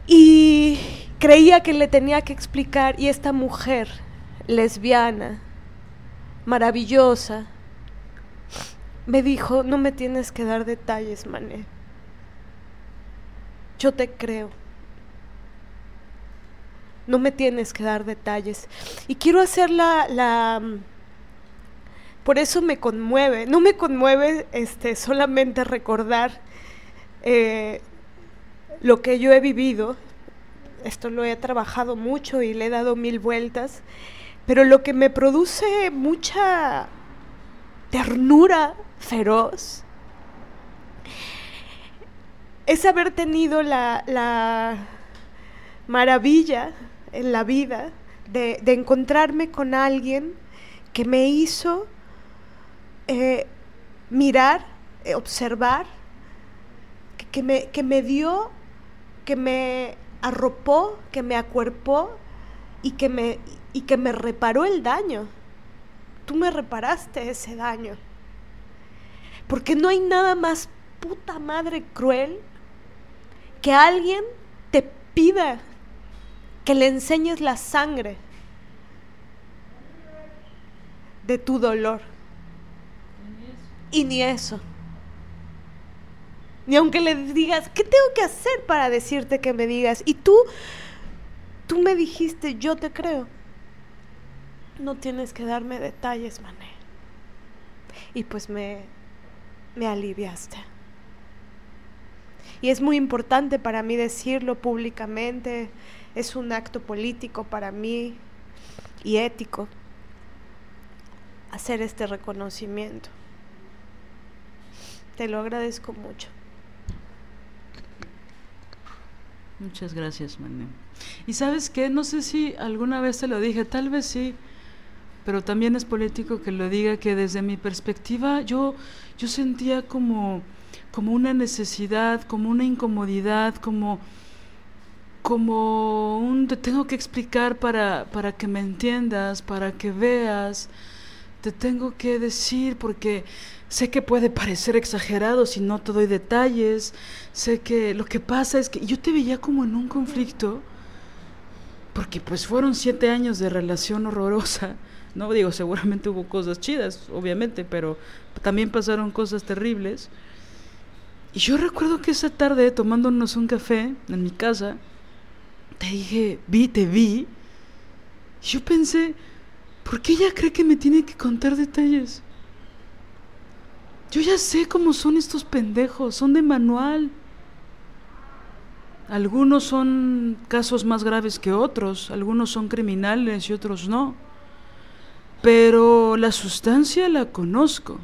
Y creía que le tenía que explicar, y esta mujer lesbiana, maravillosa, me dijo, no me tienes que dar detalles, Mané. Yo te creo. No me tienes que dar detalles. Y quiero hacer la, la por eso me conmueve. No me conmueve este, solamente recordar eh, lo que yo he vivido. Esto lo he trabajado mucho y le he dado mil vueltas. Pero lo que me produce mucha ternura feroz es haber tenido la, la maravilla en la vida de, de encontrarme con alguien que me hizo eh, mirar, eh, observar, que, que me, que me dio, que me arropó, que me acuerpó y que me, y que me reparó el daño. Tú me reparaste ese daño. Porque no hay nada más puta madre cruel que alguien te pida que le enseñes la sangre de tu dolor. Y ni eso. Ni aunque le digas, ¿qué tengo que hacer para decirte que me digas? Y tú, tú me dijiste, yo te creo. No tienes que darme detalles, mané. Y pues me, me aliviaste. Y es muy importante para mí decirlo públicamente. Es un acto político para mí y ético hacer este reconocimiento. Te lo agradezco mucho. Muchas gracias, Mané. Y sabes qué, no sé si alguna vez te lo dije, tal vez sí, pero también es político que lo diga que desde mi perspectiva yo, yo sentía como, como una necesidad, como una incomodidad, como, como un te tengo que explicar para, para que me entiendas, para que veas, te tengo que decir porque sé que puede parecer exagerado si no te doy detalles, sé que lo que pasa es que yo te veía como en un conflicto porque pues fueron siete años de relación horrorosa, no digo, seguramente hubo cosas chidas, obviamente, pero también pasaron cosas terribles. Y yo recuerdo que esa tarde, tomándonos un café en mi casa, te dije, vi, te vi. Y yo pensé, ¿por qué ella cree que me tiene que contar detalles? Yo ya sé cómo son estos pendejos, son de manual. Algunos son casos más graves que otros, algunos son criminales y otros no. Pero la sustancia la conozco.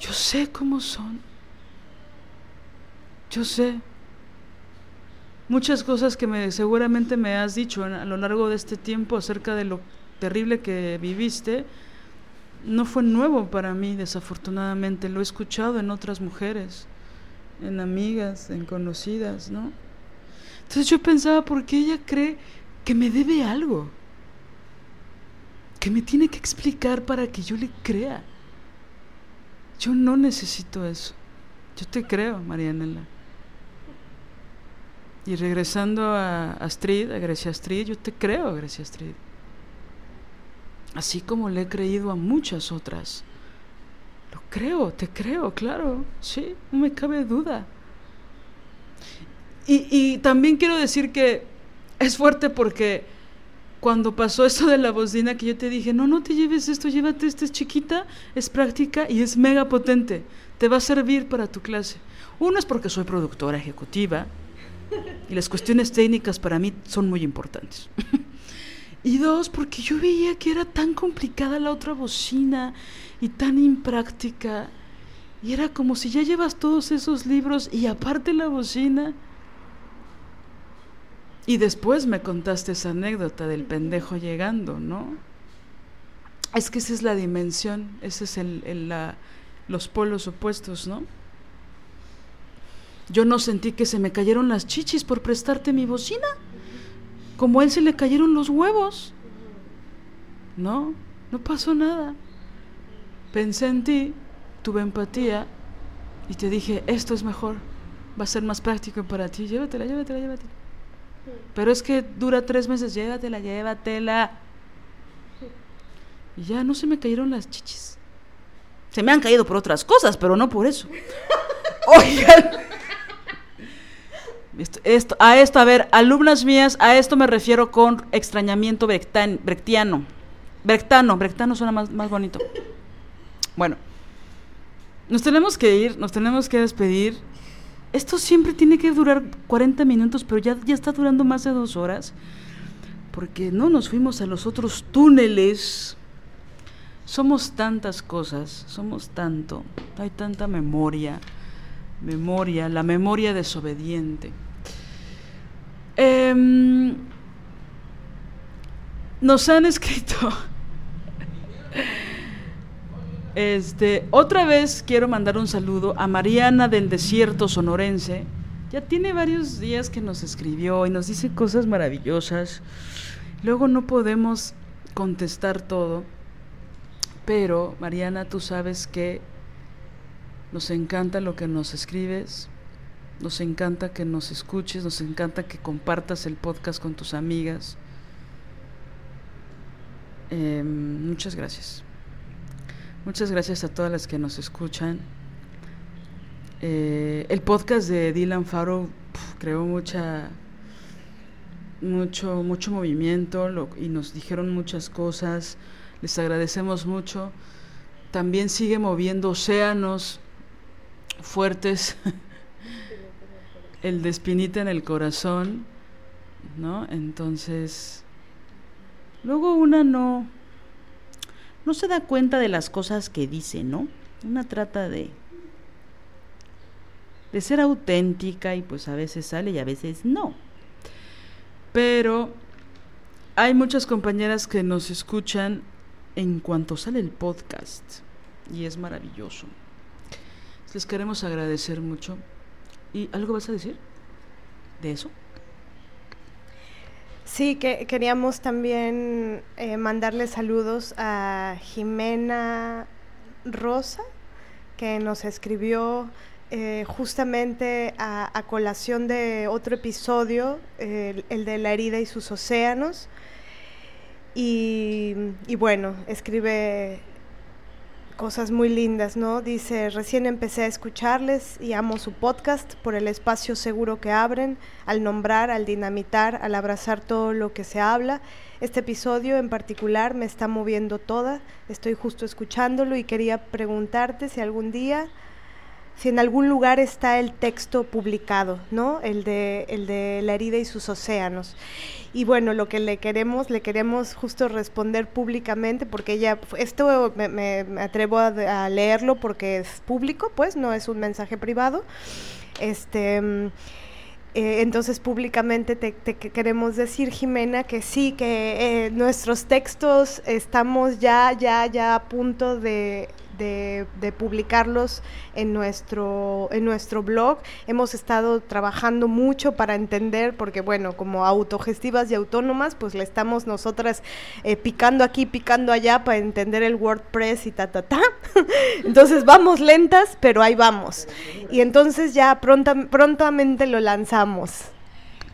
Yo sé cómo son. Yo sé. Muchas cosas que me, seguramente me has dicho a lo largo de este tiempo acerca de lo terrible que viviste, no fue nuevo para mí, desafortunadamente. Lo he escuchado en otras mujeres, en amigas, en conocidas, ¿no? Entonces yo pensaba, ¿por qué ella cree que me debe algo? Que me tiene que explicar para que yo le crea. Yo no necesito eso. Yo te creo, Marianela. Y regresando a Astrid, a Grecia Astrid, yo te creo, Grecia Astrid así como le he creído a muchas otras. Lo creo, te creo, claro, sí, no me cabe duda. Y, también quiero decir que es fuerte porque cuando pasó eso de la bocina que yo te dije, no, no te lleves esto, llévate esto, es chiquita, es práctica y es mega potente, te va a servir para tu clase. Uno es porque soy productora ejecutiva y las cuestiones técnicas para mí son muy importantes. (laughs) Y dos, porque yo veía que era tan complicada la otra bocina y tan impráctica. Y era como si ya llevas todos esos libros y aparte la bocina. Y después me contaste esa anécdota del pendejo llegando, ¿no? Es que esa es la dimensión, ese es el, la, los polos opuestos, ¿no? Yo no sentí que se me cayeron las chichis por prestarte mi bocina como a él se le cayeron los huevos. No, no pasó nada. Pensé en ti, tuve empatía y te dije, esto es mejor, va a ser más práctico para ti, llévatela, llévatela, llévatela. Pero es que dura tres meses, llévatela, llévatela. Y ya no se me cayeron las chichis. Se me han caído por otras cosas, pero no por eso. (laughs) Oigan. A esto, a ver, alumnas mías, a esto me refiero con extrañamiento brechtiano. Brechtiano, brechtiano suena más, más bonito. Bueno, nos tenemos que ir, nos tenemos que despedir. Esto siempre tiene que durar 40 minutos, pero ya, ya está durando más de dos horas. Porque no nos fuimos a los otros túneles. Somos tantas cosas, somos tanto, hay tanta memoria, memoria, la memoria desobediente. Em, nos han escrito. Este, otra vez quiero mandar un saludo a Mariana del Desierto Sonorense. Ya tiene varios días que nos escribió y nos dice cosas maravillosas. Luego no podemos contestar todo, pero Mariana, tú sabes que nos encanta lo que nos escribes. Nos encanta que nos escuches, nos encanta que compartas el podcast con tus amigas. Em, muchas gracias. Muchas gracias a todas las que nos escuchan. Eh, el podcast de Dylan Farrow creó mucha mucho mucho movimiento y nos dijeron muchas cosas. Les agradecemos mucho. También sigue moviendo océanos fuertes (laughs) el de en el corazón, ¿no? Entonces, luego una no, no se da cuenta de las cosas que dice, ¿no? Una trata de, de ser auténtica y pues a veces sale y a veces no. Pero hay muchas compañeras que nos escuchan en cuanto sale el podcast y es maravilloso. Les queremos agradecer mucho ¿Y algo vas a decir de eso? Sí, que queríamos también eh, mandarle saludos a Jimena Rosa, que nos escribió eh, justamente a, colación de otro episodio, el, de la herida y sus océanos. Y, y bueno, escribe cosas muy lindas, ¿no? Dice, recién empecé a escucharles y amo su podcast por el espacio seguro que abren, al nombrar, al dinamitar, al abrazar todo lo que se habla. Este episodio en particular me está moviendo toda, estoy justo escuchándolo y quería preguntarte si algún día si en algún lugar está el texto publicado, ¿no? El de, el de la herida y sus océanos. Y bueno, lo que le queremos, le queremos justo responder públicamente, porque ella, esto me, atrevo a, leerlo porque es público, pues, no es un mensaje privado. Este. Mm, eh, entonces públicamente te, queremos decir, Jimena, que sí, que eh, nuestros textos estamos ya, ya, ya a punto de de, publicarlos en nuestro, en nuestro blog. Hemos estado trabajando mucho para entender, porque bueno, como autogestivas y autónomas, pues le estamos nosotras eh, picando aquí, picando allá para entender el WordPress y ta, ta, ta. (laughs) entonces vamos lentas, pero ahí vamos. Y entonces ya prontamente lo lanzamos.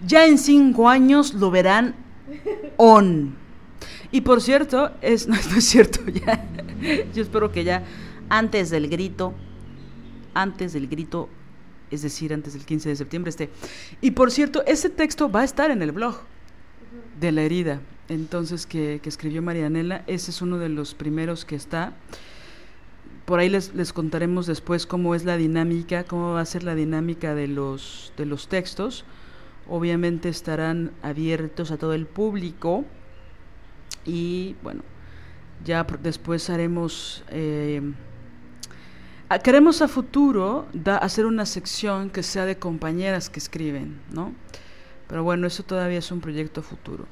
Ya en cinco años lo verán on. Y por cierto, es, (laughs) no, es cierto, ya, yo espero que ya antes del grito, antes del grito, es decir, antes del 15 de septiembre esté. Y por cierto, ese texto va a estar en el blog de la herida, entonces que, que escribió Marianela, ese es uno de los primeros que está. Por ahí les, les contaremos después cómo es la dinámica, cómo va a ser la dinámica de los, de los textos. Obviamente estarán abiertos a todo el público y bueno, ya después haremos... Eh, queremos a futuro hacer una sección que sea de compañeras que escriben, ¿no? Pero bueno, eso todavía es un proyecto futuro.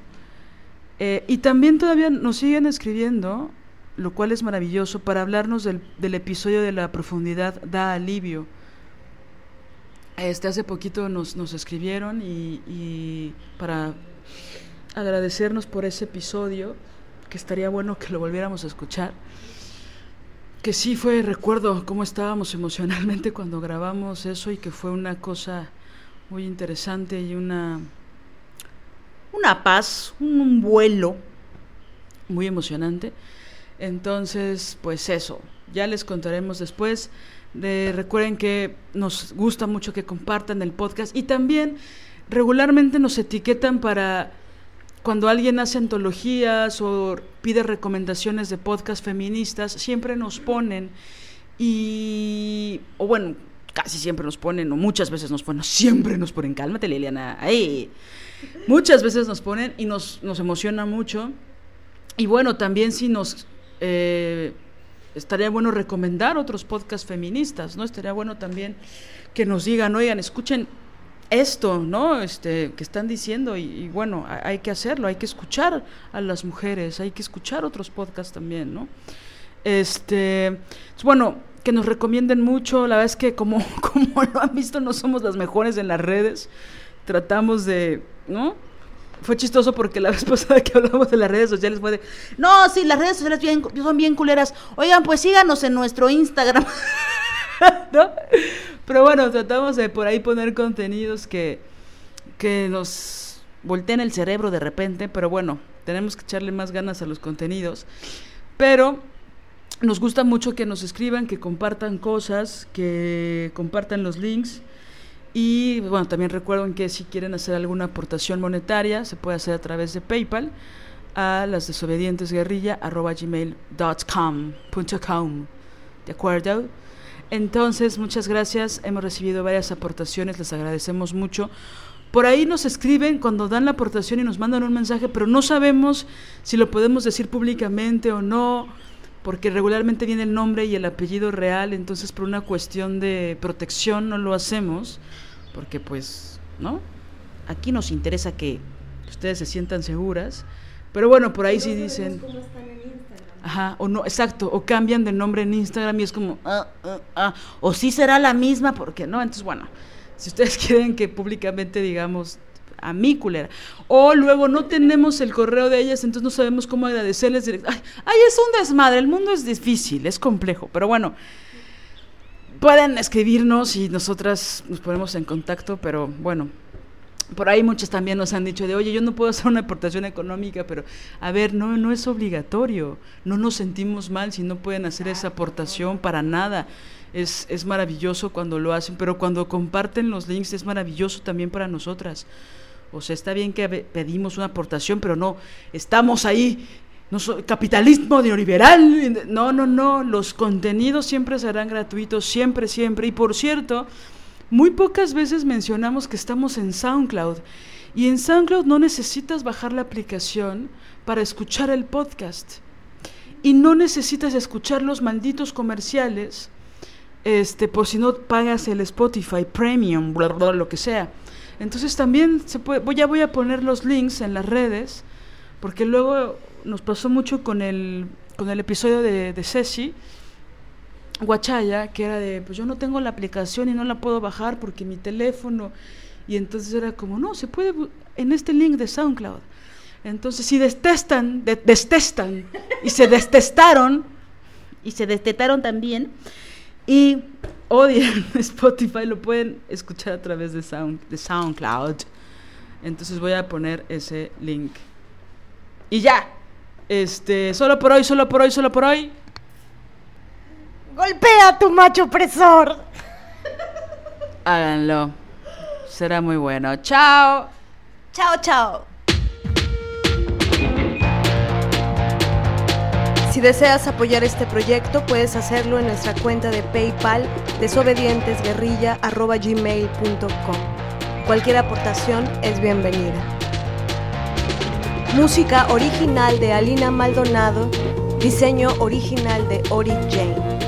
Eh, y también todavía nos siguen escribiendo, lo cual es maravilloso, para hablarnos del, episodio de la profundidad da alivio. Este, hace poquito nos, escribieron y para agradecernos por ese episodio, que estaría bueno que lo volviéramos a escuchar. Que sí fue, recuerdo cómo estábamos emocionalmente cuando grabamos eso y que fue una cosa muy interesante y una, una paz, un, vuelo muy emocionante. Entonces, pues eso, ya les contaremos después. De, recuerden que nos gusta mucho que compartan el podcast y también regularmente nos etiquetan para cuando alguien hace antologías o pide recomendaciones de podcast feministas, siempre nos ponen y, o bueno, casi siempre nos ponen, o muchas veces nos ponen, siempre nos ponen, cálmate Liliana, ahí. Muchas veces nos ponen y nos, nos emociona mucho. Y bueno, también si nos... Eh, estaría bueno recomendar otros podcasts feministas, ¿no? Estaría bueno también que nos digan, oigan, escuchen esto, ¿no? Este, que están diciendo y, bueno, hay que hacerlo, hay que escuchar a las mujeres, hay que escuchar otros podcasts también, ¿no? Este, bueno, que nos recomienden mucho, la verdad es que como, (laughs) como lo han visto, no somos las mejores en las redes, tratamos de, ¿no? Fue chistoso porque la vez (laughs) pasada que hablamos de las redes sociales fue de, no, sí, las redes sociales son bien culeras, oigan, pues síganos en nuestro Instagram. (laughs) ¿No? Pero bueno, tratamos de por ahí poner contenidos que, que nos volteen el cerebro de repente, pero bueno, tenemos que echarle más ganas a los contenidos. Pero nos gusta mucho que nos escriban, que compartan cosas, que compartan los links. Y bueno, también recuerden que si quieren hacer alguna aportación monetaria, se puede hacer a través de PayPal a las desobedientes guerrilla. ¿De acuerdo? Entonces, muchas gracias. Hemos recibido varias aportaciones, les agradecemos mucho. Por ahí nos escriben cuando dan la aportación y nos mandan un mensaje, pero no sabemos si lo podemos decir públicamente o no, porque regularmente viene el nombre y el apellido real, entonces por una cuestión de protección no lo hacemos, porque pues, ¿no? Aquí nos interesa que ustedes se sientan seguras, pero bueno, por ahí sí dicen... Ajá, o no, exacto, o cambian de nombre en Instagram y es como, ah, ah, ah, o sí será la misma, porque no, entonces bueno, si ustedes (laughs) quieren que públicamente digamos a mi culera, o luego no tenemos el correo de ellas, entonces no sabemos cómo agradecerles Ay, ay, es un desmadre, el mundo es difícil, es complejo, pero bueno, pueden escribirnos y nosotras nos ponemos en contacto, pero bueno, por ahí muchos también nos han dicho de, oye, yo no puedo hacer una aportación económica, pero a ver, no, no es obligatorio, no nos sentimos mal si no pueden hacer esa aportación para nada. Es, es maravilloso cuando lo hacen, pero cuando comparten los links es maravilloso también para nosotras. O sea, está bien que pedimos una aportación, pero no, estamos ahí no capitalismo neoliberal. No, no, no. Los contenidos siempre serán gratuitos, siempre, siempre. Y por cierto, muy pocas veces mencionamos que estamos en SoundCloud. Y en SoundCloud no necesitas bajar la aplicación para escuchar el podcast. Y no necesitas escuchar los malditos comerciales, este, por si no pagas el Spotify Premium, bla, lo que sea. Entonces también se puede, ya voy a poner los links en las redes, porque luego nos pasó mucho con el, con el episodio de, de Ceci, Guachaya, que era de, pues yo no tengo la aplicación y no la puedo bajar porque mi teléfono, y entonces era como, no, se puede en este link de SoundCloud. Entonces, si detestan, destestan y se destestaron, y se destetaron también, y odian (laughs) Spotify, lo pueden escuchar a través de, Sound, de SoundCloud. Entonces voy a poner ese link. Y ya, este, solo por hoy, solo por hoy, solo por hoy. Golpea a tu macho opresor. Háganlo. Será muy bueno. Chao. Chao, chao. Si deseas apoyar este proyecto, puedes hacerlo en nuestra cuenta de PayPal desobedientesguerrilla.gmail.com. Cualquier aportación es bienvenida. Música original de Alina Maldonado, diseño original de Ori Jane.